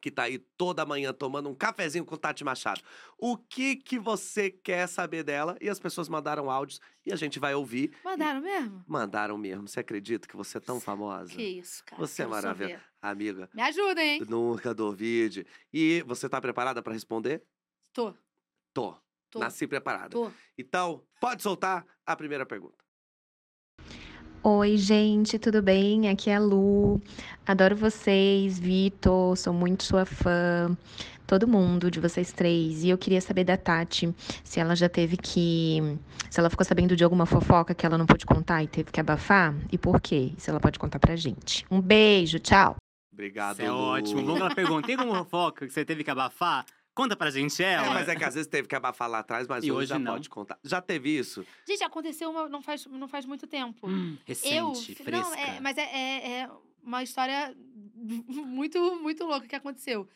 que tá aí toda manhã tomando um cafezinho com Tati Machado, o que que você quer saber dela? E as pessoas mandaram áudios e a gente vai ouvir.
Mandaram mesmo?
Mandaram mesmo. Você acredita que você é tão famosa?
Que isso, cara.
Você é
quero
maravilhosa. Amiga,
Me ajuda, hein?
nunca duvide. E você tá preparada para responder?
Tô,
Tô.
Tô,
Nasci preparada.
tô.
Então, pode soltar a primeira pergunta.
Oi, gente, tudo bem? Aqui é a Lu. Adoro vocês, Vitor, sou muito sua fã. Todo mundo de vocês três. E eu queria saber da Tati se ela já teve que. Se ela ficou sabendo de alguma fofoca que ela não pôde contar e teve que abafar. E por quê? Se ela pode contar pra gente. Um beijo, tchau.
Obrigado,
Isso é
Lu.
ótimo. Que ela pergunta, tem alguma fofoca que você teve que abafar? Conta pra gente
É,
ela.
mas é que às vezes teve que abafar lá atrás, mas
E
hoje,
hoje
já
não.
pode contar. Já teve isso?
Gente, aconteceu uma- não, faz, não faz muito tempo.
Hum, recente,
eu.
fresca.
Não, é, mas é, é- é uma história muito, muito louca que aconteceu.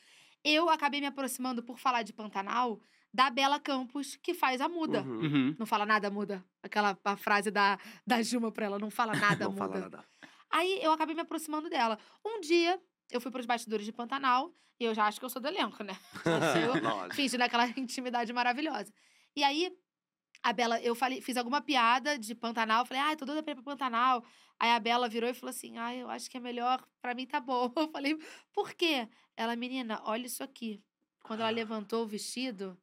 Eu acabei me aproximando, por falar de Pantanal, da Bela Campos, que faz a muda.
Uhum.
Uhum.
Não fala nada, muda. Aquela a frase da, da Juma pra ela, não fala nada,
não
muda.
fala nada.
Aí eu acabei me aproximando dela. Um dia, eu fui pros bastidores de Pantanal, e eu já acho que eu sou do elenco, né? Eu fingindo aquela intimidade maravilhosa. E aí, a Bela, eu falei, fiz alguma piada de Pantanal, falei, ai, tô doida pra ir pra Pantanal. Aí a Bela virou e falou assim, ai, eu acho que é melhor, pra mim tá bom. Eu falei, por quê? Ela, menina, olha isso aqui. Quando ela levantou o vestido,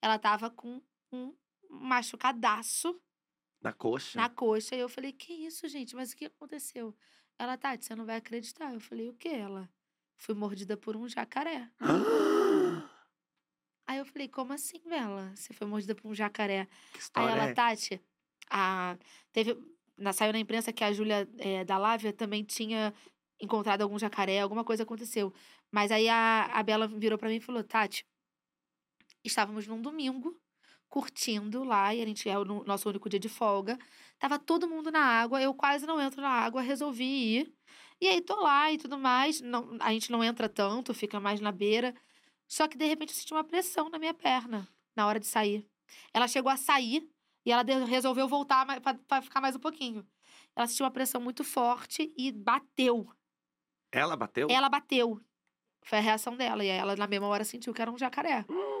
ela tava com um machucadaço
Na coxa?
na coxa. E eu falei, que isso, gente? Mas o que aconteceu? Ela, Tati, você não vai acreditar. Eu falei, o quê? Ela, fui mordida por um jacaré. Aí eu falei, como assim, Bela? Você foi mordida por um jacaré?
que
Aí ela,
é?
Tati, a, teve, na, saiu na imprensa que a Júlia eh, da Lávia também tinha encontrado algum jacaré, alguma coisa aconteceu. Mas aí a, a Bela virou pra mim e falou, Tati, estávamos num domingo, curtindo lá, e a gente é o no- nosso único dia de folga. Tava todo mundo na água, eu quase não entro na água, resolvi ir. E aí tô lá e tudo mais, não, a gente não entra tanto, fica mais na beira. Só que de repente eu senti uma pressão na minha perna na hora de sair. Ela chegou a sair e ela resolveu voltar pra ficar mais um pouquinho. Ela sentiu uma pressão muito forte e bateu.
Ela bateu?
Ela bateu. Foi a reação dela. E ela, na mesma hora, sentiu que era um jacaré.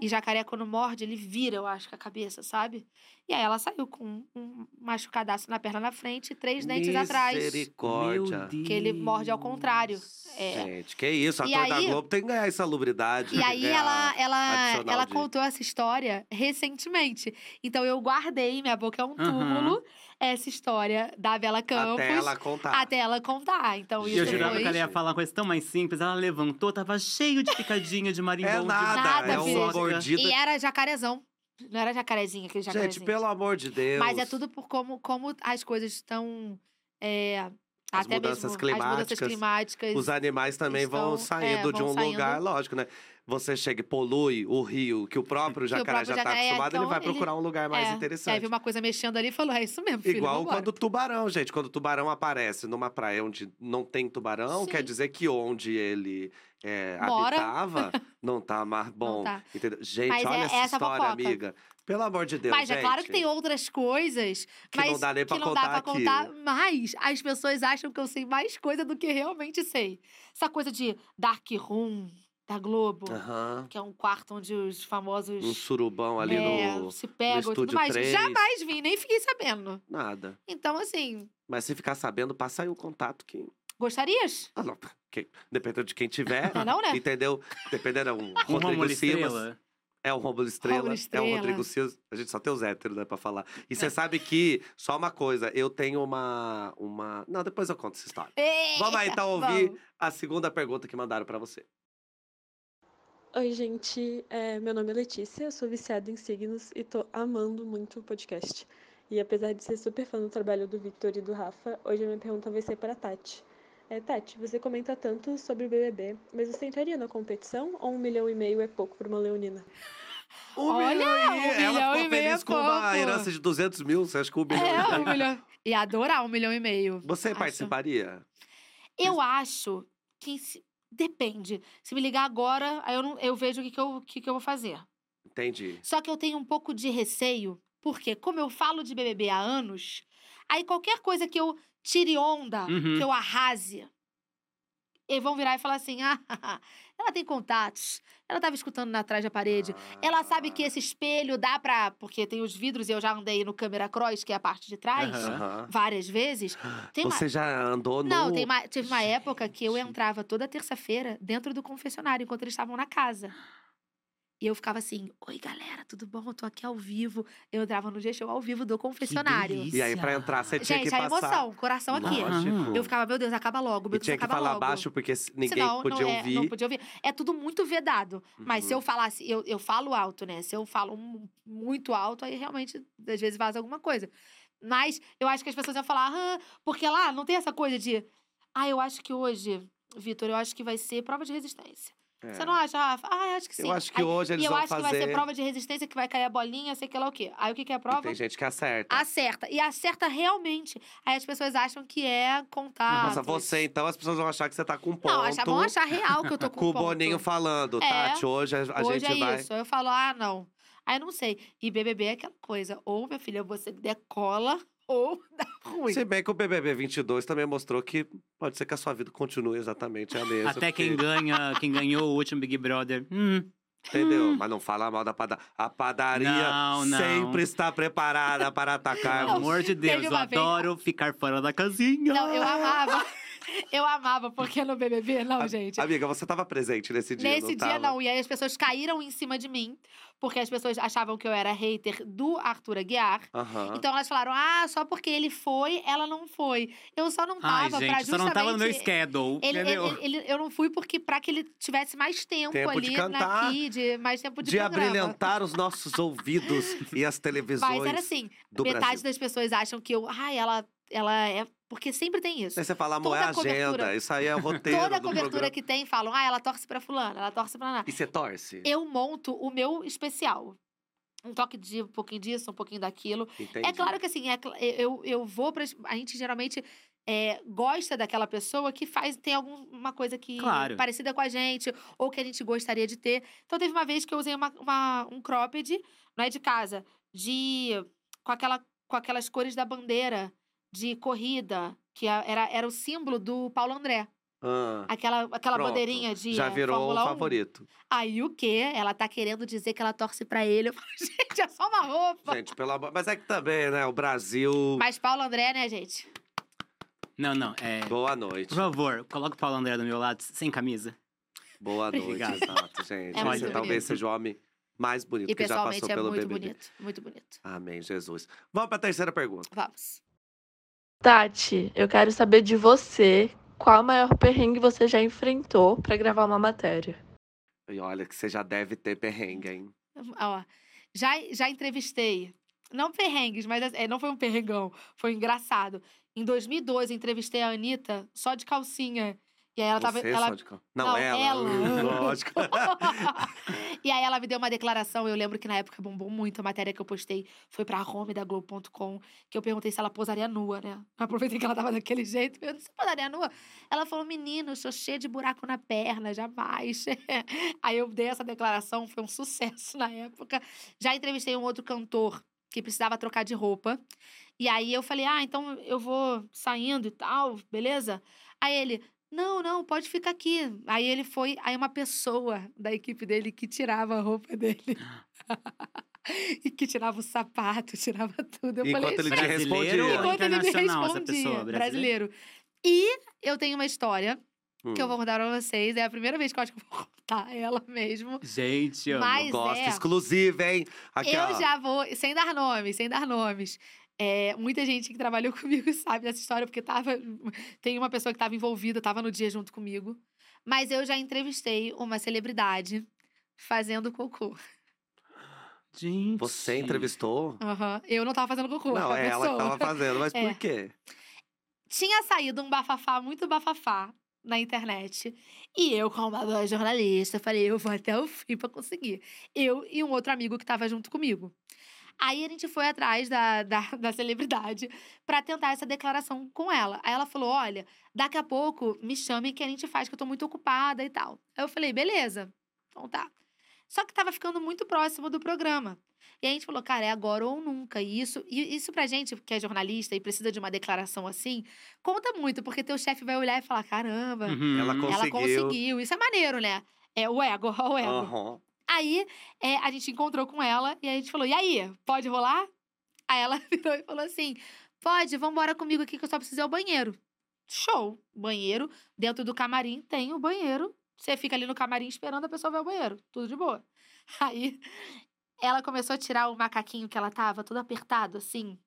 E jacaré, quando morde, ele vira, eu acho, com a cabeça, sabe? E aí ela saiu com um machucadaço na perna na frente e três dentes atrás.
Misericórdia.
Que ele morde ao contrário. É.
Gente, que isso,
E
ator da
aí-
Globo tem que ganhar insalubridade.
E
que
aí ela, ela, ela
de-
contou essa história recentemente. Então eu guardei, minha boca é um túmulo, essa história da Bela Campos.
Até ela contar.
até ela contar. Então
E
isso
eu jurava
foi...
que ela ia falar uma coisa tão mais simples. Ela levantou, tava cheio de picadinha de marimbão.
É nada,
Nada,
é uma mordida.
E era jacarezão. Não era jacarezinha, aquele
Gente,
jacarezinho.
pelo amor de Deus.
Mas é tudo por como, como as coisas estão. é,
As
até
mudanças
mesmo as mudanças
climáticas,
climáticas.
Os animais também vão
estão- é,
saindo de
vão
um
saindo.
lugar, lógico, né? Você chega e polui o rio, que o próprio
o
jacaré
próprio
já tá
jacaré,
acostumado, ele
então
vai
ele-
procurar um lugar mais
é, É,
interessante.
viu uma coisa mexendo ali e falou: é isso mesmo, filho.
Igual
vambora."
quando o tubarão, gente. Quando o tubarão aparece numa praia onde não tem tubarão, quer
Sim.
dizer que onde ele é, habitava não tá mais bom.
tá.
Gente,
Mas
olha
é
essa
essa
história,
fofoca.
amiga. Pelo amor de Deus,
Mas
gente.
é claro que tem outras coisas
Que
mas
não dá nem pra
não dá
contar
pra contar. Mas as pessoas acham que eu sei mais coisa do que realmente sei. Essa coisa de Dark Room da Globo,
Aham.
que é um quarto onde os famosos
Um surubão ali
é,
no...
se pegam e tudo
estúdio
mais. Jamais vi, nem fiquei sabendo.
Nada.
Então, assim,
Mas se ficar sabendo, passa aí o contato que...
gostarias?
Ah, não. que- Dependendo de quem tiver,
Não, é não, né?
entendeu? Dependendo, é um
Um
Rodrigo
Romulo
Simas.
Estrela.
É o Romulo Estrela,
Rômulo
é o
Estrela.
Rodrigo Simas. A gente só tem os héteros, né, pra falar. E você sabe que, só uma coisa, eu tenho uma, uma... Não, depois eu conto essa história. Vamos aí, então, ouvir
Vamos.
a segunda pergunta que mandaram pra você.
Oi, gente. É, meu nome é Letícia, eu sou viciada em signos e tô amando muito o podcast. E apesar de ser super fã do trabalho do Victor e do Rafa, hoje a minha pergunta vai ser para a Tati. É, Tati, você comenta tanto sobre o BBB, mas você entraria na competição ou um milhão e meio é pouco para uma leonina?
Um
Olha,
milhão e...
um
Ela
milhão
ficou
e meio
feliz
é
com uma
pouco.
herança de 200 mil, você acha que um milhão
É,
e
um
meio...
milhão. E adorar um milhão e meio.
Você
Acho.
participaria?
Eu acho que se- depende. Se me ligar agora, aí eu, não, eu vejo o que, que, eu, que, que eu vou fazer.
Entendi.
Só que eu tenho um pouco de receio, porque como eu falo de BBB há anos, aí qualquer coisa que eu tire onda,
Uhum.
que eu arrase, eles vão virar e falar assim: ah, ela tem contatos, ela estava escutando na atrás da parede. Ela sabe que
Ah.
esse espelho dá pra. Porque tem os vidros e eu já andei no câmera cross, que é a parte de trás,
Aham.
Aham.
várias vezes. Tem uma-
Você já andou no...
Não, tem uma- teve uma época que eu entrava toda terça-feira dentro do confessionário, enquanto eles estavam na casa. E eu ficava assim, oi galera, tudo bom? Eu tô aqui ao vivo. Eu entrava no G-Show ao vivo do confessionário.
E aí, pra entrar, você tinha
Gente,
que
a
passar...
emoção, coração aqui.
Lógico.
Eu ficava, meu Deus, acaba logo, meu Deus,
tinha que
acaba
falar
logo.
baixo, porque ninguém
Senão,
podia
não, é,
ouvir.
não podia ouvir. É tudo muito vedado. Mas se
Uhum.
eu falasse, eu, eu falo alto, né? Se eu falo mu- muito alto, aí realmente, às vezes, vaza alguma coisa. Mas eu acho que as pessoas iam falar, ah, porque lá não tem essa coisa de. Ah, eu acho que hoje, Vitor, eu acho que vai ser prova de resistência. Você
É.
não acha, Rafa? Ah, acho que sim.
Eu acho que
Aí-
hoje eles
e eu
vão
acho que vai
fazer...
ser prova de resistência, que vai cair a bolinha, sei que lá o quê. Aí o que, que é a
E
prova?
tem gente que acerta.
Acerta. E acerta realmente. Aí as pessoas acham que é contar.
Nossa, você, então, as pessoas vão achar que você tá com ponto.
Não, achar, vão achar real que eu tô com,
Com o
ponto.
Boninho falando,
É.
Tati, hoje a, a
Hoje
gente
é
vai...
isso. Eu falo, ah, não. Aí eu não sei. E BBB é aquela coisa. Ou, minha filha, você decola ou dá ruim.
Se bem que o BBB 22 também mostrou que pode ser que a sua vida continue exatamente a mesma.
Até quem
porque-
ganha, quem ganhou o último Big Brother. Hum,
Entendeu? Mas não fala mal da padaria. A padaria
Não, não.
sempre está preparada para
pelo
atacar.
Não,
amor de Deus, eu
vez-
adoro ficar fora da casinha.
Não, eu amava. Eu amava, porque no BBB, não,
A-
gente.
Amiga, você estava presente nesse dia,
Nesse
não
dia,
tava?
não. E aí as pessoas caíram em cima de mim, porque as pessoas achavam que eu era hater do Arthur Aguiar.
Aham.
Então elas falaram, ah, só porque ele foi, ela não foi. Eu só não
Ai,
tava pra
gente,
justamente...
só não tava no meu schedule,
Ele, ele-
entendeu?
ele- eu não fui porque pra que ele tivesse mais tempo,
Tempo de
ali
cantar,
aqui, de mais tempo de,
De
programa.
abrilhantar os nossos ouvidos e as televisões
Mas era assim,
do
metade
Brasil.
das pessoas acham que eu, ai, ela, ela é. Porque sempre tem isso.
Aí você fala, amor, é agenda. Isso aí é o roteiro
Toda cobertura
programa.
que tem falam, ah, ela torce pra fulana, ela torce pra lá.
E você torce?
Eu monto o meu especial. Um toque de um pouquinho disso, um pouquinho daquilo.
Entendi.
É claro que assim, é eu, eu vou pra. A gente geralmente é, gosta daquela pessoa que faz, tem alguma coisa que
Claro.
parecida com a gente, ou que a gente gostaria de ter. Então teve uma vez que eu usei uma, uma- um cropped, não é de casa, de. com, aquela, com aquelas cores da bandeira de corrida, que era, era o símbolo do Paulo André.
Ah,
Aquela, aquela
pronto.
bandeirinha de.
Já
é,
virou o
Fórmula 1.
favorito.
Aí o quê? Ela tá querendo dizer que ela torce pra ele. Eu falo, gente, é só uma roupa.
Gente, pelo amor... Mas é que também, né? O Brasil...
Mas Paulo André, né, gente?
Não, não, é...
Boa noite.
Por favor, coloca o Paulo André do meu lado, sem camisa.
Boa noite,
Obrigado.
exato, gente.
É
muito
Você talvez seja o homem mais bonito
E
que já passou
é
pelo
muito
BBB.
bonito. Muito bonito.
Amém, Jesus. Vamos pra terceira pergunta.
Vamos.
Tati, eu quero saber de você qual o maior perrengue você já enfrentou para gravar uma matéria.
E olha que você já deve ter perrengue, hein?
Ó, Já, já entrevistei. Não perrengues, mas é, não foi um perrengão. Foi engraçado. Em 2002, eu entrevistei a Anitta só de calcinha. E aí ela tava.
Você
ela,
de cal- Não,
Não,
ela.
ela.
Lógico.
e aí ela me deu uma declaração. Eu lembro que na época bombou muito a matéria que eu postei. Foi pra home da Globo.com. Que eu perguntei se ela posaria nua, né? Eu aproveitei que ela tava daquele jeito. Eu disse, posaria nua? Ela falou, menino, eu sou cheia de buraco na perna, jamais. aí eu dei essa declaração, foi um sucesso na época. Já entrevistei um outro cantor que precisava trocar de roupa. E aí eu falei, ah, então eu vou saindo e tal, beleza? Aí ele, não, não, pode ficar aqui. Aí ele foi, aí uma pessoa da equipe dele que tirava a roupa dele. e que tirava o sapato, tirava tudo. Eu
Enquanto
falei,
ele te respondia.
enquanto ele me respondia.
pessoa?
brasileiro. E eu tenho uma história que eu
Hum.
vou contar pra vocês. É a primeira vez que eu acho que eu vou contar ela mesmo.
Gente.
Mas
Gosto,
é.
exclusiva, hein? Aqui,
eu
ó.
já vou, sem dar nomes, sem dar nomes. É, muita gente que trabalhou comigo sabe dessa história, porque tava. Tem uma pessoa que estava envolvida, estava no dia junto comigo. Mas eu já entrevistei uma celebridade fazendo cocô.
Gente.
Você entrevistou?
Aham. Eu não tava fazendo cocô.
Não,
a
é ela que
pessoa.
tava fazendo, mas
É.
por quê?
Tinha saído um bafafá, muito bafafá, na internet. E eu, como uma boa jornalista, falei, eu vou até o fim pra conseguir. Eu e um outro amigo que tava junto comigo. Aí a gente foi atrás da, da, da celebridade pra tentar essa declaração com ela. Aí ela falou: olha, daqui a pouco me chamem que a gente faz, que eu tô muito ocupada e tal. Aí eu falei, beleza, então tá. Só que tava ficando muito próximo do programa. E a gente falou, cara, é agora ou nunca. E isso, e isso pra gente, que é jornalista e precisa de uma declaração assim, conta muito, porque teu chefe vai olhar e falar: caramba,
Uhum.
Ela
ela
Conseguiu.
conseguiu. Isso é maneiro, né? É o ego, ó, o ego.
Aham.
Aí é, a gente encontrou com ela e a gente falou: e aí, pode rolar? Aí ela virou e falou assim: pode, vambora comigo aqui que eu só preciso ir ao banheiro. Show! Banheiro. Dentro do camarim tem o banheiro. Você fica ali no camarim esperando a pessoa ver o banheiro. Tudo de boa. Aí ela começou a tirar o macaquinho que ela tava, todo apertado, assim.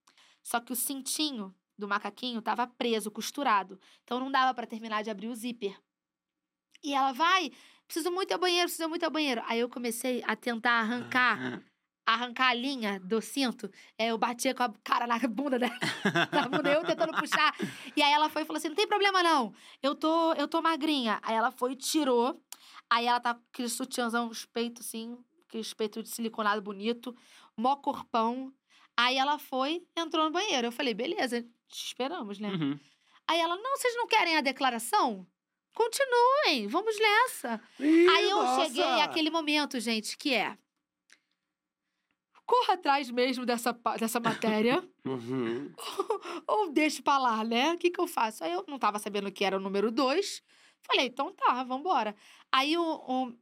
Só que o cintinho do macaquinho tava preso, costurado. Então não dava pra terminar de abrir o zíper. E ela vai, preciso muito ao banheiro, preciso muito ao banheiro. Aí eu comecei a tentar arrancar, arrancar a linha do cinto. É, eu batia com a cara na bunda dela, na bunda, eu tentando puxar. E aí ela foi e falou assim: não tem problema não, eu tô, eu tô magrinha. Aí ela foi e tirou. Aí ela tá com aquele sutiãzão, os peitos assim, aquele peito de siliconado bonito, mó corpão. Aí ela foi, entrou no banheiro. Eu falei, beleza, te esperamos, né?
Uhum.
Aí ela, não, vocês não querem a declaração? Continuem, vamos nessa.
Ih,
Aí eu
nossa!
cheguei àquele momento, gente, que é. Corra atrás mesmo dessa, dessa matéria,
Uhum.
ou deixe pra lá, né? O que, que eu faço? Aí eu não tava sabendo que era o número dois. Falei, então tá, vambora. Aí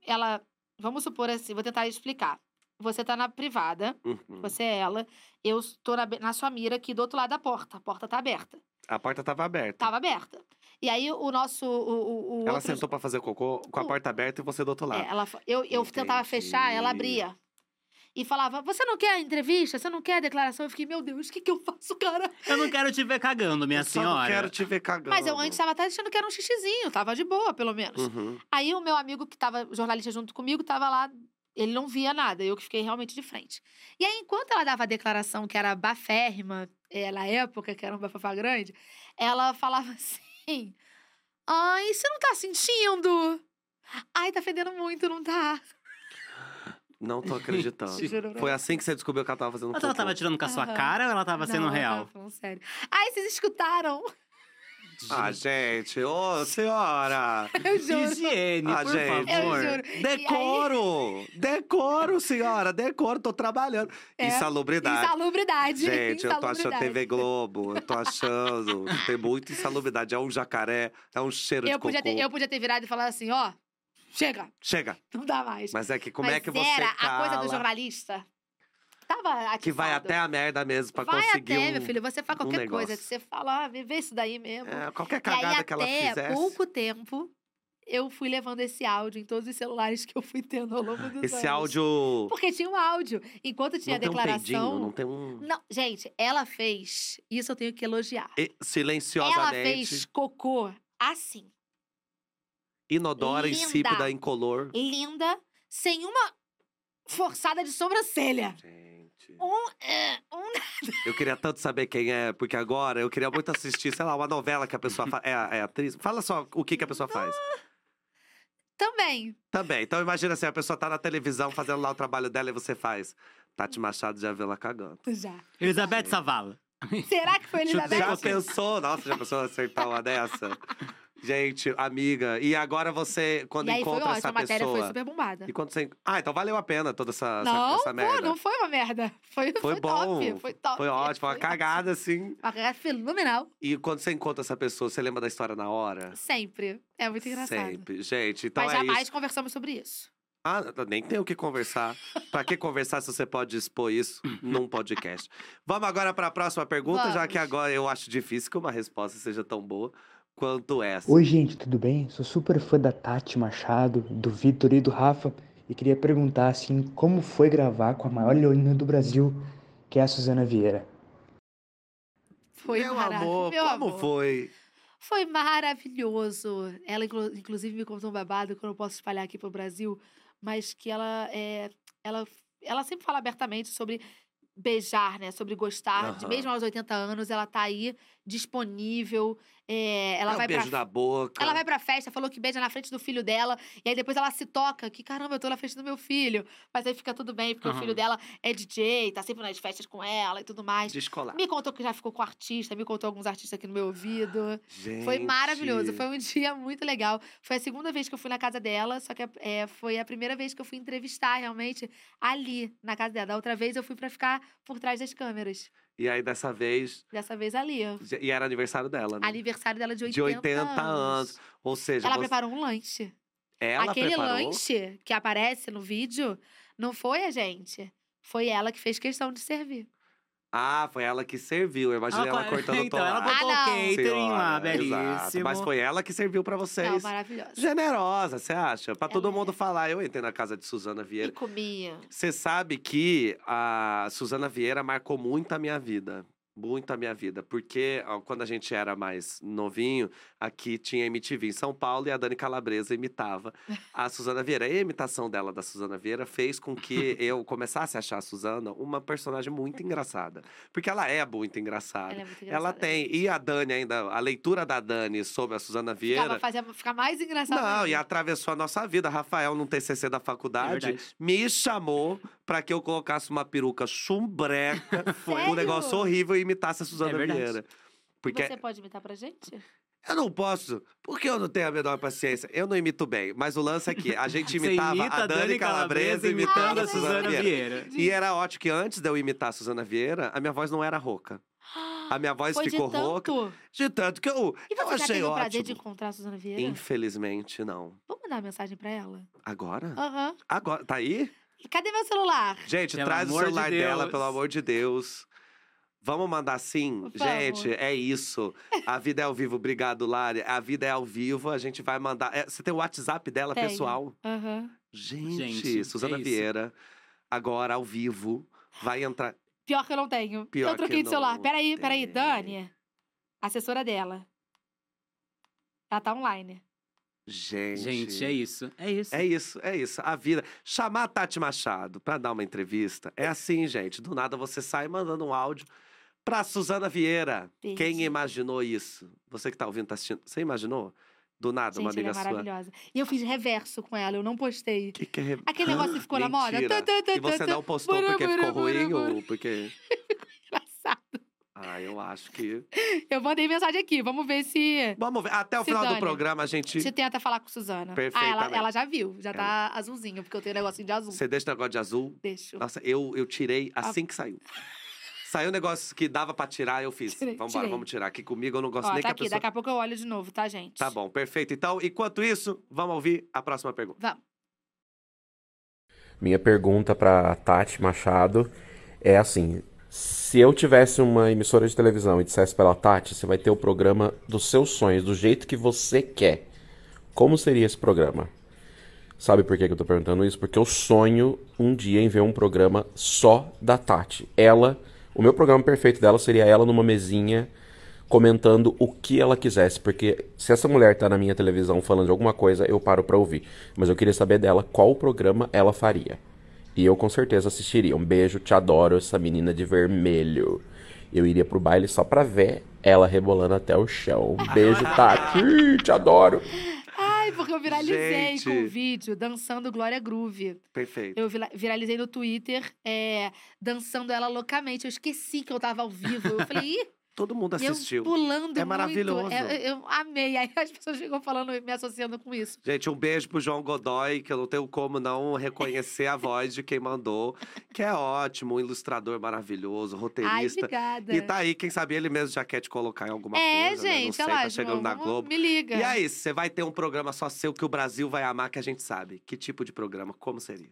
ela. Vamos supor assim, vou tentar explicar. Você tá na privada,
Uhum.
você é ela, eu tô na, na sua mira aqui do outro lado da porta. A porta tá aberta.
A porta tava aberta.
Tava aberta. E aí o nosso. O, o, o
Ela
outro-
sentou pra fazer cocô com a
O-
porta aberta e você do outro lado.
É, ela, eu, eu tentava fechar, ela abria. E falava, você não quer a entrevista? Você não quer a declaração? Eu fiquei, meu Deus, o que, que eu faço, cara?
Eu não quero te ver cagando, minha
Eu só não
senhora.
quero te ver cagando.
Mas eu antes tava até achando que era um xixizinho, tava de boa, pelo menos.
Uhum.
Aí o meu amigo que tava jornalista junto comigo tava lá, ele não via nada, eu que fiquei realmente de frente. E aí, enquanto ela dava a declaração que era baférrima, é, na época, que era um bafafá grande, ela falava assim: Ai, você não tá sentindo? Ai, tá fedendo muito, não tá?
Não tô acreditando. Foi assim que você descobriu que ela tava fazendo
Mas
cocô.
ela tava tirando com a sua
Aham.
cara ou ela tava sendo
Não,
real?
falando sério. Ai, vocês escutaram?
Ah, gente, ô, senhora!
Eu juro.
Higiene,
Ah,
por
gente.
favor.
Eu juro.
Decoro! Decoro, senhora! Decoro, tô trabalhando.
É,
Insalubridade.
Insalubridade.
Gente, eu tô achando
insalubridade.
TV Globo, eu tô achando que tem muita insalubridade. É um jacaré, é um cheiro
Eu
de cocô.
podia, ter, eu podia ter virado e falado assim, ó, chega,
Chega.
não dá mais.
Mas é que como
Mas
é que você
era a coisa do jornalista. Tava.
Que vai até a merda mesmo pra
Vai
conseguir
até,
um...
meu filho. Você faz
um
qualquer coisa
negócio.
que você fala, ah, vê isso daí mesmo.
É, qualquer cagada
aí,
que ela
até
fizesse.
pouco tempo, eu fui levando esse áudio em todos os celulares que eu fui tendo ao longo dos anos.
Esse áudio...
Porque tinha um áudio. Enquanto tinha
não tem
a
um
declaração...
peidinho, não tem um...
Não, gente, ela fez. Isso eu tenho que elogiar.
E-
Ela
Silenciosamente,
fez cocô assim,
inodora,
linda.
insípida, incolor.
linda, sem uma forçada de sobrancelha.
Gente.
Um, é, um
Eu queria tanto saber quem é, porque agora eu queria muito assistir, sei lá, uma novela que a pessoa faz. É, é atriz? Fala só o que, que a pessoa faz.
também.
Também. Então imagina assim, a pessoa tá na televisão fazendo lá o trabalho dela e você faz. Tati Machado já viu ela cagando.
Já.
Elizabeth Savala.
Será que foi Elizabeth?
Já pensou? Nossa, já pensou acertar uma dessa? Gente, amiga, e agora você, quando
E aí foi
encontra
ótimo,
essa
a matéria
pessoa.
foi super bombada.
E quando você. Ah, então valeu a pena toda essa, essa-
Não,
essa, merda.
pô, não foi uma merda. Foi,
Foi,
foi,
bom.
top. Foi top.
Foi ótimo, foi uma cagada, assim.
Uma cagada fenomenal.
E quando você encontra essa pessoa, você lembra da história na hora?
Sempre. É muito engraçado.
Sempre. Gente, então
Mas
é
jamais
isso.
conversamos sobre isso.
Ah, nem tem o que conversar. pra que conversar se você pode expor isso num podcast? Vamos agora para a próxima pergunta, já que
Vamos.
agora eu acho difícil que uma resposta seja tão boa quanto essa.
Oi, gente, tudo bem? Sou super fã da Tati Machado, do Vitor e do Rafa e queria perguntar assim, como foi gravar com a maior leonina do Brasil, que é a Suzana Vieira?
Foi
Meu
maravilhoso.
amor,
Meu
como
amor.
foi?
Foi maravilhoso. Ela, inclu- inclusive, me contou um babado que eu não posso espalhar aqui pro Brasil, mas que ela é. Ela, ela sempre fala abertamente sobre beijar, né? Sobre gostar. De
Aham.
mesmo aos 80 anos, ela tá aí disponível. É, ela
é um
vai
beijo
pra
na boca.
Ela vai pra festa, falou que beija na frente do filho dela, e aí depois ela se toca, que caramba, eu tô na frente do meu filho. Mas aí fica tudo bem, porque o
Aham.
filho dela é DJ, tá sempre nas festas com ela e tudo mais.
Descolar.
Me contou que já ficou com artista, me contou alguns artistas aqui no meu ouvido.
Gente.
Foi maravilhoso, foi um dia muito legal. Foi a segunda vez que eu fui na casa dela, só que é, foi a primeira vez que eu fui entrevistar realmente ali na casa dela. Da outra vez eu fui pra ficar por trás das câmeras.
E aí, dessa vez.
Dessa vez ali.
E era aniversário dela, né?
Aniversário dela de 80,
De 80 anos. Ou seja,
Ela
você-
preparou um lanche.
ela
Aquele
preparou.
lanche que aparece no vídeo não foi a gente. Foi ela que fez questão de servir.
Ah, foi ela que serviu. Eu imaginei ela,
co-
cortando
então, ela
tomate.
botou
Ah,
o catering lá,
Senhora, exato.
belíssimo.
Mas foi ela que serviu pra vocês.
Não, maravilhosa.
Generosa, você acha? Pra todo
Ela
mundo
é.
falar. Eu entrei na casa de Suzana
E
Vieira.
comia.
Você sabe que a Suzana Vieira marcou muito a minha vida. Muito a minha vida. Porque ó, quando a gente era mais novinho, aqui tinha MTV em São Paulo e a Dani Calabresa imitava a Suzana Vieira. E a imitação dela da Suzana Vieira fez com que eu começasse a achar a Suzana uma personagem muito engraçada. Porque ela é muito engraçada.
Ela é muito
Ela
engraçada.
tem. E a Dani ainda, a leitura da Dani sobre a Suzana Vieira.
Ficava, fazia ficar mais engraçado.
Não, e
ainda.
atravessou a nossa vida. Rafael, num TCC da
É
faculdade,
verdade.
me chamou pra que eu colocasse uma peruca chumbreca, um negócio horrível e imitasse a Suzana
É.
Porque
Você pode imitar pra gente?
eu não posso, porque eu não tenho a menor paciência. Eu não imito bem, mas o lance é que a gente imitava
imita
a Dani Calabresa imitando
Ah,
a Suzana Vieira.
Vieira.
E era ótimo que antes de eu imitar a Suzana Vieira, a minha voz não era rouca. A minha voz
Foi
ficou
de tanto.
rouca. De tanto que eu,
E
eu
você já
achei
teve o prazer
ótimo.
de encontrar a Suzana Vieira?
Infelizmente, não.
Vamos mandar uma mensagem pra ela?
Agora?
Aham.
Agora, tá aí?
Cadê meu celular?
Gente,
Pelo
traz o
amor de
celular dela, pelo amor de Deus. Vamos mandar sim?
Vamos.
Gente, é isso. A vida é ao vivo. Obrigado, Lari. A vida é ao vivo. A gente vai mandar. é, você tem o WhatsApp dela,
Tenho.
pessoal?
Aham.
Gente,
Gente,
Suzana
é.
Vieira, agora ao vivo, vai entrar.
Pior que eu não tenho.
Pior
eu
que
troquei de celular. Peraí, peraí.
tem.
Dani, assessora dela. Ela tá online.
Gente.
Gente, é isso. É isso.
É isso, é isso. A vida. Chamar a Tati Machado pra dar uma entrevista é assim, gente. Do nada você sai mandando um áudio pra Suzana Vieira. Quem
Perdi.
imaginou isso? Você que tá ouvindo, tá assistindo. Você imaginou? Do nada, uma
Gente, ela
amiga
é
sua.
maravilhosa. E eu fiz reverso com ela, eu não postei.
Que que é... re-
Aquele negócio que ficou na moda. Tã, tã, tã,
E você não postou
Buru,
porque
buru,
ficou
buru,
ruim ou porque.
Engraçado.
Ah, eu acho que.
Eu mandei mensagem aqui, vamos ver se
Vamos ver. Até o
Se
final do programa a gente.
se tenta falar com Suzana. Ah, ela, ela já viu, já tá azulzinho, porque eu tenho um negocinho de azul.
Você deixa o negócio de azul.
Deixa.
Nossa, eu, eu tirei assim que saiu. Saiu um negócio que dava pra tirar, eu fiz.
Tirei,
Vamos
tirei.
vamos tirar. Aqui comigo eu não gosto
Ó,
nem
tá
que a
aqui,
pessoa.
daqui a pouco eu olho de novo, tá, gente?
Tá bom, perfeito. Então, enquanto isso, vamos ouvir a próxima pergunta.
Vamos.
Minha pergunta para Tati Machado é assim: se eu tivesse uma emissora de televisão e dissesse para ela, Tati, você vai ter o programa dos seus sonhos, do jeito que você quer, como seria esse programa? Sabe por que que eu tô perguntando isso? Porque eu sonho um dia em ver um programa só da Tati. Ela, o meu programa perfeito dela seria ela numa mesinha comentando o que ela quisesse, porque se essa mulher tá na minha televisão falando de alguma coisa, eu paro pra ouvir. Mas eu queria saber dela qual programa ela faria. E eu com certeza assistiria. Um beijo, te adoro, essa menina de vermelho. Eu iria pro baile só pra ver ela rebolando até o chão. Um beijo, Tati, te adoro.
Ai, porque eu viralizei com
Gente.
o vídeo dançando Glória Groove.
Perfeito.
Eu viralizei no Twitter, é, dançando ela loucamente. Eu esqueci que eu tava ao vivo. Eu falei, ih,
Todo mundo
e eu
assistiu.
pulando
É
muito.
maravilhoso.
É, eu amei. Aí as pessoas ficam falando, me associando com isso.
Gente, um beijo pro João Godoy, que eu não tenho como não reconhecer a voz de quem mandou, que é ótimo, um ilustrador maravilhoso,
Ai,
roteirista.
obrigada.
e tá aí, quem sabe ele mesmo já quer te colocar em alguma
é,
coisa, né? Não
gente,
sei,
olha lá,
tá chegando
João,
na Globo.
Me liga.
E aí, você vai ter um programa só seu que o Brasil vai amar, que a gente sabe. Que tipo de programa? Como seria?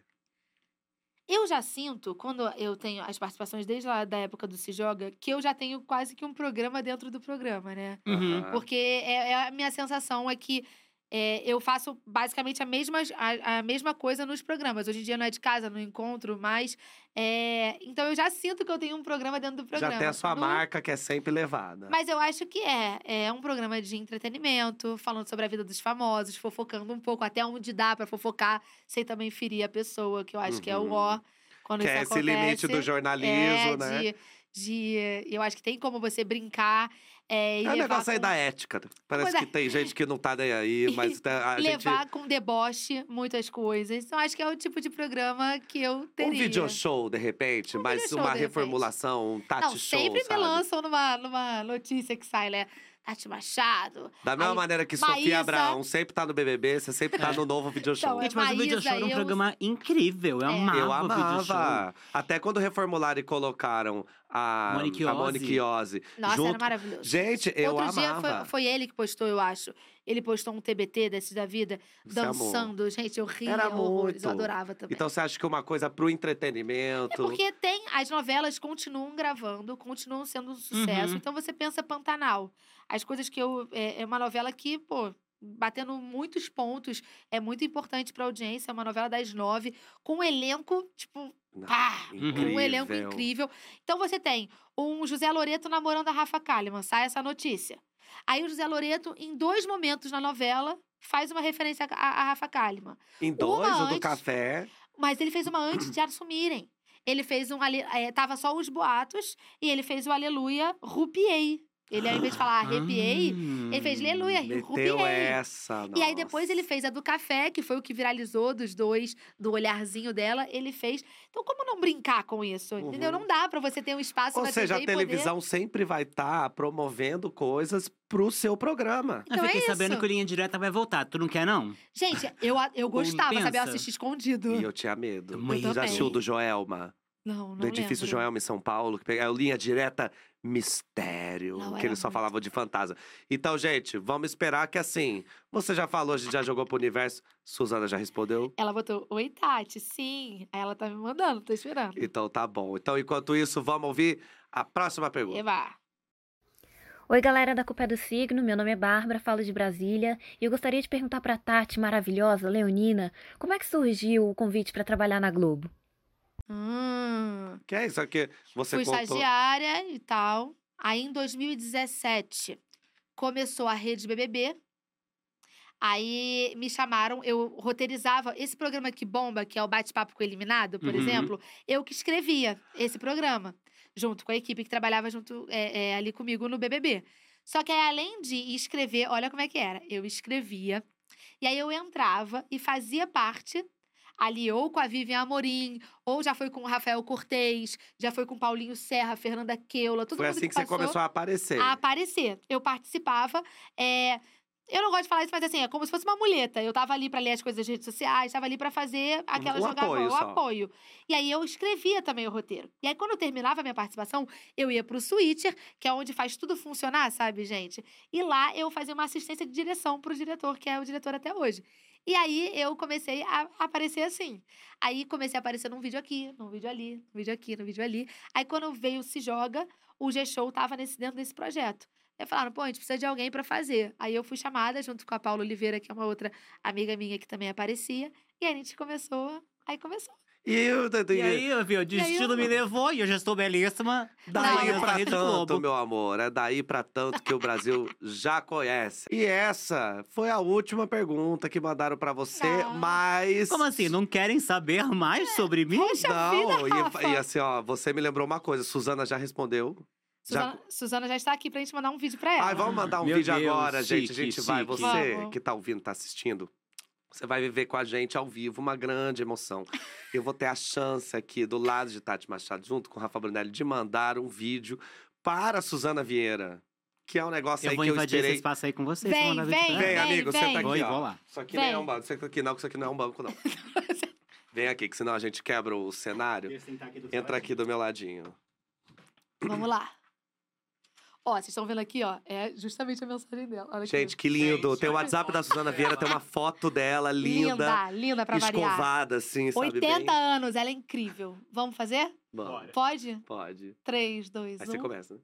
Eu já sinto, quando eu tenho as participações desde lá da época do Se Joga, que eu já tenho quase que um programa dentro do programa, né?
Uhum.
Porque é, é a minha sensação é que é, eu faço basicamente a mesma, a, a mesma coisa nos programas. Hoje em dia não é de casa, no encontro, mas. é, então eu já sinto que eu tenho um programa dentro do programa.
Já tem a sua
No-
marca que é sempre levada.
Mas eu acho que é. É um programa de entretenimento, falando sobre a vida dos famosos, fofocando um pouco, até onde dá pra fofocar, sem também ferir a pessoa, que eu acho que é o
Uhum.
ó. Quando
que
isso
é esse
acontece.
limite do jornalismo,
é,
né?
De, de- eu acho que tem como você brincar. É,
É negócio aí
com-
da ética. né? Parece que tem gente que não tá nem aí, mas tá- a gente.
levar com deboche muitas coisas. Então, acho que é o tipo de programa que eu teria.
Um video show, de repente,
Um
mas uma reformulação, um Tati
Não,
show,
sempre
sabe?
me lançam numa, numa notícia que sai, né? Tati Machado.
Da mesma
Aí,
maneira que
Maísa-
Sofia Abraão sempre tá no BBB, você sempre tá
É.
no novo video show.
Então,
Gente, mas o Video
Maísa,
Show era um
eu-
programa incrível. Eu
É.
amava
Eu
o Video Show.
amava. Até quando reformularam e colocaram a
Monique
a
Ozzy.
Monique Ozzy.
Nossa,
junto...
era maravilhoso.
Gente, eu
Outro dia
amava.
foi, foi ele que postou, eu acho. Ele postou um TBT desses da vida,
Você amou.
dançando. Gente, eu ria
Era
horrores.
muito.
Eu adorava também.
Então você acha que uma coisa pro entretenimento.
É porque tem. As novelas continuam gravando, continuam sendo um sucesso.
Uhum.
Então você pensa Pantanal. As coisas que eu. É, é uma novela que, pô, batendo muitos pontos, é muito importante pra audiência. É uma novela das nove, com um elenco, tipo.
Não,
Pá! Um elenco
incrível.
Então você tem um José Loreto namorando a Rafa Kalimann, sai essa notícia. Aí o José Loreto, em dois momentos na novela, faz uma referência a, a Rafa Kalimann.
Em dois, o do
antes.
café.
Mas ele fez uma antes de assumirem. Ele fez um. É, tava só os boatos e ele fez o Aleluia Rupiei. Ele, ao invés de falar arrepiei, ele fez Aleluia,
Meteu
Rupiei.
essa.
E aí depois ele
nossa.
fez a do café, que foi o que viralizou dos dois, do olharzinho dela, ele fez. Então, como não brincar com isso? Entendeu?
Uhum.
Não dá pra você ter um espaço
Ou
na
seja, a
TV poder-
televisão sempre vai estar promovendo coisas pro seu programa.
Eu
Então é
fiquei sabendo
isso.
que o Linha Direta vai voltar. Tu não quer, não?
Gente, eu, a- eu gostava, sabe? Eu assisti escondido.
E eu tinha medo.
Também.
Já assistiu do Joelma?
Não, não
do edifício
lembro.
Joelma em São Paulo, que pega- é o linha direta mistério,
Não,
que eles só
muito.
falavam de fantasma. Então, gente, vamos esperar que assim, você já falou, a gente já jogou pro universo, Suzana já respondeu?
Ela botou, oi, Tati, sim. Aí ela tá me mandando, tô esperando.
Então tá bom. Então, enquanto isso, vamos ouvir a próxima pergunta.
Eba.
Oi, galera da Culpa é do Signo. Meu nome é Bárbara, falo de Brasília. E eu gostaria de perguntar pra Tati, maravilhosa, leonina, como é que surgiu o convite pra trabalhar na Globo?
Hum.
Que é isso aqui? Você
Fui
contou.
estagiária e tal. Aí, em 2017, começou a rede BBB. Aí me chamaram, eu roteirizava esse programa que bomba, que é o Bate-Papo com o Eliminado, por
Uhum.
exemplo. Eu que escrevia esse programa, junto com a equipe que trabalhava junto é, é, ali comigo no BBB. Só que aí, além de escrever, olha como é que era. Eu escrevia, e aí eu entrava e fazia parte ali ou com a Vivian Amorim, ou já foi com o Rafael Cortez, já foi com o Paulinho Serra, Fernanda Keula, todo
Foi assim que,
que
você começou a aparecer.
a aparecer. Eu participava. é, Eu não gosto de falar isso, mas assim, é como se fosse uma muleta. Eu tava ali pra ler as coisas das redes sociais, tava ali pra fazer aquela
Um
jogada,
apoio
o
só.
apoio. E aí eu escrevia também o roteiro. E aí quando eu terminava a minha participação, eu ia pro Switcher, que é onde faz tudo funcionar, sabe, gente? E lá eu fazia uma assistência de direção pro diretor, que é o diretor até hoje. E aí eu comecei a aparecer assim. Aí comecei a aparecer num vídeo aqui, num vídeo ali, num vídeo aqui, num vídeo ali. Aí quando veio Se Joga, o G-Show tava nesse, dentro desse projeto. Aí falaram, pô, a gente precisa de alguém pra fazer. Aí eu fui chamada junto com a Paula Oliveira, que é uma outra amiga minha que também aparecia. E aí a gente começou, aí começou.
E eu
E aí, viu, o destino me levou e eu já estou belíssima.
Daí
Não,
pra
Rede
tanto,
Globo.
meu amor. É daí pra tanto que o Brasil já conhece. E essa foi a última pergunta que mandaram pra você,
Ah.
mas.
Como assim? Não querem saber mais sobre mim?
Poxa
Não,
vida,
e-
Rafa.
e, assim, ó, você me lembrou uma coisa. Suzana já respondeu. Já-
Suzana, Suzana já está aqui pra gente mandar um vídeo pra ela.
Ai, vamos mandar um
Meu
vídeo
Deus,
agora, gente. A
chique,
gente vai.
chique.
Você
Vamos.
que tá ouvindo, tá assistindo. Você vai viver com a gente ao vivo uma grande emoção. Eu vou ter a chance aqui, do lado de Tati Machado, junto com o Rafa Brunelli, de mandar um vídeo para a Suzana Vieira. Que é um negócio
Eu
aí
vou
que eu
invadir esse
esperei.
espaço aí com vocês.
Vem,
vou
vem,
Vem,
ela.
amigo,
vem.
senta aqui,
Vou
ó.
vou lá.
Isso aqui não é
Vem.
um banco, senta aqui não, que isso aqui não é um banco, não. Vem aqui, que senão a gente quebra o cenário.
Eu aqui
Entra aqui do meu ladinho.
Vamos lá. Ó, vocês estão vendo aqui, ó. É justamente a mensagem dela. Olha aqui.
Gente, que lindo.
Gente,
tem o WhatsApp da. Suzana Vieira, tem uma foto dela linda.
linda, linda pra variar.
escovada, assim, sabe
80
bem?
anos, ela é incrível. Vamos fazer?
Bora.
Pode?
pode.
3, 2,
Aí
1.
você começa, né?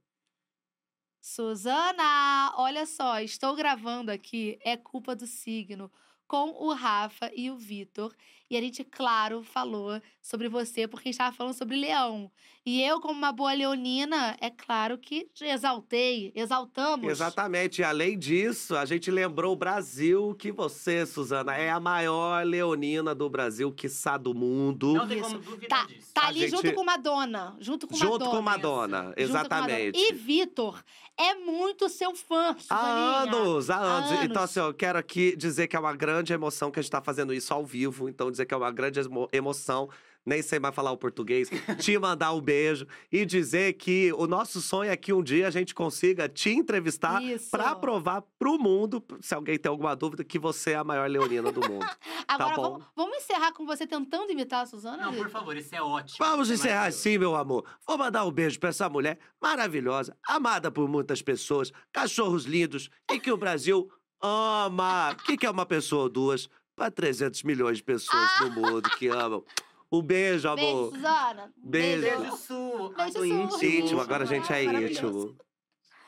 Suzana, olha só, estou gravando aqui, é culpa do signo, com o Rafa e o Vitor. E a gente, claro, falou sobre você, porque a gente estava falando sobre leão. E eu, como uma boa leonina, é claro que exaltei, exaltamos.
Exatamente. E além disso, a gente lembrou o Brasil que você, Suzana, é a maior leonina do Brasil, quiçá do mundo.
Não tem
Isso.
como duvidar
Tá,
disso.
tá
A
ali
gente-
junto com Madonna. Junto com
Junto
Madonna.
com Madonna,
Junto com
exatamente.
Madonna. E Vitor é muito seu fã,
Há
Suzaninha.
anos, há anos.
anos.
Então, assim, eu quero aqui dizer que é uma grande emoção que a gente tá fazendo isso ao vivo. Então, dizer que é uma grande emo- emoção. Nem sei mais falar o português. te mandar um beijo e dizer que o nosso sonho é que um dia a gente consiga te entrevistar pra provar pro mundo, se alguém tem alguma dúvida, que você é a maior leonina do mundo.
Agora,
bom.
vamos, vamos encerrar com você tentando imitar a Suzana?
Não, por favor, isso é ótimo.
Vamos
é
encerrar assim, meu amor. Vou mandar um beijo pra essa mulher maravilhosa, amada por muitas pessoas, cachorros lindos e que o Brasil ama. O que, que é uma pessoa ou duas para 300 milhões de pessoas no mundo que amam? Um beijo,
Beijo,
amor.
Suzana.
Beijo.
Beijo sul.
Beijo sul.
íntimo.
Íntimo, agora a gente é íntimo.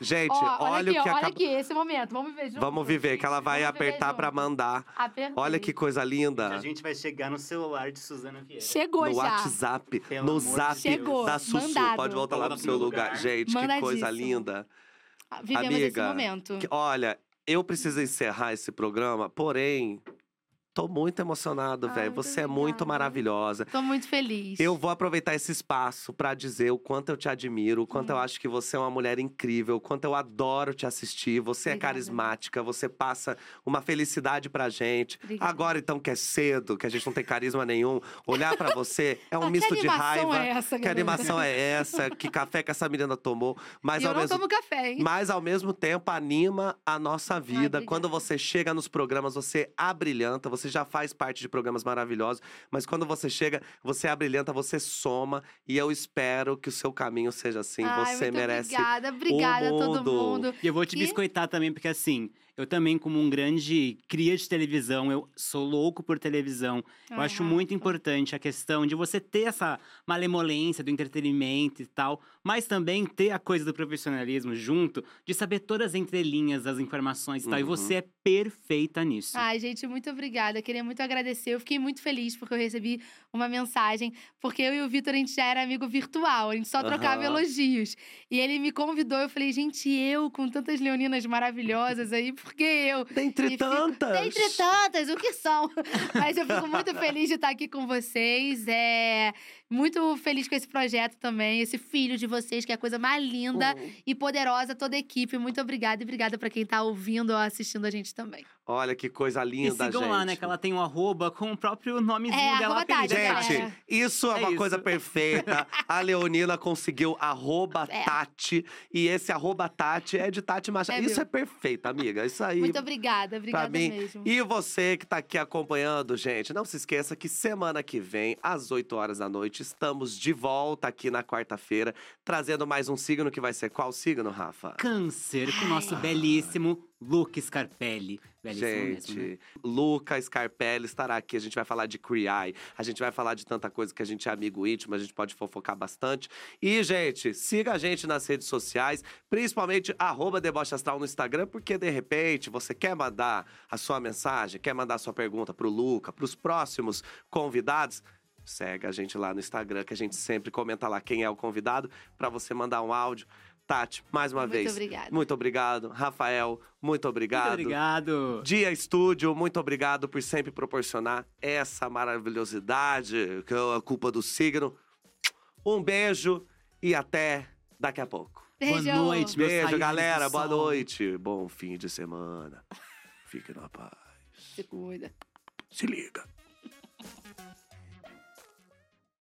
Gente,
Ó,
olha,
aqui,
o que
ó, olha
acaba.
aqui, esse momento. Vamos ver junto.
Vamos viver, que ela vai
Vamos viver
apertar pra
junto.
mandar.
Apertei.
Olha que coisa linda.
A gente vai chegar no celular de Suzana Vieira.
Chegou
No
já.
WhatsApp,
Pelo
no zap
Chegou,
da Sussu.
mandado.
Pode voltar lá pro seu lugar.
lugar.
Gente, que coisa linda.
Vivemos esse
Amiga,
momento.
Que- olha, eu preciso encerrar esse programa, porém, tô muito emocionado, velho. Você é muito maravilhosa.
Tô muito feliz.
Eu vou aproveitar esse espaço pra dizer o quanto eu te admiro, o quanto eu
Hum.
acho que você é uma mulher incrível, o quanto eu adoro te assistir. Você é
Obrigada.
carismática, você passa uma felicidade pra gente.
Obrigada.
Agora, então, que é cedo, que a gente não tem carisma nenhum, olhar pra você é um
Ah,
misto
que
de
animação
raiva.
É essa,
Que
galera?
animação é essa? Que café que essa menina tomou? Mas
eu
ao
não
mesmo
tomo café, hein?
mas ao mesmo tempo anima a nossa vida.
obrigada.
quando você chega nos programas, você abrilhanta, você já faz parte de programas maravilhosos, mas quando você chega, você abrilhanta, você soma e eu espero que o seu caminho seja assim.
Ai,
você
muito
merece.
Obrigada, obrigada a todo
mundo.
E eu vou te
Que-
biscoitar também, porque assim, eu também, como um grande cria de televisão, eu sou louco por televisão. Eu acho muito importante a questão de você ter essa malemolência do entretenimento e tal, mas também ter a coisa do profissionalismo junto, de saber todas as entrelinhas das informações e tal. E
Uhum.
você é perfeita nisso.
Ai, gente, muito obrigada. Eu queria muito agradecer. Eu fiquei muito feliz porque eu recebi uma mensagem. Porque eu e o Vitor, a gente já era amigo virtual. A gente só trocava
Aham.
elogios. E ele me convidou. Eu falei, gente, eu com tantas leoninas maravilhosas aí, por que eu?
Dentre
fico-
tantas!
Dentre tantas, o que são? Mas eu fico muito feliz de estar aqui com vocês. É muito feliz com esse projeto também, esse filho de vocês, que é a coisa mais linda
Hum.
e poderosa, toda a equipe. Muito obrigada e obrigada pra quem tá ouvindo ou assistindo a gente também.
Olha que coisa
E
linda,
sigam
gente.
lá, né? Que ela tem um arroba com o próprio nomezinho
É,
dela. apelido.
galera.
Gente, isso é
É
uma
isso.
coisa perfeita. A Leonina conseguiu arroba
É.
Tati. E esse arroba Tati é de Tati Machado.
É,
isso
viu?
é perfeito, amiga. Isso aí.
Muito obrigada, obrigada
mim.
mesmo.
E você que tá aqui acompanhando, gente, não se esqueça que semana que vem, às 8 horas da noite, estamos de volta aqui na quarta-feira, trazendo mais um signo que vai ser qual signo, Rafa?
Câncer, com o nosso belíssimo Luke Scarpelli. Belíssimo
Gente,
mesmo, né?
Luca Scarpelli estará aqui. A gente vai falar de Cree a gente vai falar de tanta coisa que a gente é amigo íntimo, a gente pode fofocar bastante. E, gente, siga a gente nas redes sociais, principalmente arroba Deboche Astral no Instagram, porque de repente você quer mandar a sua mensagem, quer mandar a sua pergunta pro Luca, pros próximos convidados. Segue a gente lá no Instagram, que a gente sempre comenta lá quem é o convidado, para você mandar um áudio. Tati, mais uma
Muito
vez.
obrigada.
Muito obrigado. Rafael, muito obrigado.
Muito obrigado.
Dia Estúdio, muito obrigado por sempre proporcionar essa maravilhosidade, que é a culpa do signo. Um beijo e até daqui a pouco.
Beijo.
Boa noite, meus
Beijo, galera. Boa noite. Bom fim de semana. Fique na paz.
Se cuida.
Se liga.